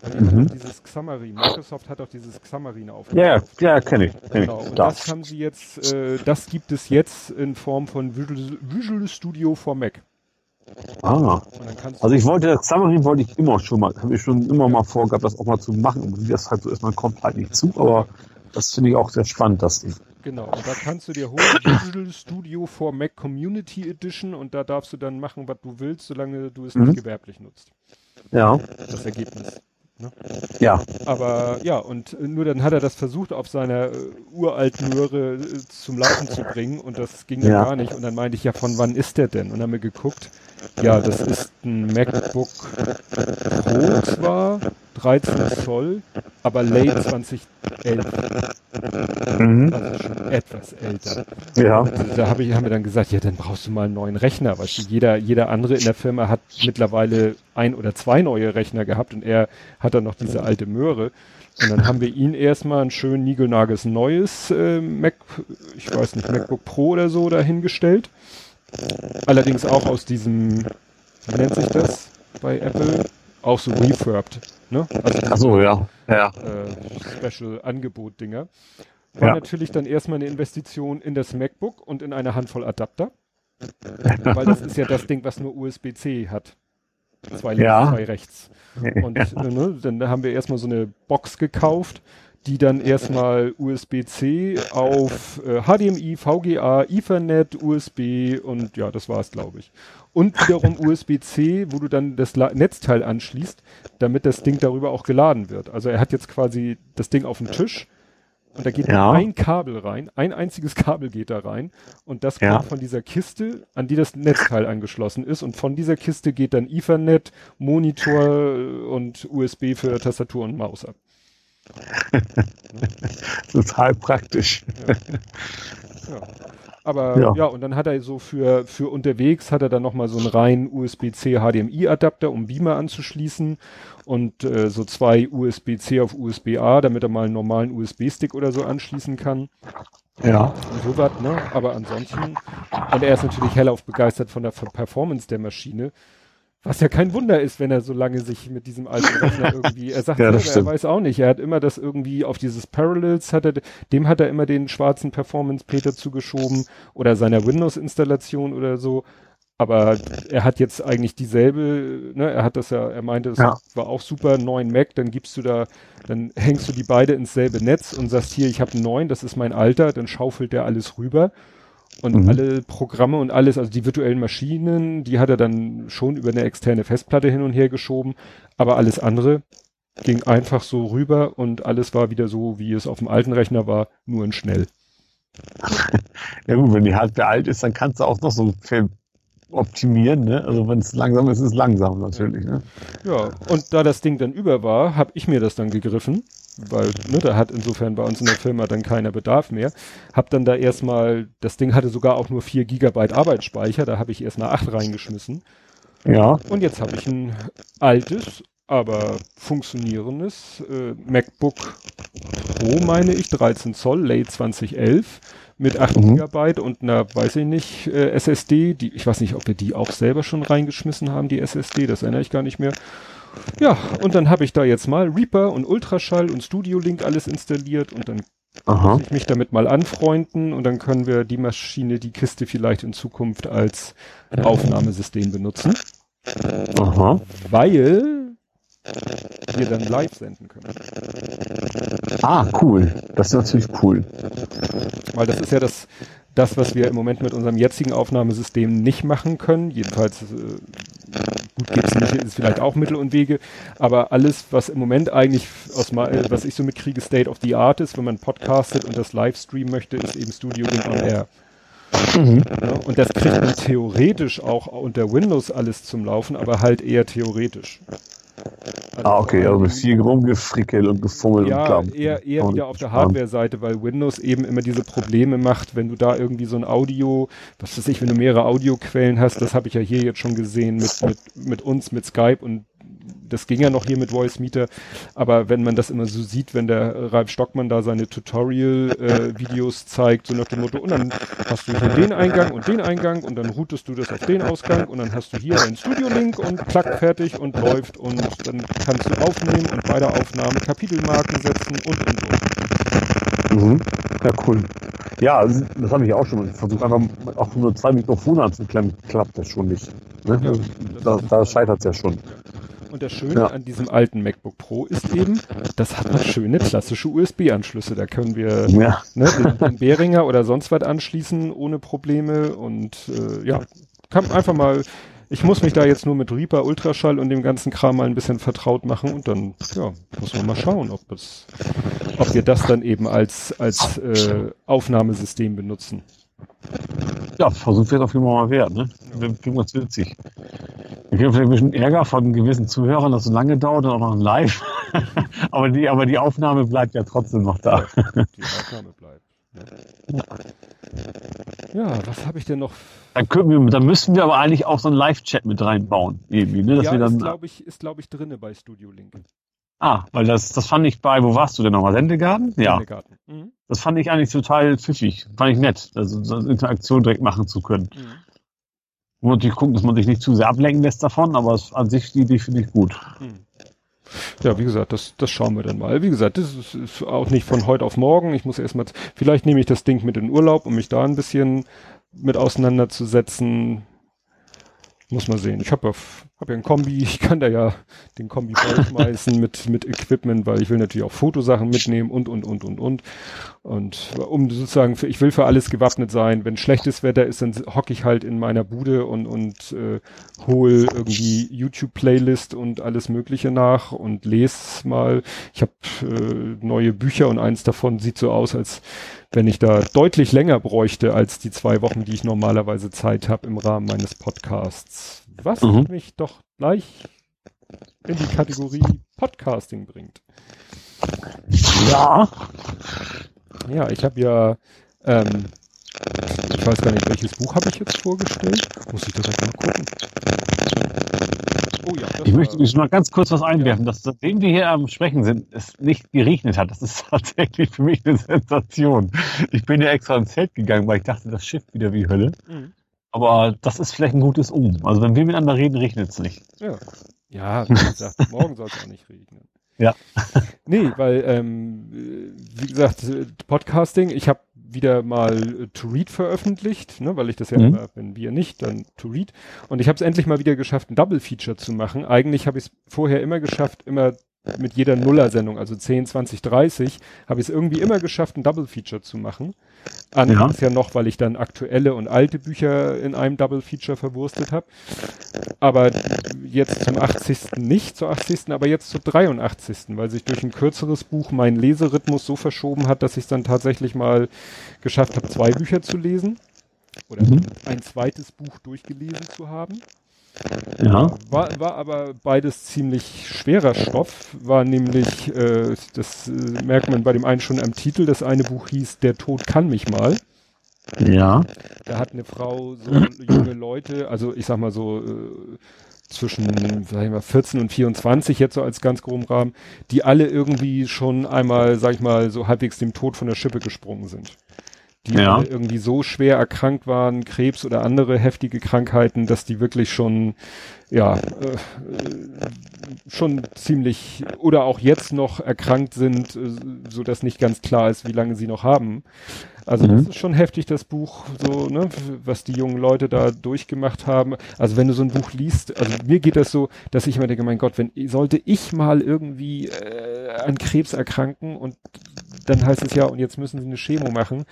Mhm. Dieses Xamarin. Microsoft hat auch dieses Xamarin aufgebaut. Ja, ja, kenne ich. Kenn genau. Und das. haben sie jetzt, äh, das gibt es jetzt in Form von Visual, Visual Studio for Mac. Ah. Also ich wollte, Xamarin wollte ich immer schon mal, habe ich schon immer mal vorgehabt, das auch mal zu machen. Und wie das halt so ist, man kommt halt nicht zu, aber das finde ich auch sehr spannend, das Ding. Genau, und da kannst du dir holen, Visual Studio for Mac Community Edition und da darfst du dann machen, was du willst, solange du es mhm. nicht gewerblich nutzt. Ja. Das Ergebnis. Ne? Ja. Aber ja, und nur dann hat er das versucht, auf seiner äh, uralten Röhre äh, zum Laufen zu bringen und das ging ja. gar nicht. Und dann meinte ich, ja, von wann ist der denn? Und haben wir geguckt, ja, das ist ein MacBook Pro zwar, 13 Zoll, aber late 2011. Mhm. Also schon etwas älter. Ja. da hab ich, haben wir dann gesagt, ja, dann brauchst du mal einen neuen Rechner. Weißt du, jeder, jeder andere in der Firma hat mittlerweile ein oder zwei neue Rechner gehabt und er hat dann noch diese alte Möhre. Und dann haben wir ihn erstmal ein schön niegelnages neues äh, Mac, ich weiß nicht, MacBook Pro oder so dahingestellt. Allerdings auch aus diesem, wie nennt sich das bei Apple? Auch so refurbed. Ne? Also Ach so, ja. ja. Äh, Special-Angebot-Dinger. war ja. natürlich dann erstmal eine Investition in das MacBook und in eine Handvoll Adapter. Weil das ist ja das Ding, was nur USB-C hat. Zwei links, ja. zwei rechts. Und. Äh, ne, dann haben wir erstmal so eine Box gekauft, die dann erstmal USB-C auf äh, HDMI, VGA, Ethernet, USB und ja, das war's, glaube ich. Und wiederum USB-C, wo du dann das La Netzteil anschließt, damit das Ding darüber auch geladen wird. Also er hat jetzt quasi das Ding auf dem Tisch und da geht ja. ein Kabel rein, ein einziges Kabel geht da rein und das kommt ja. von dieser Kiste, an die das Netzteil angeschlossen ist und von dieser Kiste geht dann Ethernet, Monitor und USB für Tastatur und Maus ab. Total praktisch. Ja. Aber ja. ja. und dann hat er so für, für unterwegs hat er dann nochmal so einen reinen USB-C HDMI-Adapter, um Beamer anzuschließen und äh, so zwei USB-C auf USB-A, damit er mal einen normalen USB-Stick oder so anschließen kann. Ja. Und so was, ne? Aber ansonsten, und er ist natürlich hellauf begeistert von der Performance der Maschine. Was ja kein Wunder ist, wenn er so lange sich mit diesem alten Rechner irgendwie, er sagt ja, selber, er weiß auch nicht, er hat immer das irgendwie auf dieses Parallels, hat er, dem hat er immer den schwarzen Performance-Peter zugeschoben oder seiner Windows-Installation oder so. Aber er hat jetzt eigentlich dieselbe, ne, er hat das ja, er meinte, es ja. war auch super, neuen Mac, dann gibst du da, dann hängst du die beide ins selbe Netz und sagst hier, ich habe einen neuen, das ist mein alter, dann schaufelt der alles rüber und mhm. alle Programme und alles, also die virtuellen Maschinen, die hat er dann schon über eine externe Festplatte hin und her geschoben, aber alles andere ging einfach so rüber und alles war wieder so, wie es auf dem alten Rechner war, nur in schnell. Ja gut, wenn die Hardware alt ist, dann kannst du auch noch so optimieren, ne? Also wenn es langsam ist, ist es langsam natürlich, ne? Ja, und da das Ding dann über war, habe ich mir das dann gegriffen weil ne, da hat insofern bei uns in der Firma dann keiner Bedarf mehr. Hab dann da erstmal, das Ding hatte sogar auch nur vier Gigabyte Arbeitsspeicher, da habe ich erst mal acht reingeschmissen. Ja. Und jetzt habe ich ein altes, aber funktionierendes äh, MacBook Pro, meine ich, 13 Zoll, Late 2011 mit 8 mhm. Gigabyte und einer, weiß ich nicht, äh, SSD, die, ich weiß nicht, ob wir die auch selber schon reingeschmissen haben, die SSD, das erinnere ich gar nicht mehr. Ja, und dann habe ich da jetzt mal Reaper und Ultraschall und Studio Link alles installiert und dann Aha. muss ich mich damit mal anfreunden und dann können wir die Maschine, die Kiste vielleicht in Zukunft als Aufnahmesystem benutzen. Aha. Weil wir dann live senden können. Ah, cool. Das ist natürlich cool. Weil das ist ja das, das, was wir im Moment mit unserem jetzigen Aufnahmesystem nicht machen können. Jedenfalls, äh, gut, gibt es nicht, ist vielleicht auch Mittel und Wege, aber alles, was im Moment eigentlich aus mal, was ich so mitkriege, State of the Art ist, wenn man podcastet und das Livestream möchte, ist eben Studio Link on Air. Mhm. Ja, und das kriegt man theoretisch auch unter Windows alles zum Laufen, aber halt eher theoretisch. Also ah, okay, also viel rumgefrickelt und gefummelt ja, und klar. eher, eher wieder auf der Hardware-Seite, weil Windows eben immer diese Probleme macht, wenn du da irgendwie so ein Audio, was weiß ich, wenn du mehrere Audioquellen hast, das habe ich ja hier jetzt schon gesehen mit, mit, mit uns, mit Skype und das ging ja noch hier mit Voice Meter, aber wenn man das immer so sieht, wenn der Ralf Stockmann da seine Tutorial-Videos äh, zeigt, so nach dem Motto, und dann hast du hier den Eingang und den Eingang und dann routest du das auf den Ausgang und dann hast du hier einen Studio-Link und klack fertig und läuft und dann kannst du aufnehmen und bei der Aufnahme Kapitelmarken setzen und und und. Mhm. Ja, cool. Ja, das habe ich auch schon. Ich versuche einfach auch nur zwei Mikrofone anzuklemmen, klappt das schon nicht. Ne? Ja, da, da scheitert es ja schon. Und das Schöne ja. an diesem alten MacBook Pro ist eben, das hat noch schöne klassische USB-Anschlüsse. Da können wir ja. ne, den, den Behringer oder sonst was anschließen ohne Probleme. Und äh, ja, kann einfach mal, ich muss mich da jetzt nur mit Reaper, Ultraschall und dem ganzen Kram mal ein bisschen vertraut machen und dann, ja, muss man mal schauen, ob es, ob wir das dann eben als, als äh, Aufnahmesystem benutzen. Ja, Versuch wird auf jeden Fall mal wert, ne? Klingt ganz witzig. Ich habe vielleicht ein bisschen Ärger von gewissen Zuhörern, dass es so lange dauert und auch noch ein Live. aber, die, aber die Aufnahme bleibt ja trotzdem noch da. die Aufnahme bleibt. Ja, ja was habe ich denn noch? Dann, wir, dann müssten wir aber eigentlich auch so einen Live-Chat mit reinbauen. Irgendwie, ne? Dass ja, wir dann, ist glaube ich, ist, glaub ich, drinne bei Studio Link. Ah, weil das, das fand ich bei, wo warst du denn nochmal? Sendegarten? Ja. Sendegarten. Mhm. Das fand ich eigentlich total pfiffig. Fand ich nett, also so eine Interaktion direkt machen zu können. Mhm. Muss natürlich gucken, dass man sich nicht zu sehr ablenken lässt davon, aber an sich die Idee finde ich gut. Mhm. ja, wie gesagt, das, das schauen wir dann mal. Wie gesagt, das ist, ist auch nicht von heute auf morgen. Ich muss erstmal, vielleicht nehme ich das Ding mit in Urlaub, um mich da ein bisschen mit auseinanderzusetzen. Muss man sehen. Ich habe ja, hab ja ein Kombi, ich kann da ja den Kombi vollschmeißen mit, mit Equipment, weil ich will natürlich auch Fotosachen mitnehmen und, und, und, und, und. Und um sozusagen, für, ich will für alles gewappnet sein. Wenn schlechtes Wetter ist, dann hocke ich halt in meiner Bude und, und äh, hol irgendwie YouTube-Playlist und alles Mögliche nach und lese mal. Ich habe äh, neue Bücher und eins davon sieht so aus, als wenn ich da deutlich länger bräuchte als die zwei Wochen, die ich normalerweise Zeit habe im Rahmen meines Podcasts. Was mhm. mich doch gleich in die Kategorie Podcasting bringt. Ja. Ja, ich habe ja, ähm, ich weiß gar nicht, welches Buch habe ich jetzt vorgestellt. Muss ich direkt mal gucken. Oh ja, ich möchte mich mal ganz kurz was einwerfen, ja. dass seitdem wir hier am Sprechen sind, es nicht geregnet hat. Das ist tatsächlich für mich eine Sensation. Ich bin ja extra ins Zelt gegangen, weil ich dachte, das Schiff wieder wie Hölle. Mhm. Aber das ist vielleicht ein gutes Um. Also wenn wir miteinander reden, regnet es nicht. Ja. Ja, wie gesagt, morgen soll es auch nicht regnen. Ja. nee, weil, ähm, wie gesagt, Podcasting, ich habe wieder mal äh, To Read veröffentlicht, ne, weil ich das ja mhm. immer, wenn wir nicht, dann To Read. Und ich habe es endlich mal wieder geschafft, ein Double Feature zu machen. Eigentlich habe ich es vorher immer geschafft, immer mit jeder Nuller-Sendung, also 10, 20, 30, habe ich es irgendwie immer geschafft, ein Double Feature zu machen. Anfangs ja. ja noch, weil ich dann aktuelle und alte Bücher in einem Double Feature verwurstet habe. Aber jetzt zum 80. nicht, zur 80. aber jetzt zur 83. weil sich durch ein kürzeres Buch mein Leserhythmus so verschoben hat, dass ich es dann tatsächlich mal geschafft habe, zwei Bücher zu lesen. Oder mhm. ein zweites Buch durchgelesen zu haben. Ja. War, war aber beides ziemlich schwerer Stoff, war nämlich, äh, das äh, merkt man bei dem einen schon am Titel, das eine Buch hieß Der Tod kann mich mal. Ja. Da hat eine Frau so junge Leute, also ich sag mal so äh, zwischen sag ich mal, 14 und 24 jetzt so als ganz groben Rahmen, die alle irgendwie schon einmal, sag ich mal, so halbwegs dem Tod von der Schippe gesprungen sind die ja. irgendwie so schwer erkrankt waren, Krebs oder andere heftige Krankheiten, dass die wirklich schon, ja, äh, schon ziemlich oder auch jetzt noch erkrankt sind, äh, so dass nicht ganz klar ist, wie lange sie noch haben. Also mhm. das ist schon heftig, das Buch, so, ne, was die jungen Leute da durchgemacht haben. Also wenn du so ein Buch liest, also mir geht das so, dass ich immer denke, mein Gott, wenn sollte ich mal irgendwie äh, an Krebs erkranken und dann heißt es ja, und jetzt müssen sie eine Chemo machen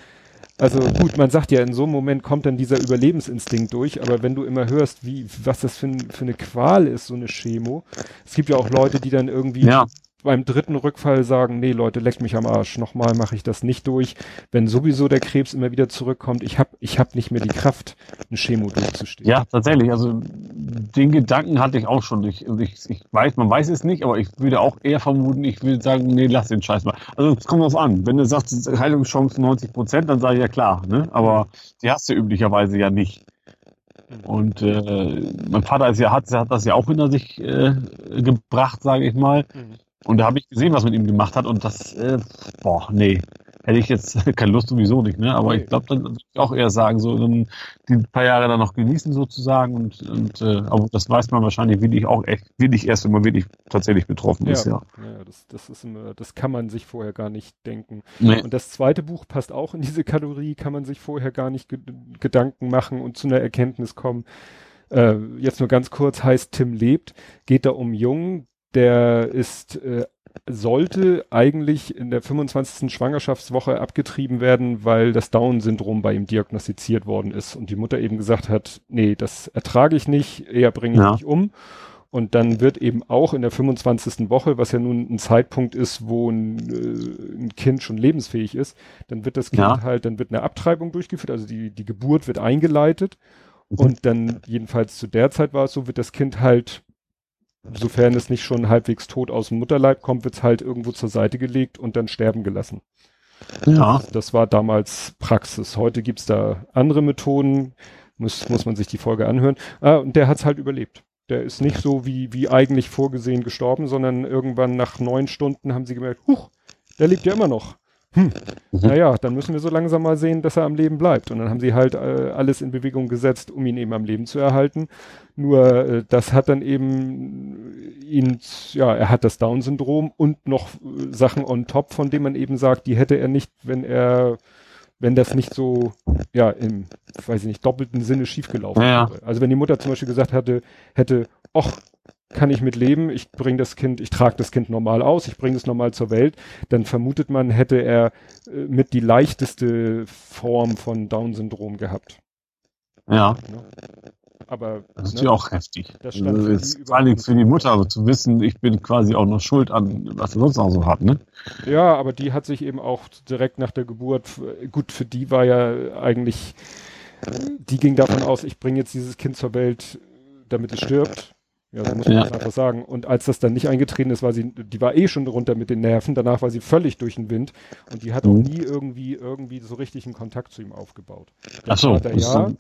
also gut, man sagt ja, in so einem Moment kommt dann dieser Überlebensinstinkt durch, aber wenn du immer hörst, wie, was das für, für eine Qual ist, so eine Chemo. Es gibt ja auch Leute, die dann irgendwie ja beim dritten Rückfall sagen, nee Leute, leckt mich am Arsch, nochmal mache ich das nicht durch. Wenn sowieso der Krebs immer wieder zurückkommt, ich habe ich hab nicht mehr die Kraft, eine Chemo durchzustehen. Ja, tatsächlich. Also den Gedanken hatte ich auch schon. Ich, ich, ich weiß, man weiß es nicht, aber ich würde auch eher vermuten, ich würde sagen, nee, lass den Scheiß mal. Also es kommt drauf an. Wenn du sagst, Heilungschance 90 Prozent, dann sage ich ja klar, ne? Aber die hast du üblicherweise ja nicht. Und äh, mein Vater ist ja, hat, hat das ja auch hinter sich äh, gebracht, sage ich mal. Mhm. Und da habe ich gesehen, was mit ihm gemacht hat und das, äh, boah, nee, hätte ich jetzt keine Lust sowieso nicht, ne? Aber ich glaube, dann würde ich auch eher sagen, so dann die paar Jahre dann noch genießen sozusagen und, und äh, aber das weiß man wahrscheinlich wirklich auch echt, wirklich erst, wenn man wirklich tatsächlich betroffen ja. ist, ja. Ja, das, das ist immer, das kann man sich vorher gar nicht denken. Nee. Und das zweite Buch passt auch in diese Kategorie, kann man sich vorher gar nicht ge Gedanken machen und zu einer Erkenntnis kommen. Äh, jetzt nur ganz kurz, heißt Tim lebt, geht da um Jungen, der ist, äh, sollte eigentlich in der 25. Schwangerschaftswoche abgetrieben werden, weil das Down-Syndrom bei ihm diagnostiziert worden ist und die Mutter eben gesagt hat, nee, das ertrage ich nicht, eher bringe ich ja. mich um. Und dann wird eben auch in der 25. Woche, was ja nun ein Zeitpunkt ist, wo ein, äh, ein Kind schon lebensfähig ist, dann wird das Kind ja. halt, dann wird eine Abtreibung durchgeführt, also die, die Geburt wird eingeleitet. Mhm. Und dann, jedenfalls zu der Zeit war es so, wird das Kind halt sofern es nicht schon halbwegs tot aus dem Mutterleib kommt, wird's halt irgendwo zur Seite gelegt und dann sterben gelassen. Ja. Das, das war damals Praxis. Heute gibt's da andere Methoden. Muss, muss man sich die Folge anhören. Ah, und der hat's halt überlebt. Der ist nicht so wie, wie eigentlich vorgesehen gestorben, sondern irgendwann nach neun Stunden haben sie gemerkt, huch, der lebt ja immer noch. Hm, mhm. naja, dann müssen wir so langsam mal sehen, dass er am Leben bleibt. Und dann haben sie halt äh, alles in Bewegung gesetzt, um ihn eben am Leben zu erhalten. Nur äh, das hat dann eben ihn, ja, er hat das Down-Syndrom und noch äh, Sachen on top, von denen man eben sagt, die hätte er nicht, wenn er wenn das nicht so, ja, im, weiß ich nicht, doppelten Sinne schiefgelaufen ja. wäre. Also wenn die Mutter zum Beispiel gesagt hatte, hätte, ach, kann ich mit leben, ich bringe das Kind, ich trage das Kind normal aus, ich bringe es normal zur Welt, dann vermutet man, hätte er äh, mit die leichteste Form von Down-Syndrom gehabt. Ja. Ne? Aber das ist ne, ja auch heftig. Das stand also ist vor allem für die Mutter also zu wissen, ich bin quasi auch noch schuld an, was er sonst noch so hat, ne? Ja, aber die hat sich eben auch direkt nach der Geburt, gut, für die war ja eigentlich, die ging davon aus, ich bringe jetzt dieses Kind zur Welt, damit es stirbt. Ja, so muss man ja. das einfach sagen. Und als das dann nicht eingetreten ist, war sie, die war eh schon runter mit den Nerven, danach war sie völlig durch den Wind und die hat mhm. auch nie irgendwie, irgendwie so richtig einen Kontakt zu ihm aufgebaut. Ach so. Vater, ja,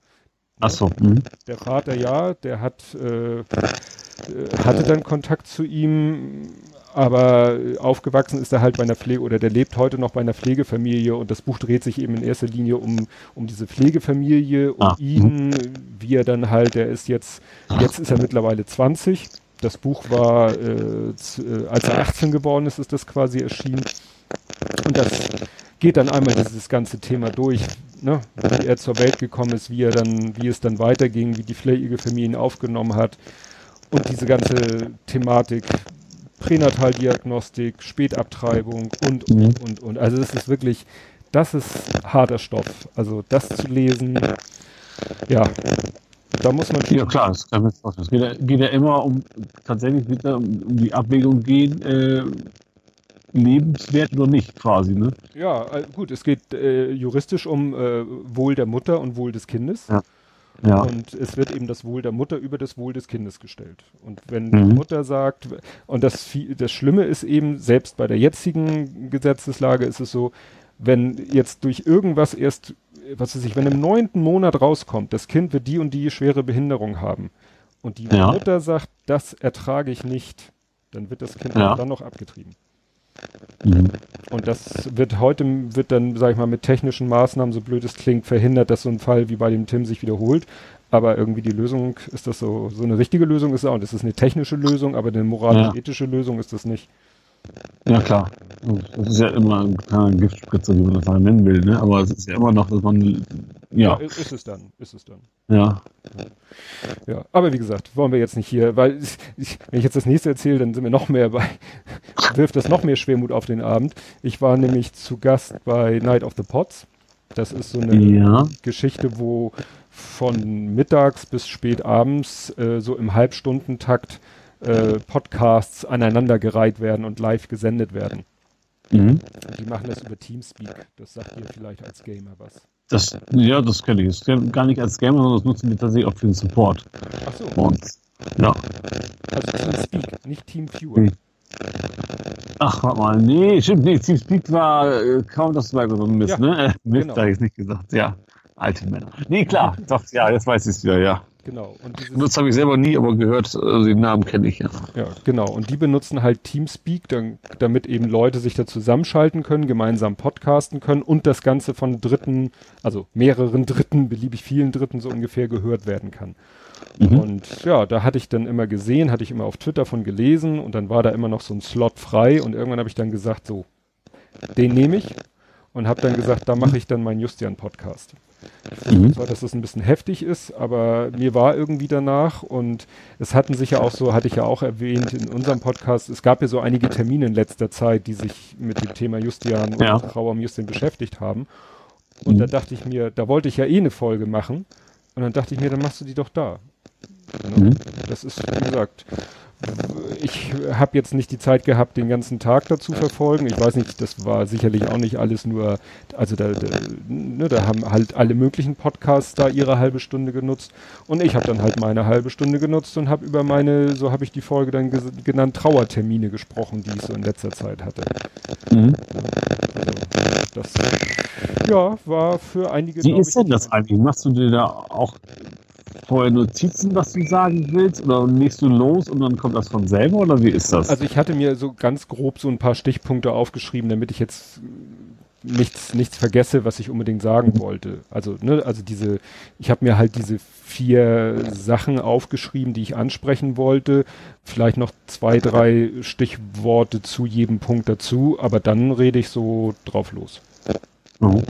Ach so. Mhm. Der Vater ja, der hat, äh, hatte dann Kontakt zu ihm, aber aufgewachsen ist er halt bei einer Pflege oder der lebt heute noch bei einer Pflegefamilie und das Buch dreht sich eben in erster Linie um, um diese Pflegefamilie, um ah. ihn, wie er dann halt, der ist jetzt, jetzt ist er mittlerweile 20. Das Buch war, äh, äh als er 18 geworden ist, ist das quasi erschienen. Und das geht dann einmal dieses ganze Thema durch, ne, wie er zur Welt gekommen ist, wie er dann, wie es dann weiterging, wie die Pflegefamilie ihn aufgenommen hat und diese ganze Thematik Pränataldiagnostik, Spätabtreibung und, und, mhm. und, und. Also das ist wirklich, das ist harter Stoff. Also das zu lesen, ja, da muss man. Ja klar, das kann man Es geht, ja, geht ja immer um tatsächlich wieder um, um die Abwägung gehen, äh, lebenswert oder nicht quasi, ne? Ja, äh, gut, es geht äh, juristisch um äh, Wohl der Mutter und Wohl des Kindes. Ja. Ja. Und es wird eben das Wohl der Mutter über das Wohl des Kindes gestellt. Und wenn mhm. die Mutter sagt, und das, das Schlimme ist eben, selbst bei der jetzigen Gesetzeslage ist es so, wenn jetzt durch irgendwas erst, was weiß ich, wenn im neunten Monat rauskommt, das Kind wird die und die schwere Behinderung haben, und die ja. Mutter sagt, das ertrage ich nicht, dann wird das Kind ja. dann noch abgetrieben. Mhm. Und das wird heute, wird dann, sag ich mal, mit technischen Maßnahmen, so blöd es klingt, verhindert, dass so ein Fall wie bei dem Tim sich wiederholt. Aber irgendwie die Lösung, ist das so, so eine richtige Lösung ist auch, das ist eine technische Lösung, aber eine moralisch-ethische ja. Lösung ist das nicht. Ja, klar. Das ist ja immer ein Giftspritzer, wie man das mal nennen will, ne? Aber es ist ja immer noch, dass man, ja. ja ist es dann, ist es dann. Ja. Ja, aber wie gesagt, wollen wir jetzt nicht hier, weil ich, wenn ich jetzt das nächste erzähle, dann sind wir noch mehr bei, wirft das noch mehr Schwermut auf den Abend. Ich war nämlich zu Gast bei Night of the Pots. Das ist so eine ja. Geschichte, wo von mittags bis spät abends äh, so im Halbstundentakt äh, Podcasts aneinandergereiht werden und live gesendet werden. Mhm. Die machen das über Teamspeak. Das sagt ihr vielleicht als Gamer was. Das, ja, das kenne ich. Das gar nicht als Gamer, sondern das nutzen die tatsächlich auch für den Support. Ach so. Und, ja. Also Teamspeak, nicht TeamViewer. Mhm. Ach, warte mal, nee, stimmt, nee, Teamspeak war äh, kaum das war so ein Mist, ja, ne? Äh, Mist, genau. habe ich nicht gesagt, ja. Alte Männer. Nee, klar, doch, ja, jetzt weiß ich es wieder, ja. Genau. Und dieses, das habe ich selber nie, aber gehört, also den Namen kenne ich ja. Ja, genau. Und die benutzen halt Teamspeak, dann, damit eben Leute sich da zusammenschalten können, gemeinsam podcasten können und das Ganze von Dritten, also mehreren Dritten, beliebig vielen Dritten so ungefähr gehört werden kann. Mhm. Und ja, da hatte ich dann immer gesehen, hatte ich immer auf Twitter von gelesen und dann war da immer noch so ein Slot frei und irgendwann habe ich dann gesagt, so, den nehme ich und habe dann gesagt, da mache ich dann meinen Justian-Podcast. Ich mhm. zwar, dass das ein bisschen heftig ist, aber mir war irgendwie danach und es hatten sich ja auch so, hatte ich ja auch erwähnt in unserem Podcast, es gab ja so einige Termine in letzter Zeit, die sich mit dem Thema Justian und ja. Trauer um Justin beschäftigt haben. Und mhm. da dachte ich mir, da wollte ich ja eh eine Folge machen. Und dann dachte ich mir, dann machst du die doch da. Mhm. Das ist, wie gesagt, ich habe jetzt nicht die Zeit gehabt, den ganzen Tag dazu verfolgen. Ich weiß nicht, das war sicherlich auch nicht alles nur, also da, da, ne, da haben halt alle möglichen Podcasts da ihre halbe Stunde genutzt und ich habe dann halt meine halbe Stunde genutzt und habe über meine, so habe ich die Folge dann genannt, Trauertermine gesprochen, die ich so in letzter Zeit hatte. Mhm. Also, das, ja, war für einige. Wie ist denn das eigentlich? Machst du dir da auch vorher Notizen, was du sagen willst, oder legst du los und dann kommt das von selber, oder wie ist das? Also ich hatte mir so ganz grob so ein paar Stichpunkte aufgeschrieben, damit ich jetzt nichts, nichts vergesse, was ich unbedingt sagen wollte. Also, ne, also diese, ich habe mir halt diese vier Sachen aufgeschrieben, die ich ansprechen wollte. Vielleicht noch zwei, drei Stichworte zu jedem Punkt dazu, aber dann rede ich so drauf los. Mhm.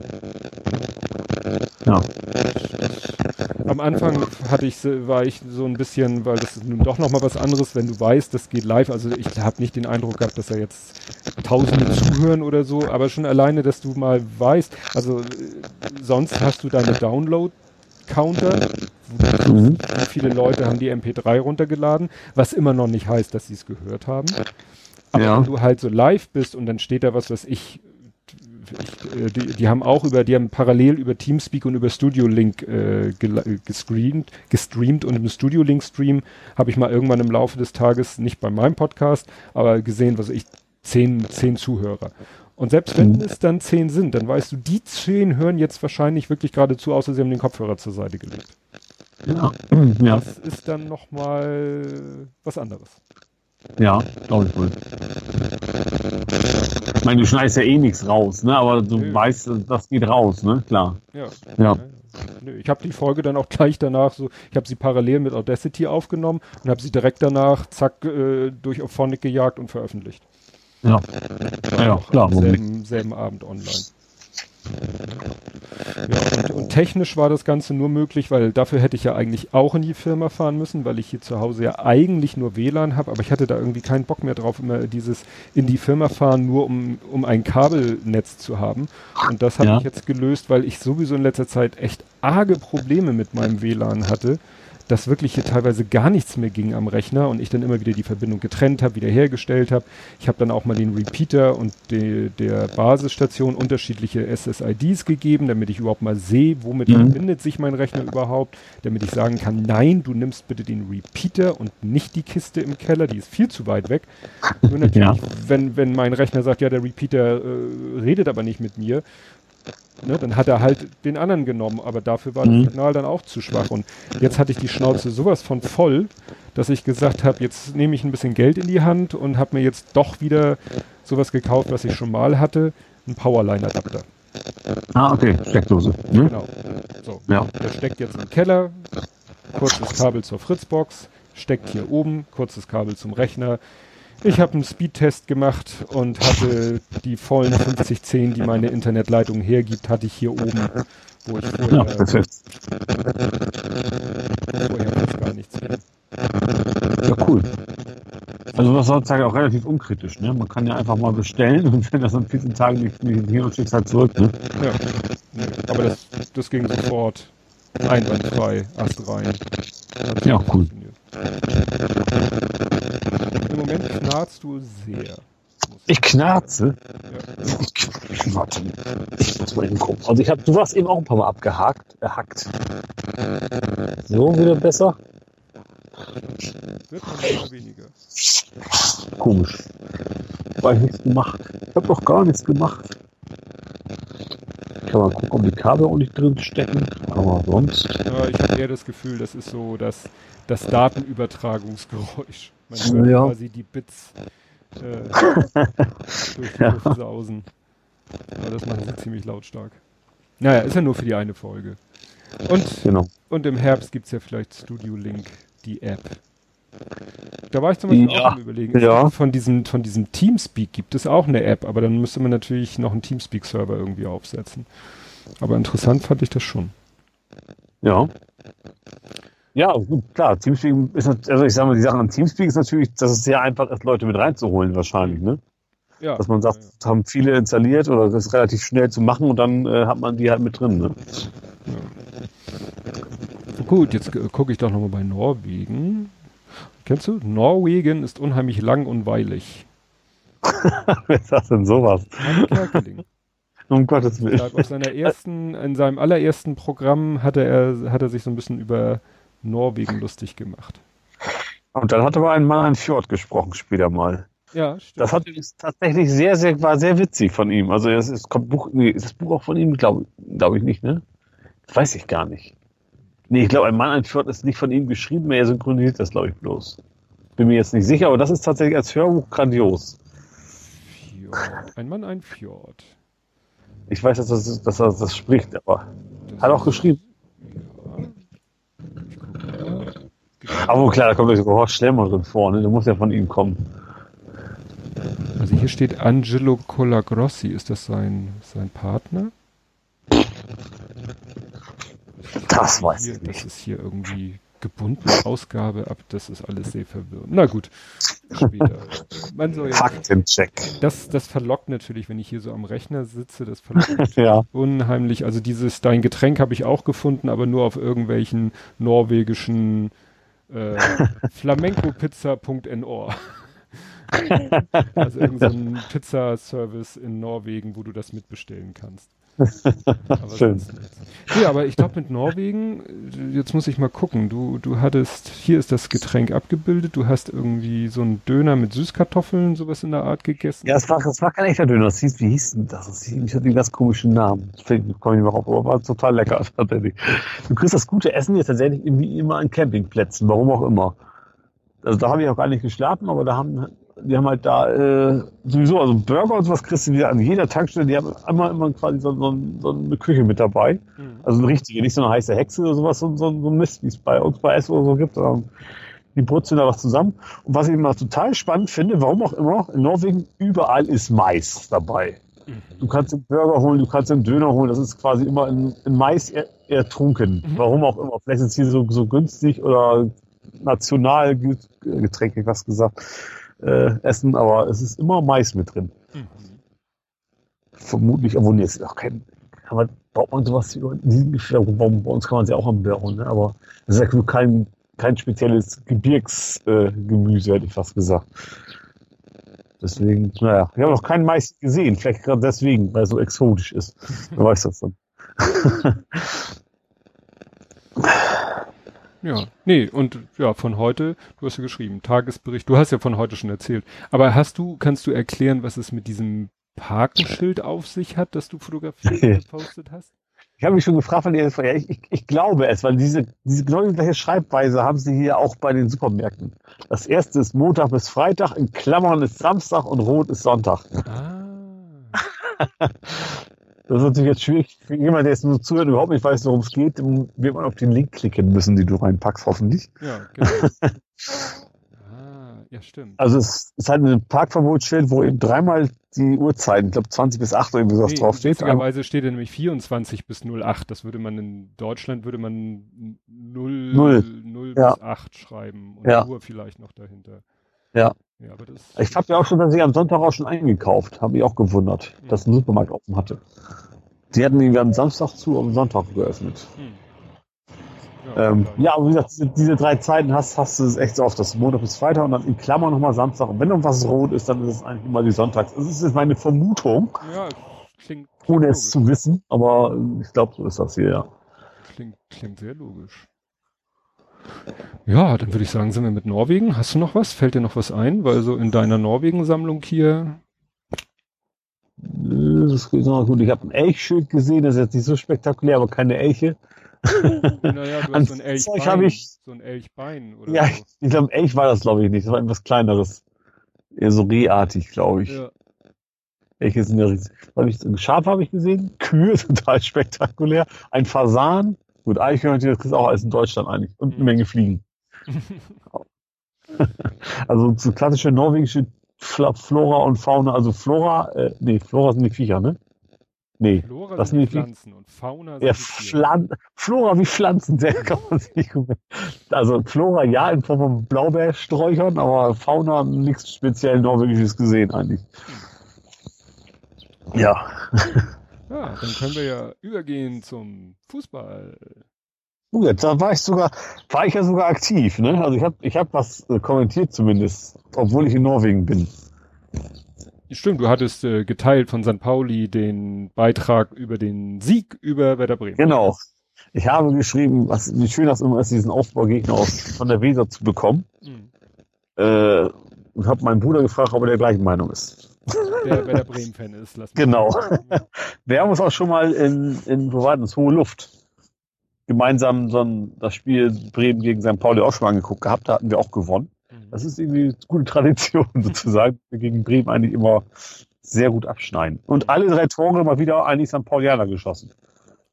Ja. Am Anfang hatte ich, war ich so ein bisschen, weil das ist nun doch nochmal was anderes, wenn du weißt, das geht live. Also ich habe nicht den Eindruck gehabt, dass da jetzt Tausende zuhören oder so, aber schon alleine, dass du mal weißt, also sonst hast du deine Download-Counter, mhm. wie viele Leute haben die MP3 runtergeladen, was immer noch nicht heißt, dass sie es gehört haben. Aber ja. wenn du halt so live bist und dann steht da was, was ich ich, die, die, haben auch über, die haben parallel über Teamspeak und über Studio Link äh, gestreamt, gestreamt und im Studio Link Stream habe ich mal irgendwann im Laufe des Tages, nicht bei meinem Podcast, aber gesehen, was ich, zehn, zehn Zuhörer. Und selbst wenn mhm. es dann zehn sind, dann weißt du, die zehn hören jetzt wahrscheinlich wirklich gerade zu, außer sie haben den Kopfhörer zur Seite gelegt. Ja. ja. Das ist dann nochmal was anderes. Ja, glaube ich wohl. Ich meine, du schneidest ja eh nichts raus, ne? Aber du Nö. weißt, das geht raus, ne? Klar. Ja. ja. Nö, ich habe die Folge dann auch gleich danach so, ich habe sie parallel mit Audacity aufgenommen und habe sie direkt danach, zack, äh, durch Auphonic gejagt und veröffentlicht. Ja. Ja, ja klar. Selben, selben Abend online. Ja, und, und, technisch war das Ganze nur möglich, weil dafür hätte ich ja eigentlich auch in die Firma fahren müssen, weil ich hier zu Hause ja eigentlich nur WLAN habe, aber ich hatte da irgendwie keinen Bock mehr drauf, immer dieses in die Firma fahren, nur um, um ein Kabelnetz zu haben. Und das habe ja. ich jetzt gelöst, weil ich sowieso in letzter Zeit echt arge Probleme mit meinem WLAN hatte dass wirklich hier teilweise gar nichts mehr ging am Rechner und ich dann immer wieder die Verbindung getrennt habe, wiederhergestellt habe. Ich habe dann auch mal den Repeater und de, der Basisstation unterschiedliche SSIDs gegeben, damit ich überhaupt mal sehe, womit mhm. verbindet sich mein Rechner überhaupt, damit ich sagen kann, nein, du nimmst bitte den Repeater und nicht die Kiste im Keller, die ist viel zu weit weg. Nur natürlich, ja. wenn, wenn mein Rechner sagt, ja, der Repeater äh, redet aber nicht mit mir, Ne, dann hat er halt den anderen genommen, aber dafür war mhm. das Signal dann auch zu schwach. Und jetzt hatte ich die Schnauze sowas von voll, dass ich gesagt habe, jetzt nehme ich ein bisschen Geld in die Hand und habe mir jetzt doch wieder sowas gekauft, was ich schon mal hatte, ein Powerline-Adapter. Ah, okay, Steckdose. Mhm. Genau. So, ja. Der steckt jetzt im Keller, kurzes Kabel zur Fritzbox, steckt hier oben, kurzes Kabel zum Rechner, ich habe einen Speedtest gemacht und hatte die vollen 5010, die meine Internetleitung hergibt, hatte ich hier oben, wo ich vorher, ja, perfekt. vorher fast gar nichts mehr. Ja, cool. Also das ist heutzutage auch relativ unkritisch, ne? Man kann ja einfach mal bestellen und wenn das an 14 Tagen nicht, nicht hier und schickt halt zurück, ne? Ja. Nee, aber das, das ging sofort einwandfrei, Ast rein. Ja, cool. Im Moment knarzt du sehr. Ich knarze? Ja. Ich, warte, ich muss mal hingucken. Also ich hab, du warst eben auch ein paar Mal abgehakt, erhackt. So, wieder besser? Wird man weniger. Komisch. War ich nichts gemacht. Ich hab doch gar nichts gemacht. Kann man gucken, ob die Kabel auch nicht drin stecken, aber sonst. Ja, ich habe eher das Gefühl, das ist so das, das Datenübertragungsgeräusch. Man hört ja. quasi die Bits äh, durch die ja. Luft sausen. Aber das machen sie ziemlich lautstark. Naja, ist ja nur für die eine Folge. Und, genau. und im Herbst gibt es ja vielleicht Studio Link, die App. Da war ich zum Beispiel ja. auch am überlegen. Ja. Von diesem, von diesem Teamspeak gibt es auch eine App, aber dann müsste man natürlich noch einen Teamspeak-Server irgendwie aufsetzen. Aber interessant fand ich das schon. Ja. Ja, gut, klar. Teamspeak ist, also ich sage mal, die Sache an Teamspeak ist natürlich, dass es sehr einfach ist, Leute mit reinzuholen wahrscheinlich, ne? Ja. Dass man sagt, ja. haben viele installiert oder das ist relativ schnell zu machen und dann äh, hat man die halt mit drin, ne? Ja. Gut, jetzt gucke ich doch nochmal bei Norwegen. Kennst du? Norwegen ist unheimlich lang und weilig. Wer das denn sowas? Kerkeling. Um Gottes Willen. Auf seiner ersten, in seinem allerersten Programm hatte er, hat er sich so ein bisschen über Norwegen lustig gemacht. Und dann hat aber ein Mann ein Fjord gesprochen später mal. Ja, stimmt. Das hat tatsächlich sehr, sehr, war sehr witzig von ihm. Also es, es kommt Buch, nee, ist das Buch auch von ihm? Glaube glaub ich nicht, ne? Das weiß ich gar nicht. Nee, ich glaube, ein Mann, ein Fjord ist nicht von ihm geschrieben, er synchronisiert das, glaube ich, bloß. Bin mir jetzt nicht sicher, aber das ist tatsächlich als Hörbuch grandios. Fjord. Ein Mann, ein Fjord. Ich weiß, dass, das, dass er das spricht, aber das hat auch geschrieben. Ja. Aber klar, da kommt sogar Horst Schlemmer drin vor, ne? Du musst ja von ihm kommen. Also hier steht Angelo Colagrossi. Ist das sein, sein Partner? Das weiß hier, ich nicht. Das ist hier irgendwie gebundene Ausgabe ab. Das ist alles sehr verwirrend. Na gut, später. Man soll ja, Faktencheck. Das, das verlockt natürlich, wenn ich hier so am Rechner sitze. Das verlockt ja. unheimlich. Also dieses, dein Getränk habe ich auch gefunden, aber nur auf irgendwelchen norwegischen äh, flamencopizza.nor. also irgendein so Pizzaservice in Norwegen, wo du das mitbestellen kannst. Aber Schön. Nee, aber ich glaube mit Norwegen, jetzt muss ich mal gucken, du, du hattest, hier ist das Getränk abgebildet, du hast irgendwie so einen Döner mit Süßkartoffeln, sowas in der Art gegessen. Ja, es war, das war kein echter Döner, das hieß, wie hieß denn das? Das hieß, hatte einen ganz komischen Namen. Ich komme nicht mehr drauf, aber war total lecker tatsächlich. Du kriegst das gute Essen jetzt tatsächlich irgendwie immer an Campingplätzen, warum auch immer. Also da habe ich auch gar nicht geschlafen, aber da haben die haben halt da äh, sowieso, also Burger und sowas kriegst du wieder an jeder Tankstelle, die haben immer, immer quasi so, so, so eine Küche mit dabei. Mhm. Also eine richtige, nicht so eine heiße Hexe oder sowas, so, so, so ein Mist, wie es bei uns bei S oder so gibt, sondern die brutzeln da was zusammen. Und was ich immer total spannend finde, warum auch immer, in Norwegen überall ist Mais dabei. Mhm. Du kannst den Burger holen, du kannst den Döner holen, das ist quasi immer in, in Mais ertrunken. Mhm. Warum auch immer. Vielleicht ist es hier so, so günstig oder national Getränke, was gesagt äh, essen, aber es ist immer Mais mit drin. Mhm. Vermutlich, obwohl jetzt auch kein, man, baut man sowas über diesen bei uns kann man es ja auch am Bären, ne? aber es ist ja kein, kein spezielles Gebirgsgemüse, äh, hätte ich fast gesagt. Deswegen, naja, ich habe noch keinen Mais gesehen, vielleicht gerade deswegen, weil es so exotisch ist. Wer weiß das dann. Ja, nee, und ja, von heute, du hast ja geschrieben, Tagesbericht, du hast ja von heute schon erzählt. Aber hast du, kannst du erklären, was es mit diesem Parkenschild auf sich hat, das du fotografiert und gepostet hast? Ich habe mich schon gefragt, weil ja, ich, ich, ich glaube es, weil diese, diese genau gleiche Schreibweise haben sie hier auch bei den Supermärkten. Das erste ist Montag bis Freitag, in Klammern ist Samstag und Rot ist Sonntag. Ah. Das ist natürlich jetzt schwierig für jemanden, der jetzt nur zuhört und überhaupt nicht weiß, worum es geht, wird man auf den Link klicken müssen, den du reinpackst, hoffentlich. Ja, genau. ah, ja, stimmt. Also es ist halt ein Parkverbotsschild, wo eben dreimal die Uhrzeiten, ich glaube 20 bis 8 oder irgendwie sowas nee, draufsteht. Möglicherweise steht ja nämlich 24 bis 08. Das würde man in Deutschland würde man 0, 0. 0 ja. bis 8 schreiben und ja. Uhr vielleicht noch dahinter. Ja. Ja ich habe ja auch schon, dass ich am Sonntag auch schon eingekauft. Habe ich auch gewundert, mhm. dass ein Supermarkt offen hatte. Die hatten irgendwie am Samstag zu, am Sonntag geöffnet. Mhm. Ja, ähm, ja, aber wie gesagt, diese, diese, drei Zeiten hast, hast du es echt so oft. Das ist Montag bis Freitag und dann in Klammern nochmal Samstag. Und wenn irgendwas rot ist, dann ist es eigentlich immer die Sonntags. Das ist jetzt meine Vermutung. Ja, klingt, klingt Ohne logisch. es zu wissen, aber ich glaube, so ist das hier, ja. Klingt, klingt sehr logisch. Ja, dann würde ich sagen, sind wir mit Norwegen. Hast du noch was? Fällt dir noch was ein? Weil so in deiner Norwegen-Sammlung hier. Das ist gut. Ich habe ein Elchschild gesehen, das ist jetzt nicht so spektakulär, aber keine Elche. Naja, du hast so ein Elchbein. Ich, so ein Elchbein, oder? Ja, so. ich glaube, Elch war das, glaube ich, nicht. Das war etwas kleineres. Eher so rehartig, glaube ich. Ja. Elche sind ja riesig. Ein Schaf habe ich gesehen, Kühe, total spektakulär. Ein Fasan, Gut, Eichhörnchen, das kriegst du auch alles in Deutschland eigentlich. Und eine Menge Fliegen. also so klassische norwegische Flora und Fauna, also Flora, äh, nee, Flora sind die Viecher, ne? Nee, Flora das sind die Pflanzen und Fauna sind ja, Pflan Flora wie Pflanzen, der kann man sich nicht gut Also Flora ja in Form von Blaubeersträuchern, aber Fauna nichts speziell norwegisches gesehen eigentlich. Hm. Ja. Ja, dann können wir ja übergehen zum Fußball. Uh, jetzt, da war ich sogar, war ich ja sogar aktiv, ne? Also ich habe ich hab was äh, kommentiert zumindest, obwohl ich in Norwegen bin. Stimmt, du hattest äh, geteilt von St. Pauli den Beitrag über den Sieg über Werder Bremen. Genau. Ich habe geschrieben, was, wie schön das immer ist, diesen Aufbaugegner aus, von der Weser zu bekommen. Mhm. Äh, und habe meinen Bruder gefragt, ob er der gleichen Meinung ist der Werder Bremen-Fan ist. Lass genau. Wir haben uns auch schon mal in, in wo war das, Hohe Luft gemeinsam so ein, das Spiel Bremen gegen St. Pauli auch schon mal angeguckt gehabt. Da hatten wir auch gewonnen. Mhm. Das ist irgendwie eine gute Tradition sozusagen. Wir gegen Bremen eigentlich immer sehr gut abschneiden. Und alle drei Tore mal wieder eigentlich St. Paulianer geschossen.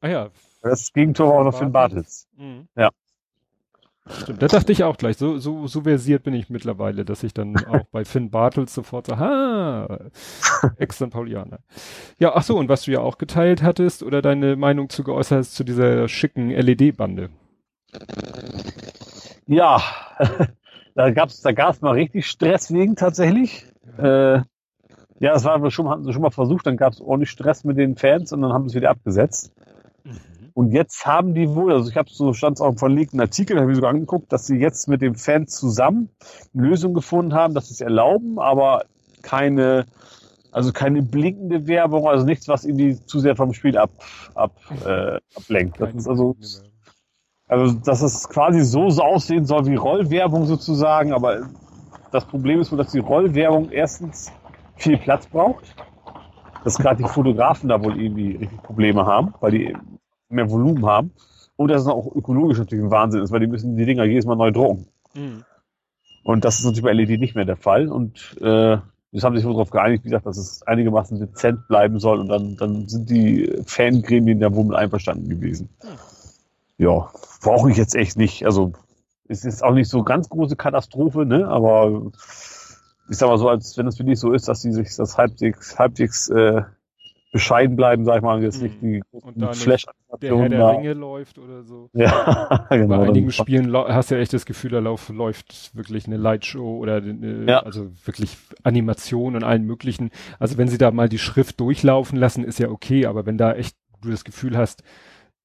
Ah ja. Das Gegentor war auch noch Finn Bartels. Mhm. Ja. Stimmt, da dachte ich auch gleich. So, so, so versiert bin ich mittlerweile, dass ich dann auch bei Finn Bartels sofort sage, ha, ex-St. Paulianer. Ja, ach so, und was du ja auch geteilt hattest oder deine Meinung zu geäußert hast zu dieser schicken LED-Bande. Ja, da gab's, da gab's mal richtig Stress wegen tatsächlich. Ja. Äh, ja, das war schon, hatten sie schon mal versucht, dann gab's ordentlich Stress mit den Fans und dann haben sie es wieder abgesetzt. Und jetzt haben die wohl, also ich habe so stand auch im verlegten Artikel, habe ich sogar angeguckt, dass sie jetzt mit dem Fan zusammen eine Lösung gefunden haben, dass sie es erlauben, aber keine, also keine blinkende Werbung, also nichts, was irgendwie zu sehr vom Spiel ab, ab äh, ablenkt. Das ist also, also dass es quasi so, so aussehen soll wie Rollwerbung sozusagen, aber das Problem ist wohl, dass die Rollwerbung erstens viel Platz braucht, dass gerade die Fotografen da wohl irgendwie Probleme haben, weil die mehr Volumen haben. Und dass es auch ökologisch natürlich ein Wahnsinn ist, weil die müssen die Dinger jedes Mal neu drucken. Mhm. Und das ist natürlich bei LED nicht mehr der Fall. Und äh, das haben sich wohl darauf geeinigt, wie gesagt, dass es einigermaßen dezent bleiben soll. Und dann, dann sind die Fangremien da wohl mit einverstanden gewesen. Mhm. Ja, brauche ich jetzt echt nicht. Also es ist auch nicht so ganz große Katastrophe, ne? Aber ich sag mal so, als wenn es wirklich so ist, dass die sich das halbwegs, halbwegs äh, bescheiden bleiben, sag ich mal, jetzt nicht mhm. die da Flash der Herr der Ringe läuft oder so. Ja, genau. Bei einigen Spielen hast du ja echt das Gefühl, da lauf, läuft wirklich eine Lightshow oder eine, ja. also wirklich Animation und allen möglichen. Also wenn sie da mal die Schrift durchlaufen lassen, ist ja okay, aber wenn da echt du das Gefühl hast,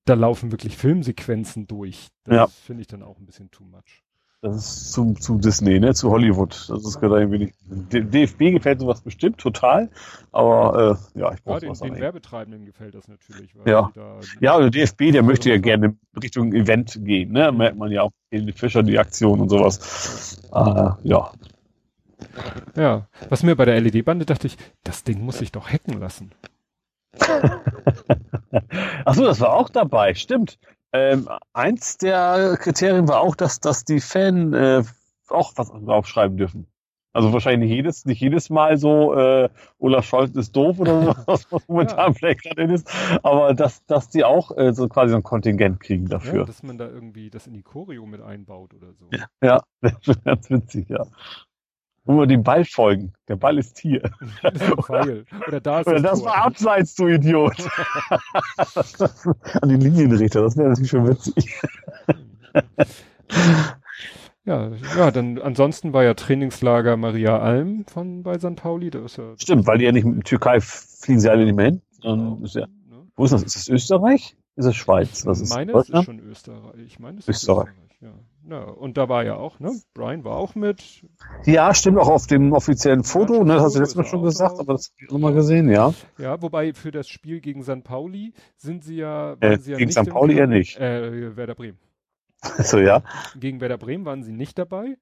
da laufen wirklich Filmsequenzen durch, das ja. finde ich dann auch ein bisschen too much. Das ist zu, zu Disney, ne? Zu Hollywood. Das ist gerade irgendwie nicht. Dem DFB gefällt sowas bestimmt total, aber äh, ja, ich brauche ja, den, den Werbetreibenden gefällt das natürlich. ja, ja, der DFB, der möchte ja gerne Richtung Event gehen, ne? Merkt man ja auch in Fischer die Aktion und sowas. Äh, ja. Ja, was mir bei der LED-Bande dachte ich, das Ding muss ich doch hacken lassen. Ach so, das war auch dabei, stimmt. Ähm, eins der Kriterien war auch, dass, dass die Fan äh, auch was draufschreiben dürfen. Also wahrscheinlich nicht jedes, nicht jedes Mal so, äh, Olaf Scholz ist doof oder so, was momentan ja. vielleicht gerade ist, aber dass, dass die auch äh, so quasi so ein Kontingent kriegen dafür. Ja, dass man da irgendwie das in die Choreo mit einbaut oder so. Ja, das ist ganz witzig, ja. Wir dem Ball folgen. Der Ball ist hier. Oder da ist Oder das, das war abseits, du Idiot. An den Linienrichter, das wäre natürlich schon witzig. ja, ja, dann ansonsten war ja Trainingslager Maria Alm von bei St. Pauli. Da ist ja Stimmt, weil die ja nicht mit Türkei fliegen sie alle nicht mehr hin. Genau. Ist ja, ne? Wo ist das? Ist das Österreich? Ist das Schweiz? Was ist meine, es ist schon Österreich. Ich meine, es ist Österreich. Österreich. Ja. Ja, und da war ja auch, ne? Brian war auch mit. Ja, stimmt auch auf dem offiziellen Foto, ja, ne? Das hast du letztes Mal schon gesagt, aber das habe ich nochmal gesehen, ja. Ja, wobei für das Spiel gegen St. Pauli sind sie ja. Äh, sie ja gegen St. Pauli eher nicht. Äh, Werder Bremen. so, ja. Gegen Werder Bremen waren sie nicht dabei.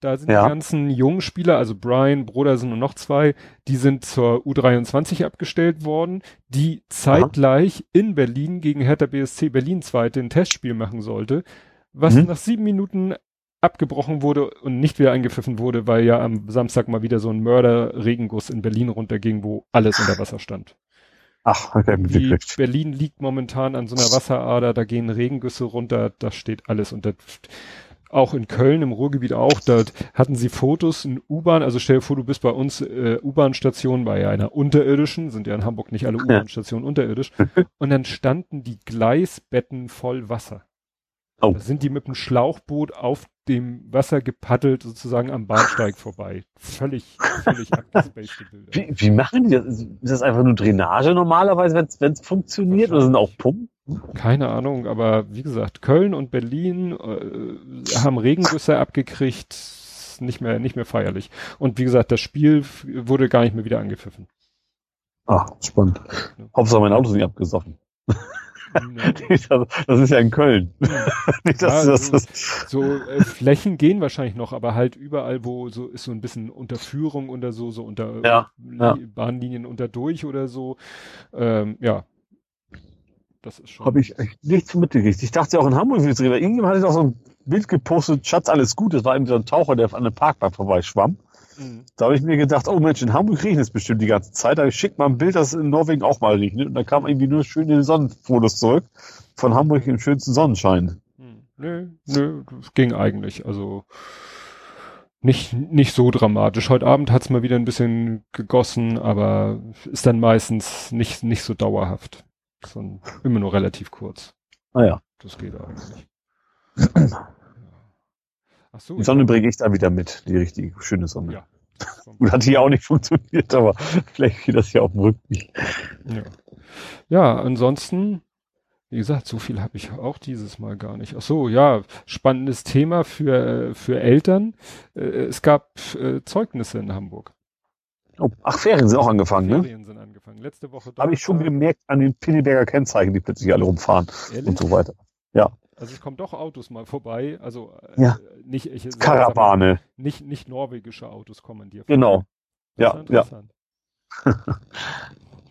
Da sind ja. die ganzen jungen Spieler, also Brian, Brodersen und noch zwei, die sind zur U23 abgestellt worden, die zeitgleich Aha. in Berlin gegen Hertha BSC Berlin zweite ein Testspiel machen sollte was mhm. nach sieben Minuten abgebrochen wurde und nicht wieder eingepfiffen wurde, weil ja am Samstag mal wieder so ein Mörder-Regenguss in Berlin runterging, wo alles unter Wasser stand. Ach, okay, Die Berlin liegt momentan an so einer Wasserader, da gehen Regengüsse runter, da steht alles unter. Auch in Köln im Ruhrgebiet auch, da hatten sie Fotos in U-Bahn, also stell dir vor, du bist bei uns äh, U-Bahn-Station, bei einer unterirdischen, sind ja in Hamburg nicht alle U-Bahn-Stationen unterirdisch, und dann standen die Gleisbetten voll Wasser. Oh. Da sind die mit dem Schlauchboot auf dem Wasser gepaddelt, sozusagen am Bahnsteig vorbei. Völlig, völlig abgespacede Bilder. Wie, wie machen die das? Ist das einfach nur Drainage normalerweise, wenn es funktioniert? Oder sind auch Pumpen? Keine Ahnung, aber wie gesagt, Köln und Berlin äh, haben Regengüsse abgekriegt. Nicht mehr, nicht mehr feierlich. Und wie gesagt, das Spiel wurde gar nicht mehr wieder angepfiffen. Ah, spannend. Ja. Hauptsache mein Auto ist nicht abgesoffen. das ist ja in Köln. Nicht, ja, das, das, so äh, Flächen gehen wahrscheinlich noch, aber halt überall, wo so ist so ein bisschen Unterführung oder so, so unter ja, ja. Bahnlinien unter durch oder so. Ähm, ja. Das ist schon. Habe ich echt nichts mitgekriegt. Ich dachte ja auch in Hamburg will es Irgendjemand hatte doch so ein Bild gepostet, Schatz, alles gut. Das war eben so ein Taucher, der an der Parkbank vorbei schwamm. Mhm. Da habe ich mir gedacht, oh Mensch, in Hamburg riechen es bestimmt die ganze Zeit. Da schickt mal ein Bild, dass es in Norwegen auch mal regnet. Und da kam irgendwie nur schöne Sonnenfotos zurück von Hamburg im schönsten Sonnenschein. Hm. Nö, nö, das ging eigentlich. Also nicht, nicht so dramatisch. Heute Abend hat's mal wieder ein bisschen gegossen, aber ist dann meistens nicht, nicht so dauerhaft. Sondern immer nur relativ kurz. Ah ja. Das geht eigentlich. Ach so, die Sonne bringe ich da wieder mit, die richtige schöne Sonne. Ja. Gut, hat hier auch nicht funktioniert, aber vielleicht geht das ja auf dem Rückweg. Ja. ja, ansonsten, wie gesagt, so viel habe ich auch dieses Mal gar nicht. Ach so, ja, spannendes Thema für, für Eltern. Äh, es gab äh, Zeugnisse in Hamburg. Oh, ach, Ferien sind auch angefangen, Ferien ne? Ferien sind angefangen. Letzte Woche. Habe ich schon gemerkt an den Pinneberger Kennzeichen, die plötzlich alle rumfahren Ehrlich? und so weiter. Ja. Also es kommen doch Autos mal vorbei, also äh, ja. nicht ich, Karawane. Mal, nicht nicht norwegische Autos kommen dir. Genau. Ja, ja.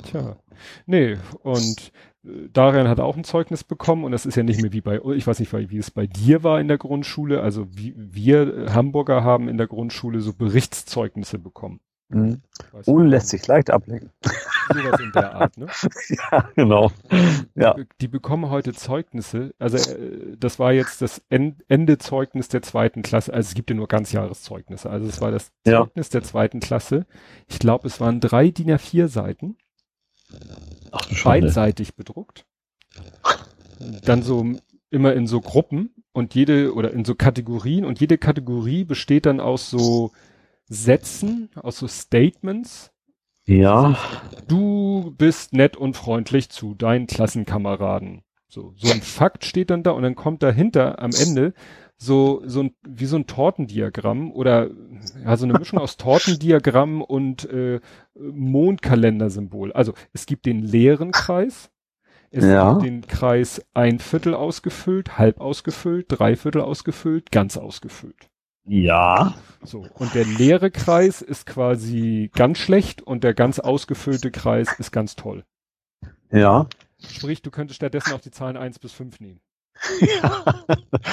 Tja. Nee, und äh, Darian hat auch ein Zeugnis bekommen und das ist ja nicht mehr wie bei, ich weiß nicht, wie es bei dir war in der Grundschule. Also wie, wir Hamburger haben in der Grundschule so Berichtszeugnisse bekommen. Mhm. Ohne lässt sich leicht ablenken. Sowas in der Art, ne? ja, genau. Ja. Die, die bekommen heute Zeugnisse. Also äh, das war jetzt das Ende Zeugnis der zweiten Klasse. Also es gibt ja nur Ganzjahreszeugnisse. Also es war das Zeugnis ja. der zweiten Klasse. Ich glaube, es waren drei DIN A4 Seiten. Ach, beidseitig bedruckt. Dann so immer in so Gruppen und jede oder in so Kategorien und jede Kategorie besteht dann aus so Sätzen, aus so Statements. Ja. Du bist nett und freundlich zu deinen Klassenkameraden. So, so ein Fakt steht dann da und dann kommt dahinter am Ende so, so ein, wie so ein Tortendiagramm oder ja, so eine Mischung aus Tortendiagramm und äh, Mondkalendersymbol. Also es gibt den leeren Kreis, es ja. gibt den Kreis ein Viertel ausgefüllt, halb ausgefüllt, drei Viertel ausgefüllt, ganz ausgefüllt. Ja. So, und der leere Kreis ist quasi ganz schlecht und der ganz ausgefüllte Kreis ist ganz toll. Ja. Sprich, du könntest stattdessen auch die Zahlen eins bis fünf nehmen. Ja,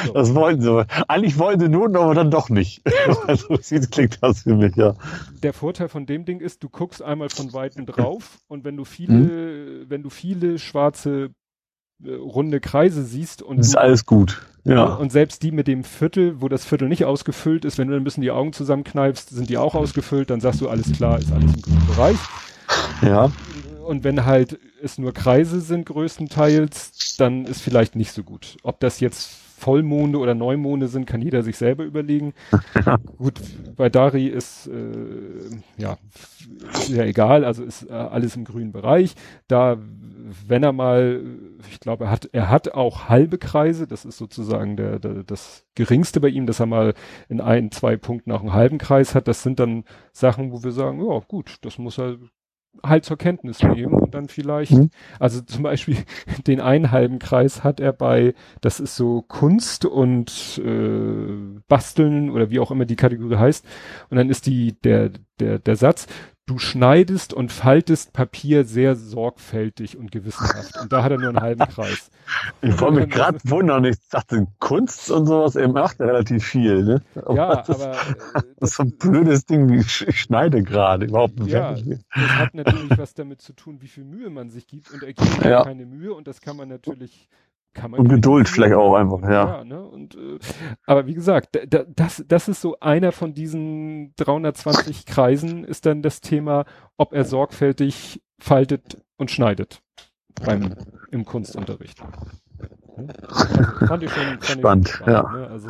so. das wollen sie. Eigentlich wollen sie nun, aber dann doch nicht. also, so klingt das für mich, ja. Der Vorteil von dem Ding ist, du guckst einmal von Weitem drauf und wenn du viele, mhm. wenn du viele schwarze äh, runde Kreise siehst und ist alles gut. Ja. Und selbst die mit dem Viertel, wo das Viertel nicht ausgefüllt ist, wenn du ein bisschen die Augen zusammenkneifst, sind die auch ausgefüllt, dann sagst du, alles klar, ist alles im grünen Bereich. Ja. Und wenn halt es nur Kreise sind größtenteils, dann ist vielleicht nicht so gut. Ob das jetzt Vollmonde oder Neumonde sind, kann jeder sich selber überlegen. Gut, bei Dari ist äh, ja ist ja egal, also ist äh, alles im grünen Bereich. Da, wenn er mal, ich glaube, er hat er hat auch halbe Kreise. Das ist sozusagen der, der das geringste bei ihm, dass er mal in ein zwei Punkten auch einen halben Kreis hat. Das sind dann Sachen, wo wir sagen, ja gut, das muss er halt zur Kenntnis nehmen und dann vielleicht, mhm. also zum Beispiel den einen halben Kreis hat er bei, das ist so Kunst und äh, Basteln oder wie auch immer die Kategorie heißt, und dann ist die der der der Satz, du schneidest und faltest Papier sehr sorgfältig und gewissenhaft. Und da hat er nur einen halben Kreis. Ich wollte mich gerade wundern, ich dachte, Kunst und sowas, er macht relativ viel, ne? Aber ja, das, aber. Äh, das ist so ein blödes Ding, ich, ich schneide gerade überhaupt nicht. Ja, das hat natürlich was damit zu tun, wie viel Mühe man sich gibt und er gibt ja. keine Mühe und das kann man natürlich kann man und Geduld vielleicht auch einfach, ja. ja ne? und, äh, aber wie gesagt, da, das, das ist so einer von diesen 320 Kreisen, ist dann das Thema, ob er sorgfältig faltet und schneidet beim, im Kunstunterricht. Also, fand ich schon, fand spannend, ich spannend ja. Ne? Also,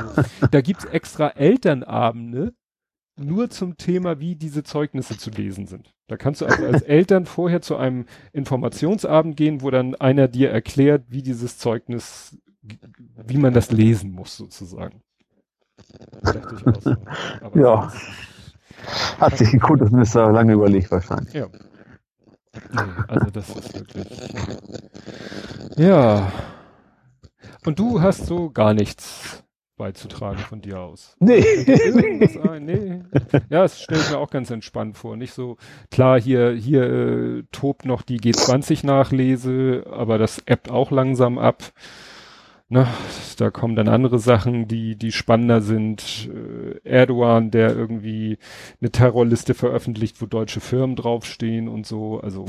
da gibt's extra Elternabende, nur zum Thema, wie diese Zeugnisse zu lesen sind. Da kannst du also als Eltern vorher zu einem Informationsabend gehen, wo dann einer dir erklärt, wie dieses Zeugnis, wie man das lesen muss, sozusagen. Dachte ich auch so. Aber ja. Hat sich ein Kultusminister lange überlegt wahrscheinlich. Ja. Nee, also das ist wirklich. Ja. Und du hast so gar nichts beizutragen von dir aus. Nee. nee. Ja, es stellt mir auch ganz entspannt vor. Nicht so, klar, hier, hier äh, tobt noch die G20-Nachlese, aber das ebbt auch langsam ab. ne, da kommen dann andere Sachen, die, die spannender sind. Äh, Erdogan, der irgendwie eine Terrorliste veröffentlicht, wo deutsche Firmen draufstehen und so. Also,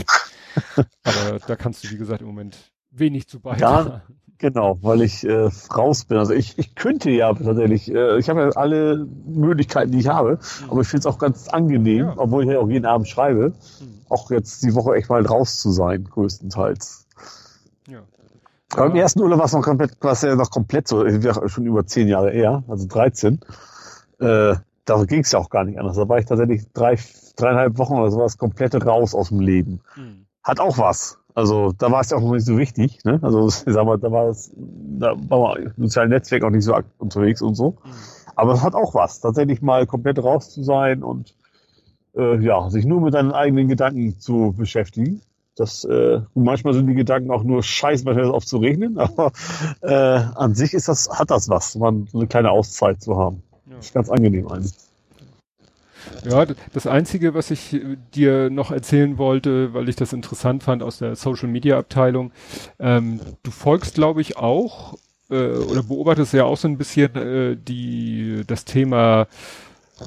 aber da kannst du, wie gesagt, im Moment wenig zu beitragen. Ja, genau, weil ich äh, raus bin. Also ich, ich könnte ja tatsächlich, äh, ich habe ja alle Möglichkeiten, die ich habe, mhm. aber ich finde es auch ganz angenehm, ja. obwohl ich ja auch jeden Abend schreibe, mhm. auch jetzt die Woche echt mal raus zu sein, größtenteils. Ja. Aber im ersten Urlaub war es noch komplett, war es ja noch komplett so, schon über zehn Jahre eher, also 13. Äh, da ging es ja auch gar nicht anders. Da war ich tatsächlich drei, dreieinhalb Wochen oder sowas komplett raus aus dem Leben. Mhm. Hat auch was. Also da war es ja auch noch nicht so wichtig. Ne? Also sag mal, da war es, da war man sozialen Netzwerk auch nicht so unterwegs und so. Mhm. Aber es hat auch was, tatsächlich mal komplett raus zu sein und äh, ja, sich nur mit seinen eigenen Gedanken zu beschäftigen. Das, äh, manchmal sind die Gedanken auch nur scheiße, manchmal ist es oft zu regnen, aber äh, an sich ist das, hat das was, man so eine kleine Auszeit zu haben. Ja. Das ist ganz angenehm eigentlich. Ja, das Einzige, was ich äh, dir noch erzählen wollte, weil ich das interessant fand aus der Social Media Abteilung, ähm, du folgst, glaube ich, auch äh, oder beobachtest ja auch so ein bisschen äh, die das Thema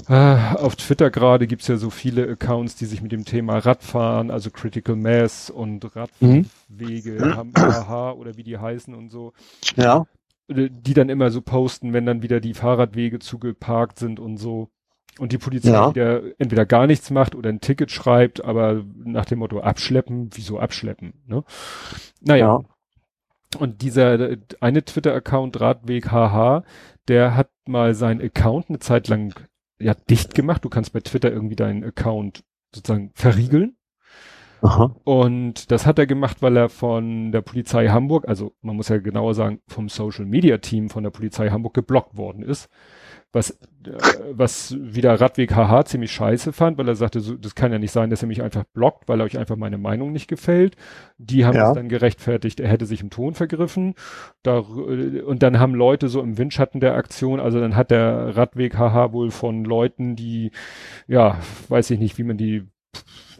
äh, auf Twitter gerade gibt's ja so viele Accounts, die sich mit dem Thema Radfahren, also Critical Mass und Radwege, mhm. haben AH oder wie die heißen und so. Ja. Äh, die dann immer so posten, wenn dann wieder die Fahrradwege zugeparkt sind und so. Und die Polizei ja. wieder entweder gar nichts macht oder ein Ticket schreibt, aber nach dem Motto abschleppen, wieso abschleppen, ne? Naja. Ja. Und dieser eine Twitter-Account Radweg HH, der hat mal seinen Account eine Zeit lang ja dicht gemacht. Du kannst bei Twitter irgendwie deinen Account sozusagen verriegeln. Aha. Und das hat er gemacht, weil er von der Polizei Hamburg, also man muss ja genauer sagen, vom Social Media Team von der Polizei Hamburg geblockt worden ist was, äh, was wieder Radweg HH ziemlich scheiße fand, weil er sagte, so, das kann ja nicht sein, dass er mich einfach blockt, weil euch einfach meine Meinung nicht gefällt. Die haben ja. es dann gerechtfertigt, er hätte sich im Ton vergriffen. Da, äh, und dann haben Leute so im Windschatten der Aktion, also dann hat der Radweg HH wohl von Leuten, die, ja, weiß ich nicht, wie man die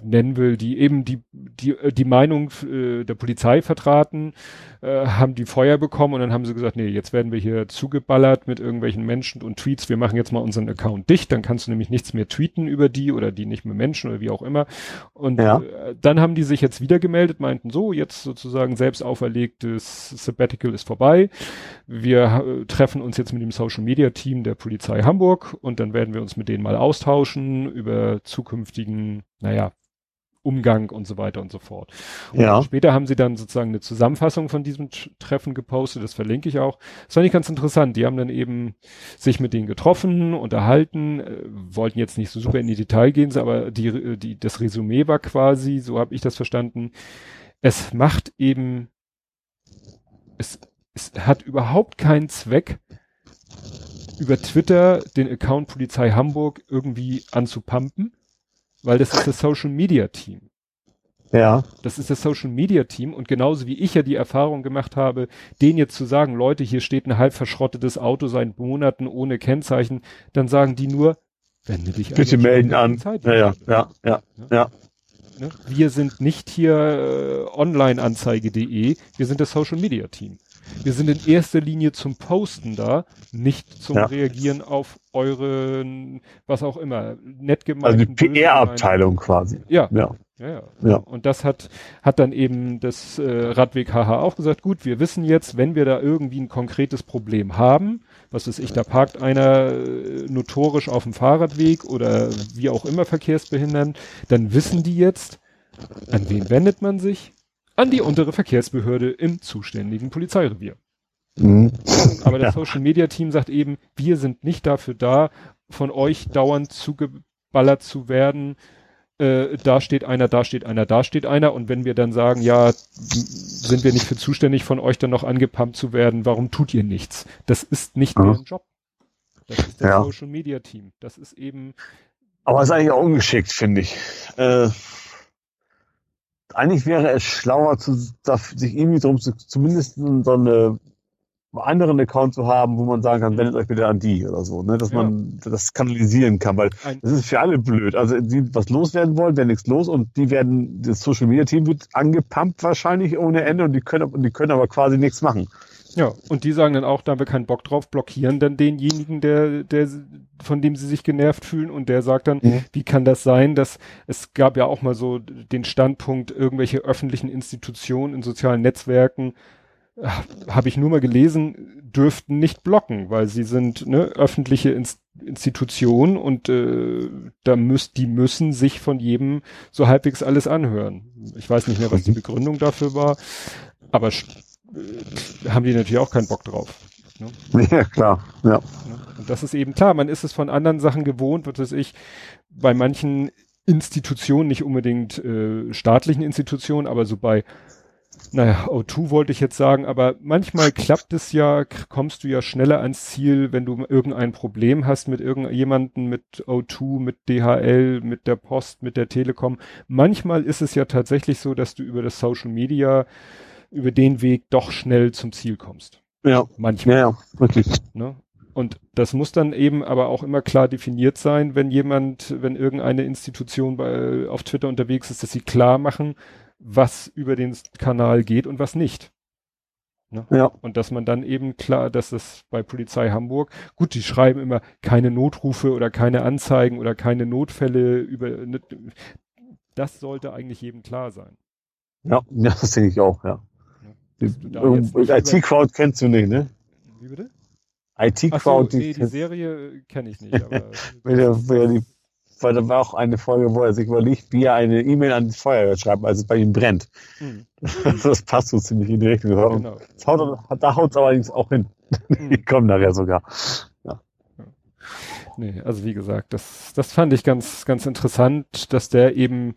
nennen will, die eben die, die, äh, die Meinung äh, der Polizei vertraten, äh, haben die Feuer bekommen und dann haben sie gesagt, nee, jetzt werden wir hier zugeballert mit irgendwelchen Menschen und Tweets, wir machen jetzt mal unseren Account dicht, dann kannst du nämlich nichts mehr tweeten über die oder die nicht mehr Menschen oder wie auch immer. Und ja. äh, dann haben die sich jetzt wieder gemeldet, meinten so, jetzt sozusagen selbst auferlegtes Sabbatical ist vorbei. Wir äh, treffen uns jetzt mit dem Social Media Team der Polizei Hamburg und dann werden wir uns mit denen mal austauschen über zukünftigen, naja, Umgang und so weiter und so fort. Und ja. später haben sie dann sozusagen eine Zusammenfassung von diesem Treffen gepostet, das verlinke ich auch. Das fand ich ganz interessant. Die haben dann eben sich mit denen getroffen, unterhalten, äh, wollten jetzt nicht so super in die Detail gehen, aber die, die, das Resümee war quasi, so habe ich das verstanden, es macht eben, es, es hat überhaupt keinen Zweck, über Twitter den Account Polizei Hamburg irgendwie anzupumpen weil das ist das Social Media Team. Ja. Das ist das Social Media Team und genauso wie ich ja die Erfahrung gemacht habe, denen jetzt zu sagen, Leute, hier steht ein halb verschrottetes Auto seit Monaten ohne Kennzeichen, dann sagen die nur, wende dich Bitte an. melden an. Zeit ja, ja, ja, ja, ja. Ne? Wir sind nicht hier äh, onlineanzeige.de, wir sind das Social Media Team. Wir sind in erster Linie zum Posten da, nicht zum ja. Reagieren auf euren, was auch immer, nett gemeint. Also die PR-Abteilung quasi. Ja. ja. Ja, ja. ja. Und das hat, hat dann eben das äh, Radweg HH auch gesagt, gut, wir wissen jetzt, wenn wir da irgendwie ein konkretes Problem haben, was weiß ich, da parkt einer äh, notorisch auf dem Fahrradweg oder wie auch immer verkehrsbehindern, dann wissen die jetzt, an wen wendet man sich? An die untere Verkehrsbehörde im zuständigen Polizeirevier. Mhm. Aber das ja. Social Media Team sagt eben, wir sind nicht dafür da, von euch dauernd zugeballert zu werden. Äh, da steht einer, da steht einer, da steht einer. Und wenn wir dann sagen, ja, sind wir nicht für zuständig, von euch dann noch angepumpt zu werden, warum tut ihr nichts? Das ist nicht mhm. deren Job. Das ist das ja. Social Media Team. Das ist eben. Aber ist eigentlich auch ungeschickt, finde ich. Äh eigentlich wäre es schlauer, zu, sich irgendwie drum zu, zumindest so eine anderen Account zu haben, wo man sagen kann, wendet euch bitte an die oder so, ne? dass ja. man das kanalisieren kann, weil Ein das ist für alle blöd. Also die was loswerden wollen, werden nichts los und die werden, das Social Media Team wird angepumpt wahrscheinlich ohne Ende und die können, die können aber quasi nichts machen. Ja, und die sagen dann auch, da haben wir keinen Bock drauf, blockieren dann denjenigen, der, der, von dem sie sich genervt fühlen und der sagt dann, mhm. wie kann das sein, dass es gab ja auch mal so den Standpunkt, irgendwelche öffentlichen Institutionen in sozialen Netzwerken, habe ich nur mal gelesen, dürften nicht blocken, weil sie sind ne, öffentliche Inst Institutionen und äh, da müsst, die müssen sich von jedem so halbwegs alles anhören. Ich weiß nicht mehr, was die Begründung dafür war, aber haben die natürlich auch keinen Bock drauf. Ne? Ja, klar, ja. Und das ist eben klar, man ist es von anderen Sachen gewohnt, was weiß ich, bei manchen Institutionen, nicht unbedingt äh, staatlichen Institutionen, aber so bei, naja, O2 wollte ich jetzt sagen, aber manchmal klappt es ja, kommst du ja schneller ans Ziel, wenn du irgendein Problem hast mit irgendjemanden, mit O2, mit DHL, mit der Post, mit der Telekom. Manchmal ist es ja tatsächlich so, dass du über das Social Media über den Weg doch schnell zum Ziel kommst. Ja. Manchmal. Ja, ja, wirklich. Ne? Und das muss dann eben aber auch immer klar definiert sein, wenn jemand, wenn irgendeine Institution bei, auf Twitter unterwegs ist, dass sie klar machen, was über den Kanal geht und was nicht. Ne? Ja. Und dass man dann eben klar, dass es bei Polizei Hamburg, gut, die schreiben immer keine Notrufe oder keine Anzeigen oder keine Notfälle über, ne, das sollte eigentlich jedem klar sein. Ja, das denke ich auch, ja. IT-Crowd kennst du nicht, ne? Wie bitte? IT-Crowd. So, nee, die Serie kenne ich nicht. Aber weil da war auch eine Folge, wo er sich überlegt, wie er eine E-Mail an die Feuerwehr schreibt, als es bei ihm brennt. Mhm. Das passt so ziemlich in die Richtung. Genau. Haut, da haut es allerdings auch hin. Mhm. Die kommen nachher sogar. Ja. Nee, also wie gesagt, das, das fand ich ganz, ganz interessant, dass der eben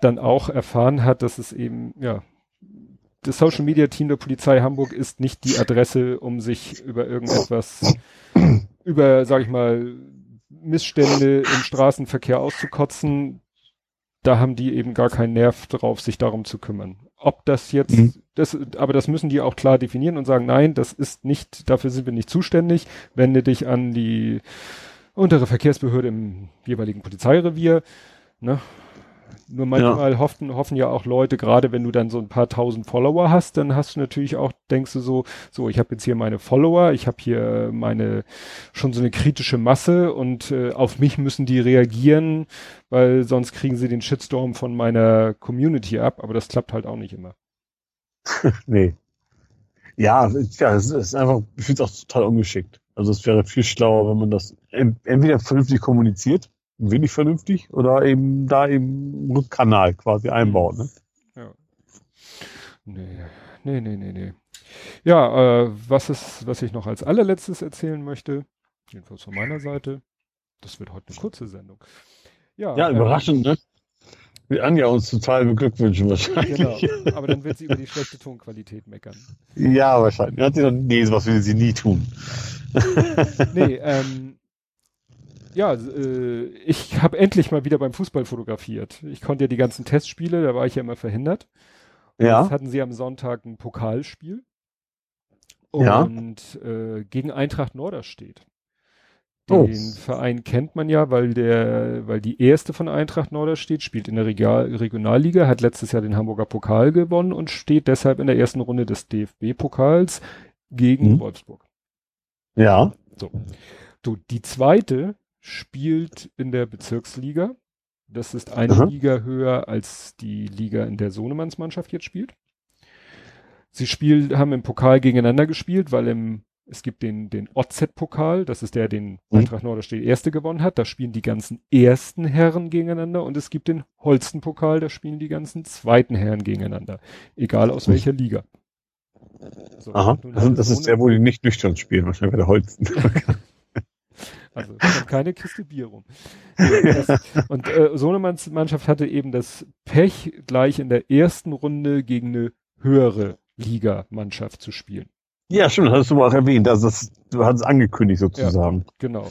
dann auch erfahren hat, dass es eben, ja, das Social Media Team der Polizei Hamburg ist nicht die Adresse, um sich über irgendetwas, über, sag ich mal, Missstände im Straßenverkehr auszukotzen. Da haben die eben gar keinen Nerv drauf, sich darum zu kümmern. Ob das jetzt, mhm. das, aber das müssen die auch klar definieren und sagen, nein, das ist nicht, dafür sind wir nicht zuständig. Wende dich an die untere Verkehrsbehörde im jeweiligen Polizeirevier. Ne? Nur manchmal ja. hoffen, hoffen ja auch Leute, gerade wenn du dann so ein paar tausend Follower hast, dann hast du natürlich auch, denkst du so, so, ich habe jetzt hier meine Follower, ich habe hier meine schon so eine kritische Masse und äh, auf mich müssen die reagieren, weil sonst kriegen sie den Shitstorm von meiner Community ab, aber das klappt halt auch nicht immer. nee. Ja, ja, es ist einfach, ich finde es auch total ungeschickt. Also es wäre viel schlauer, wenn man das entweder vernünftig kommuniziert, wenig vernünftig oder eben da eben einen Kanal quasi einbauen. Ne? Ja. Nee, nee, nee, nee, nee. Ja, äh, was ist, was ich noch als allerletztes erzählen möchte, jedenfalls von meiner Seite, das wird heute eine kurze Sendung. Ja, ja überraschend, ähm, ne? Wie Anja uns total beglückwünschen wahrscheinlich. Genau, aber dann wird sie über die schlechte Tonqualität meckern. Ja, wahrscheinlich. Hat sie noch, nee, sowas will sie nie tun. nee, ähm, ja, äh, ich habe endlich mal wieder beim Fußball fotografiert. Ich konnte ja die ganzen Testspiele, da war ich ja immer verhindert. Und ja. Jetzt hatten sie am Sonntag ein Pokalspiel. Und ja. äh, gegen Eintracht Norderstedt. Den oh. Verein kennt man ja, weil der, weil die erste von Eintracht Norderstedt spielt in der Regal Regionalliga, hat letztes Jahr den Hamburger Pokal gewonnen und steht deshalb in der ersten Runde des DFB-Pokals gegen hm. Wolfsburg. Ja. So. Du, die zweite spielt in der Bezirksliga. Das ist eine Aha. Liga höher als die Liga, in der Sohnemanns Mannschaft jetzt spielt. Sie spielen, haben im Pokal gegeneinander gespielt, weil im, es gibt den, den OZ-Pokal, das ist der, den mhm. Eintracht Norderstedt Erste gewonnen hat. Da spielen die ganzen ersten Herren gegeneinander und es gibt den Holsten-Pokal, da spielen die ganzen zweiten Herren gegeneinander. Egal aus mhm. welcher Liga. So, Aha, also das ist der, wo die nicht nüchtern spielen, wahrscheinlich bei der Holsten. Also keine Kiste Bier rum. Das, und äh, Sohnemanns Mannschaft hatte eben das Pech, gleich in der ersten Runde gegen eine höhere Liga-Mannschaft zu spielen. Ja, stimmt, hast du auch erwähnt. Also das, du hast es angekündigt sozusagen. Ja, genau.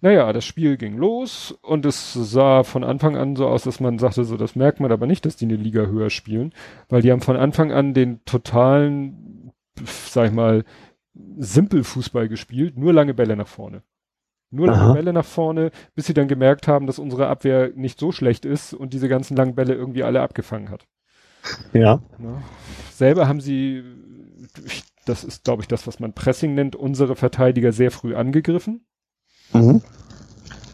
Naja, das Spiel ging los und es sah von Anfang an so aus, dass man sagte, so das merkt man aber nicht, dass die eine Liga höher spielen, weil die haben von Anfang an den totalen, sag ich mal, Simpel-Fußball gespielt, nur lange Bälle nach vorne. Nur lange Aha. Bälle nach vorne, bis sie dann gemerkt haben, dass unsere Abwehr nicht so schlecht ist und diese ganzen langen Bälle irgendwie alle abgefangen hat. Ja. ja. Selber haben sie, das ist, glaube ich, das, was man Pressing nennt, unsere Verteidiger sehr früh angegriffen. Mhm.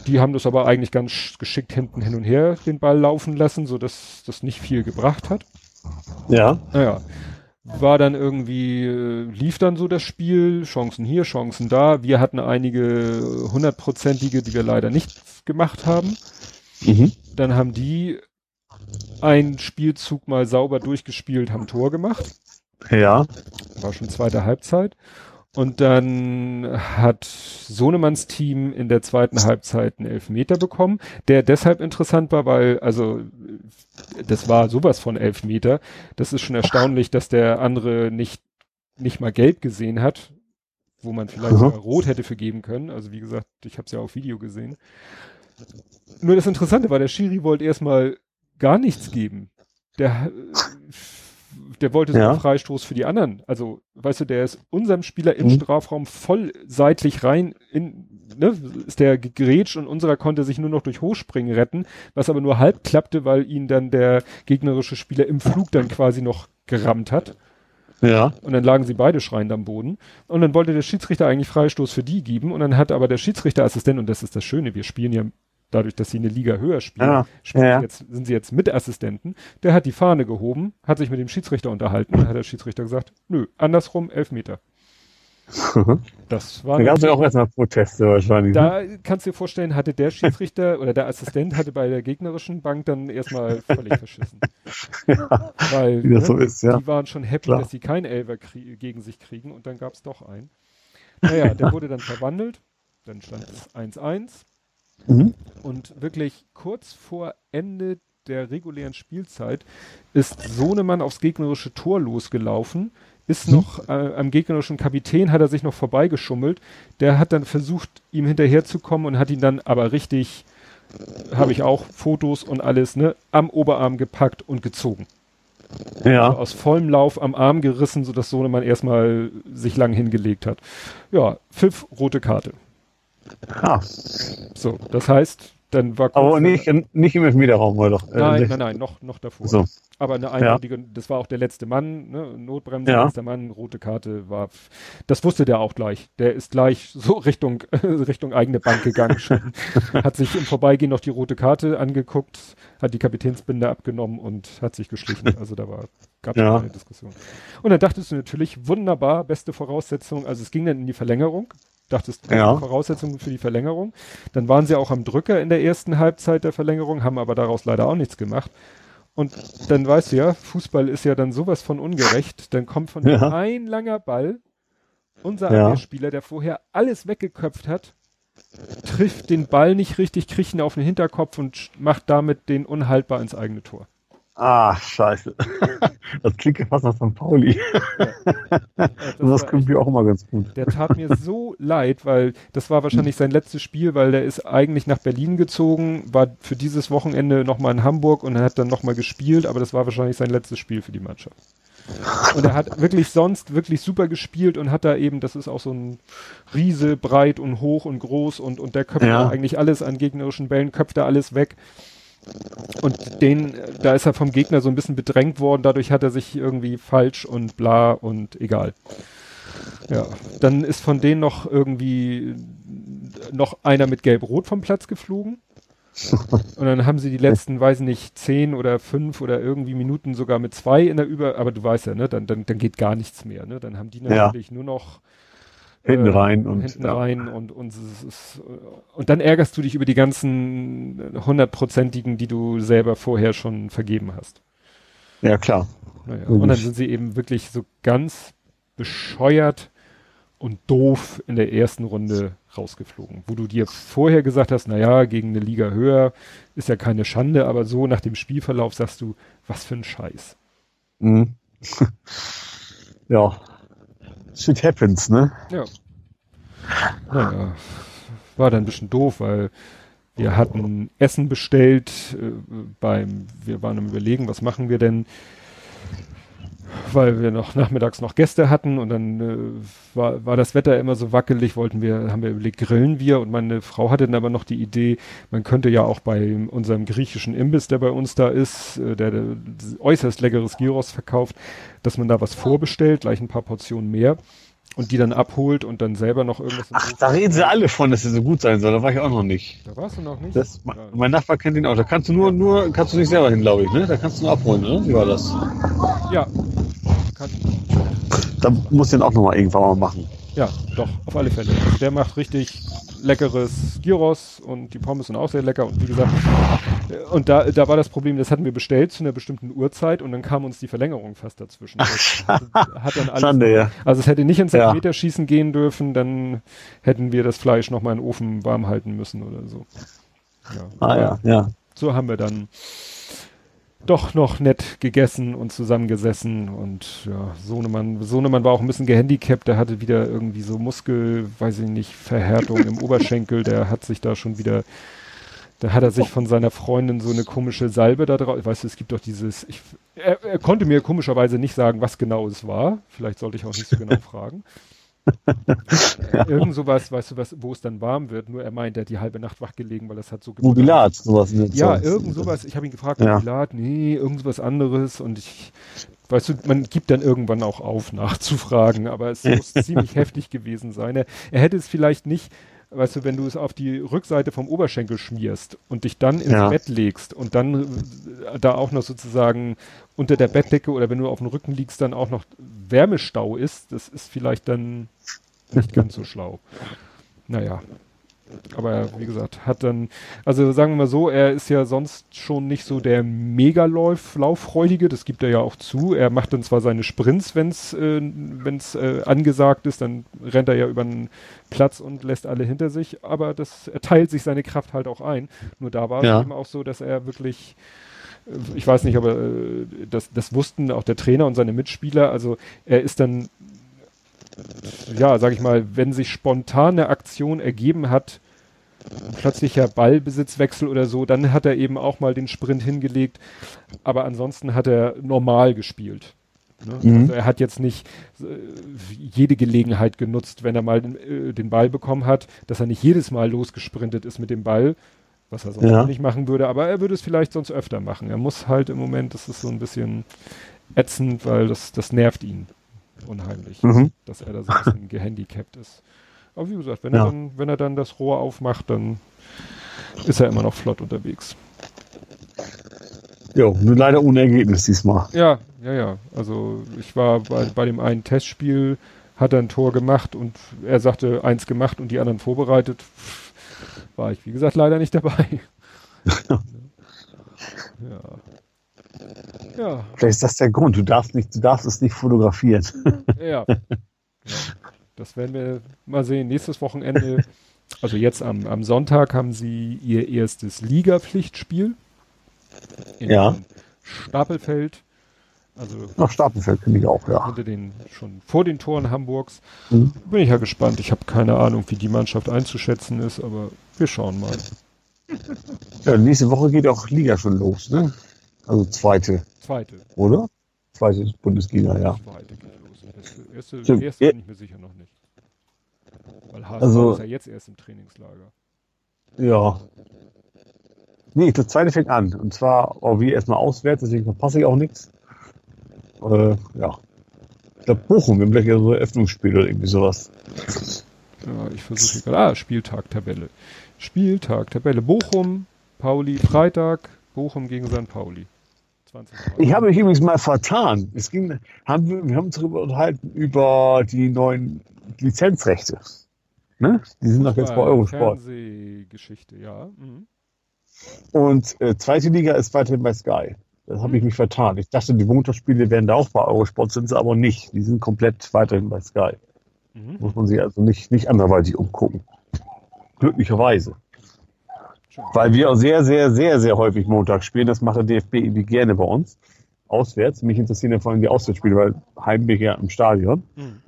Die haben das aber eigentlich ganz geschickt hinten hin und her den Ball laufen lassen, so dass das nicht viel gebracht hat. Ja. Naja. War dann irgendwie, äh, lief dann so das Spiel, Chancen hier, Chancen da. Wir hatten einige hundertprozentige, die wir leider nicht gemacht haben. Mhm. Dann haben die einen Spielzug mal sauber durchgespielt, haben Tor gemacht. Ja. War schon zweite Halbzeit. Und dann hat Sohnemanns Team in der zweiten Halbzeit einen Elfmeter bekommen, der deshalb interessant war, weil, also, das war sowas von Elfmeter. Das ist schon erstaunlich, dass der andere nicht, nicht mal gelb gesehen hat, wo man vielleicht mhm. rot hätte für geben können. Also, wie gesagt, ich habe es ja auf Video gesehen. Nur das Interessante war, der Schiri wollte erstmal gar nichts geben. Der, der wollte so ja. einen Freistoß für die anderen. Also, weißt du, der ist unserem Spieler im mhm. Strafraum voll seitlich rein in, ne, ist der gegrätscht und unserer konnte sich nur noch durch Hochspringen retten, was aber nur halb klappte, weil ihn dann der gegnerische Spieler im Flug dann quasi noch gerammt hat. Ja. Und dann lagen sie beide schreiend am Boden. Und dann wollte der Schiedsrichter eigentlich Freistoß für die geben. Und dann hat aber der Schiedsrichterassistent, und das ist das Schöne, wir spielen ja dadurch, dass sie eine Liga höher spielen, ja, spielen ja. Jetzt, sind sie jetzt Mitassistenten. Der hat die Fahne gehoben, hat sich mit dem Schiedsrichter unterhalten, dann hat der Schiedsrichter gesagt, nö, andersrum, elf Meter. Das war. Da gab es ja auch erstmal Proteste wahrscheinlich. Da ne? kannst du dir vorstellen, hatte der Schiedsrichter oder der Assistent hatte bei der gegnerischen Bank dann erstmal völlig verschissen. Ja, Weil ne, so ist, ja. die waren schon happy, Klar. dass sie keinen Elfer gegen sich kriegen und dann gab es doch einen. Naja, der wurde dann verwandelt, dann stand es 1-1 Mhm. Und wirklich kurz vor Ende der regulären Spielzeit ist Sohnemann aufs gegnerische Tor losgelaufen, ist mhm. noch äh, am gegnerischen Kapitän, hat er sich noch vorbeigeschummelt. Der hat dann versucht, ihm hinterherzukommen und hat ihn dann aber richtig, habe ich auch Fotos und alles, ne, am Oberarm gepackt und gezogen. Ja. Also aus vollem Lauf am Arm gerissen, sodass Sohnemann erstmal sich lang hingelegt hat. Ja, Pfiff, rote Karte. Ah. So, das heißt, dann war Aber nicht, nicht im Elfmeterraum, war doch. Äh, nein, nein, nein, noch, noch davor. So. Aber eine eindeutige, ja. das war auch der letzte Mann, ne? Notbremse, ja. letzter Mann, rote Karte war, das wusste der auch gleich. Der ist gleich so Richtung, Richtung eigene Bank gegangen hat sich im Vorbeigehen noch die rote Karte angeguckt, hat die Kapitänsbinde abgenommen und hat sich geschlichen. Also da war, gab es ja. keine Diskussion. Und dann dachtest du natürlich, wunderbar, beste Voraussetzung. Also es ging dann in die Verlängerung dachtest, ja. Voraussetzungen für die Verlängerung. Dann waren sie auch am Drücker in der ersten Halbzeit der Verlängerung, haben aber daraus leider auch nichts gemacht. Und dann weißt du ja, Fußball ist ja dann sowas von ungerecht. Dann kommt von ja. ein langer Ball, unser ja. Spieler, der vorher alles weggeköpft hat, trifft den Ball nicht richtig, kriegt ihn auf den Hinterkopf und macht damit den unhaltbar ins eigene Tor. Ah, scheiße. Das klingt ja fast nach St. Pauli. Ja. das, das klingt mir auch immer ganz gut. Der tat mir so leid, weil das war wahrscheinlich sein letztes Spiel, weil der ist eigentlich nach Berlin gezogen, war für dieses Wochenende nochmal in Hamburg und hat dann nochmal gespielt, aber das war wahrscheinlich sein letztes Spiel für die Mannschaft. Und er hat wirklich sonst wirklich super gespielt und hat da eben, das ist auch so ein Riese, breit und hoch und groß und, und der köpft ja. eigentlich alles an gegnerischen Bällen, köpft da alles weg. Und den, da ist er vom Gegner so ein bisschen bedrängt worden, dadurch hat er sich irgendwie falsch und bla und egal. Ja, dann ist von denen noch irgendwie noch einer mit Gelb-Rot vom Platz geflogen. Und dann haben sie die letzten, weiß nicht, zehn oder fünf oder irgendwie Minuten sogar mit zwei in der Über, aber du weißt ja, ne, dann, dann, dann geht gar nichts mehr, ne? Dann haben die natürlich ja. nur noch hinten äh, rein und hinten ja. rein und und ist, und dann ärgerst du dich über die ganzen hundertprozentigen, die du selber vorher schon vergeben hast. Ja klar. Naja. Und dann sind sie eben wirklich so ganz bescheuert und doof in der ersten Runde rausgeflogen, wo du dir vorher gesagt hast, na ja, gegen eine Liga höher ist ja keine Schande, aber so nach dem Spielverlauf sagst du, was für ein Scheiß. Mhm. ja, Shit happens, ne? Ja. Naja, war dann ein bisschen doof, weil wir hatten Essen bestellt äh, beim, wir waren am überlegen, was machen wir denn? Weil wir noch nachmittags noch Gäste hatten und dann äh, war, war das Wetter immer so wackelig, wollten wir, haben wir überlegt, grillen wir und meine Frau hatte dann aber noch die Idee, man könnte ja auch bei unserem griechischen Imbiss, der bei uns da ist, äh, der, der äußerst leckeres Gyros verkauft, dass man da was vorbestellt, gleich ein paar Portionen mehr und die dann abholt und dann selber noch irgendwas. Ach, da reden sie alle von, dass er so gut sein soll. Da war ich auch noch nicht. Da warst du noch nicht? Das. Mein Nachbar kennt ihn auch. Da kannst du nur, nur, kannst du nicht selber hin, glaube ich, ne? Da kannst du nur abholen, ne? Wie war das? Ja. Kann. Da muss den auch noch mal irgendwann mal machen. Ja, doch, auf alle Fälle. Der macht richtig leckeres Gyros und die Pommes sind auch sehr lecker und wie gesagt, und da, da war das Problem, das hatten wir bestellt zu einer bestimmten Uhrzeit und dann kam uns die Verlängerung fast dazwischen. Ach, hat dann alles, Schande, ja. Also es hätte nicht ins ja. Elfmeterschießen gehen dürfen, dann hätten wir das Fleisch nochmal in den Ofen warm halten müssen oder so. Ja. Ah ja, ja. So haben wir dann doch noch nett gegessen und zusammengesessen. Und ja, Sohnemann, Sohnemann war auch ein bisschen gehandicapt, der hatte wieder irgendwie so Muskel, weiß ich nicht, Verhärtung im Oberschenkel, der hat sich da schon wieder, da hat er sich von seiner Freundin so eine komische Salbe da drauf, weißt du, es gibt doch dieses, ich, er, er konnte mir komischerweise nicht sagen, was genau es war, vielleicht sollte ich auch nicht so genau fragen. Ja. Irgend sowas, weißt du, was, wo es dann warm wird. Nur er meint, er hat die halbe Nacht wach gelegen, weil das hat so Mobilat, sowas. Ja, irgend sowas. Ich habe ihn gefragt, ja. Mobilat, nee, irgend was anderes. Und ich, weißt du, man gibt dann irgendwann auch auf, nachzufragen. Aber es muss ziemlich heftig gewesen sein. Er, er hätte es vielleicht nicht weißt du, wenn du es auf die Rückseite vom Oberschenkel schmierst und dich dann ins ja. Bett legst und dann äh, da auch noch sozusagen unter der Bettdecke oder wenn du auf dem Rücken liegst, dann auch noch Wärmestau ist, das ist vielleicht dann nicht ganz so schlau. Naja, aber wie gesagt, hat dann, also sagen wir mal so, er ist ja sonst schon nicht so der Megalauf-Lauffreudige, das gibt er ja auch zu. Er macht dann zwar seine Sprints, wenn es äh, wenn's, äh, angesagt ist, dann rennt er ja über den Platz und lässt alle hinter sich, aber das, er teilt sich seine Kraft halt auch ein. Nur da war ja. es eben auch so, dass er wirklich äh, ich weiß nicht, aber äh, das, das wussten auch der Trainer und seine Mitspieler. Also er ist dann ja, sag ich mal, wenn sich spontane Aktion ergeben hat, plötzlicher Ballbesitzwechsel oder so, dann hat er eben auch mal den Sprint hingelegt, aber ansonsten hat er normal gespielt. Ne? Mhm. Also er hat jetzt nicht äh, jede Gelegenheit genutzt, wenn er mal den, äh, den, Ball bekommen hat, dass er nicht jedes Mal losgesprintet ist mit dem Ball, was er sonst ja. nicht machen würde, aber er würde es vielleicht sonst öfter machen. Er muss halt im Moment, das ist so ein bisschen ätzend, weil das, das nervt ihn unheimlich, mhm. dass er da so ein bisschen gehandicapt ist. Aber wie gesagt, wenn, ja. er dann, wenn er dann das Rohr aufmacht, dann ist er immer noch flott unterwegs. Jo, nur leider ohne Ergebnis diesmal. Ja, ja, ja. Also ich war bei, bei dem einen Testspiel, hat er ein Tor gemacht und er sagte eins gemacht und die anderen vorbereitet. War ich, wie gesagt, leider nicht dabei. ja. Ja. Vielleicht ist das der Grund. Du darfst nicht, du darfst es nicht fotografieren. Ja. ja. Das werden wir mal sehen. Nächstes Wochenende, also jetzt am, am Sonntag haben sie ihr erstes Liga-Pflichtspiel. ja. Stapelfeld. Also Nach Stapelfeld finde ich auch, ja. Hinter den, schon vor den Toren Hamburgs. Mhm. Bin ich ja gespannt. Ich habe keine Ahnung, wie die Mannschaft einzuschätzen ist, aber wir schauen mal. Ja, nächste Woche geht auch Liga schon los, ne? Also zweite. Zweite. Oder? Zweite Bundesliga, ja. Zweite geht los. Erste, erste, erste bin ich mir sicher noch nicht. Weil HSV also, ist ja jetzt erst im Trainingslager. Ja. Nee, das zweite fängt an. Und zwar auch wie erstmal auswärts, deswegen verpasse ich auch nichts. Äh, ja. Ich glaube Bochum, wir haben gleich so ein Eröffnungsspiel oder irgendwie sowas. Ja, ich versuche gerade. Ah, Spieltag, Tabelle. Spieltag, Tabelle. Bochum, Pauli, Freitag, Bochum gegen St. Pauli. 20 Ich habe mich übrigens mal vertan. Es ging, haben wir, wir haben uns darüber unterhalten über die neuen Lizenzrechte. Ne? Die sind doch jetzt bei Eurosport. Fernsehgeschichte, ja. Mhm. Und äh, zweite Liga ist weiterhin bei Sky. Das habe ich mhm. mich vertan. Ich dachte, die Montagsspiele wären da auch bei Eurosport, sind sie aber nicht. Die sind komplett weiterhin bei Sky. Mhm. Muss man sich also nicht, nicht anderweitig umgucken. Glücklicherweise. Weil wir auch sehr, sehr, sehr, sehr häufig Montag spielen. Das macht der DFB irgendwie gerne bei uns. Auswärts. Mich interessieren ja vor allem die Auswärtsspiele, weil heim bin ich ja im Stadion. Mhm.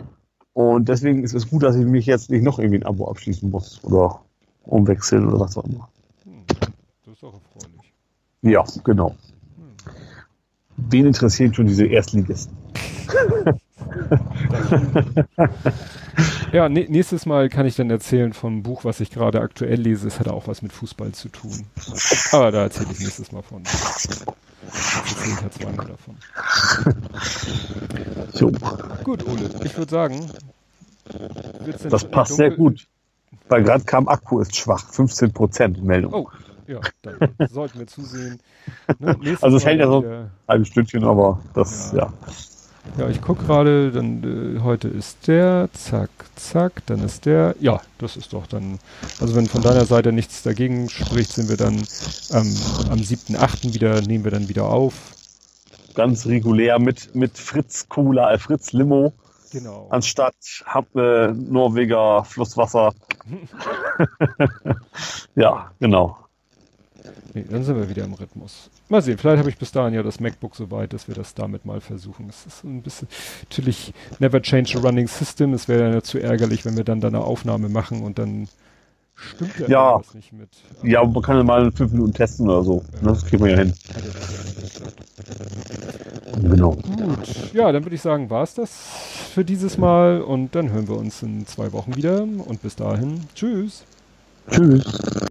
Und deswegen ist es gut, dass ich mich jetzt nicht noch irgendwie ein Abo abschließen muss oder umwechseln oder was auch immer. Mhm. Das ist auch erfreulich. Ja, genau. Wen interessieren schon diese Erstligisten? ja, nächstes Mal kann ich dann erzählen vom Buch, was ich gerade aktuell lese. Es hat auch was mit Fußball zu tun. Aber da erzähle ich nächstes Mal von. Ich ja zweimal davon. So. Gut, Ole, ich würde sagen. Das passt sehr gut. Weil gerade kam Akku ist schwach, 15 Prozent Meldung. Oh, ja, dann sollten wir zusehen. Ne? Also es hält ja so ein halbes Stündchen, aber das, ja. ja. Ja, ich gucke gerade, dann äh, heute ist der, zack, zack, dann ist der, ja, das ist doch dann, also wenn von deiner Seite nichts dagegen spricht, sind wir dann ähm, am 7.8. wieder, nehmen wir dann wieder auf. Ganz regulär mit, mit Fritz Cola, äh, Fritz Limo. Genau. Anstatt hab, äh, Norweger Flusswasser. ja, genau. Nee, dann sind wir wieder im Rhythmus. Mal sehen, vielleicht habe ich bis dahin ja das MacBook so weit, dass wir das damit mal versuchen. Es ist ein bisschen, natürlich never change a running system. Es wäre ja zu ärgerlich, wenn wir dann da eine Aufnahme machen und dann stimmt ja, ja nicht mit. Ja, man kann ja mal fünf Minuten testen oder so. Ja. Das kriegen wir ja hin. Genau. Gut, ja, dann würde ich sagen, war es das für dieses Mal und dann hören wir uns in zwei Wochen wieder und bis dahin, tschüss. Tschüss.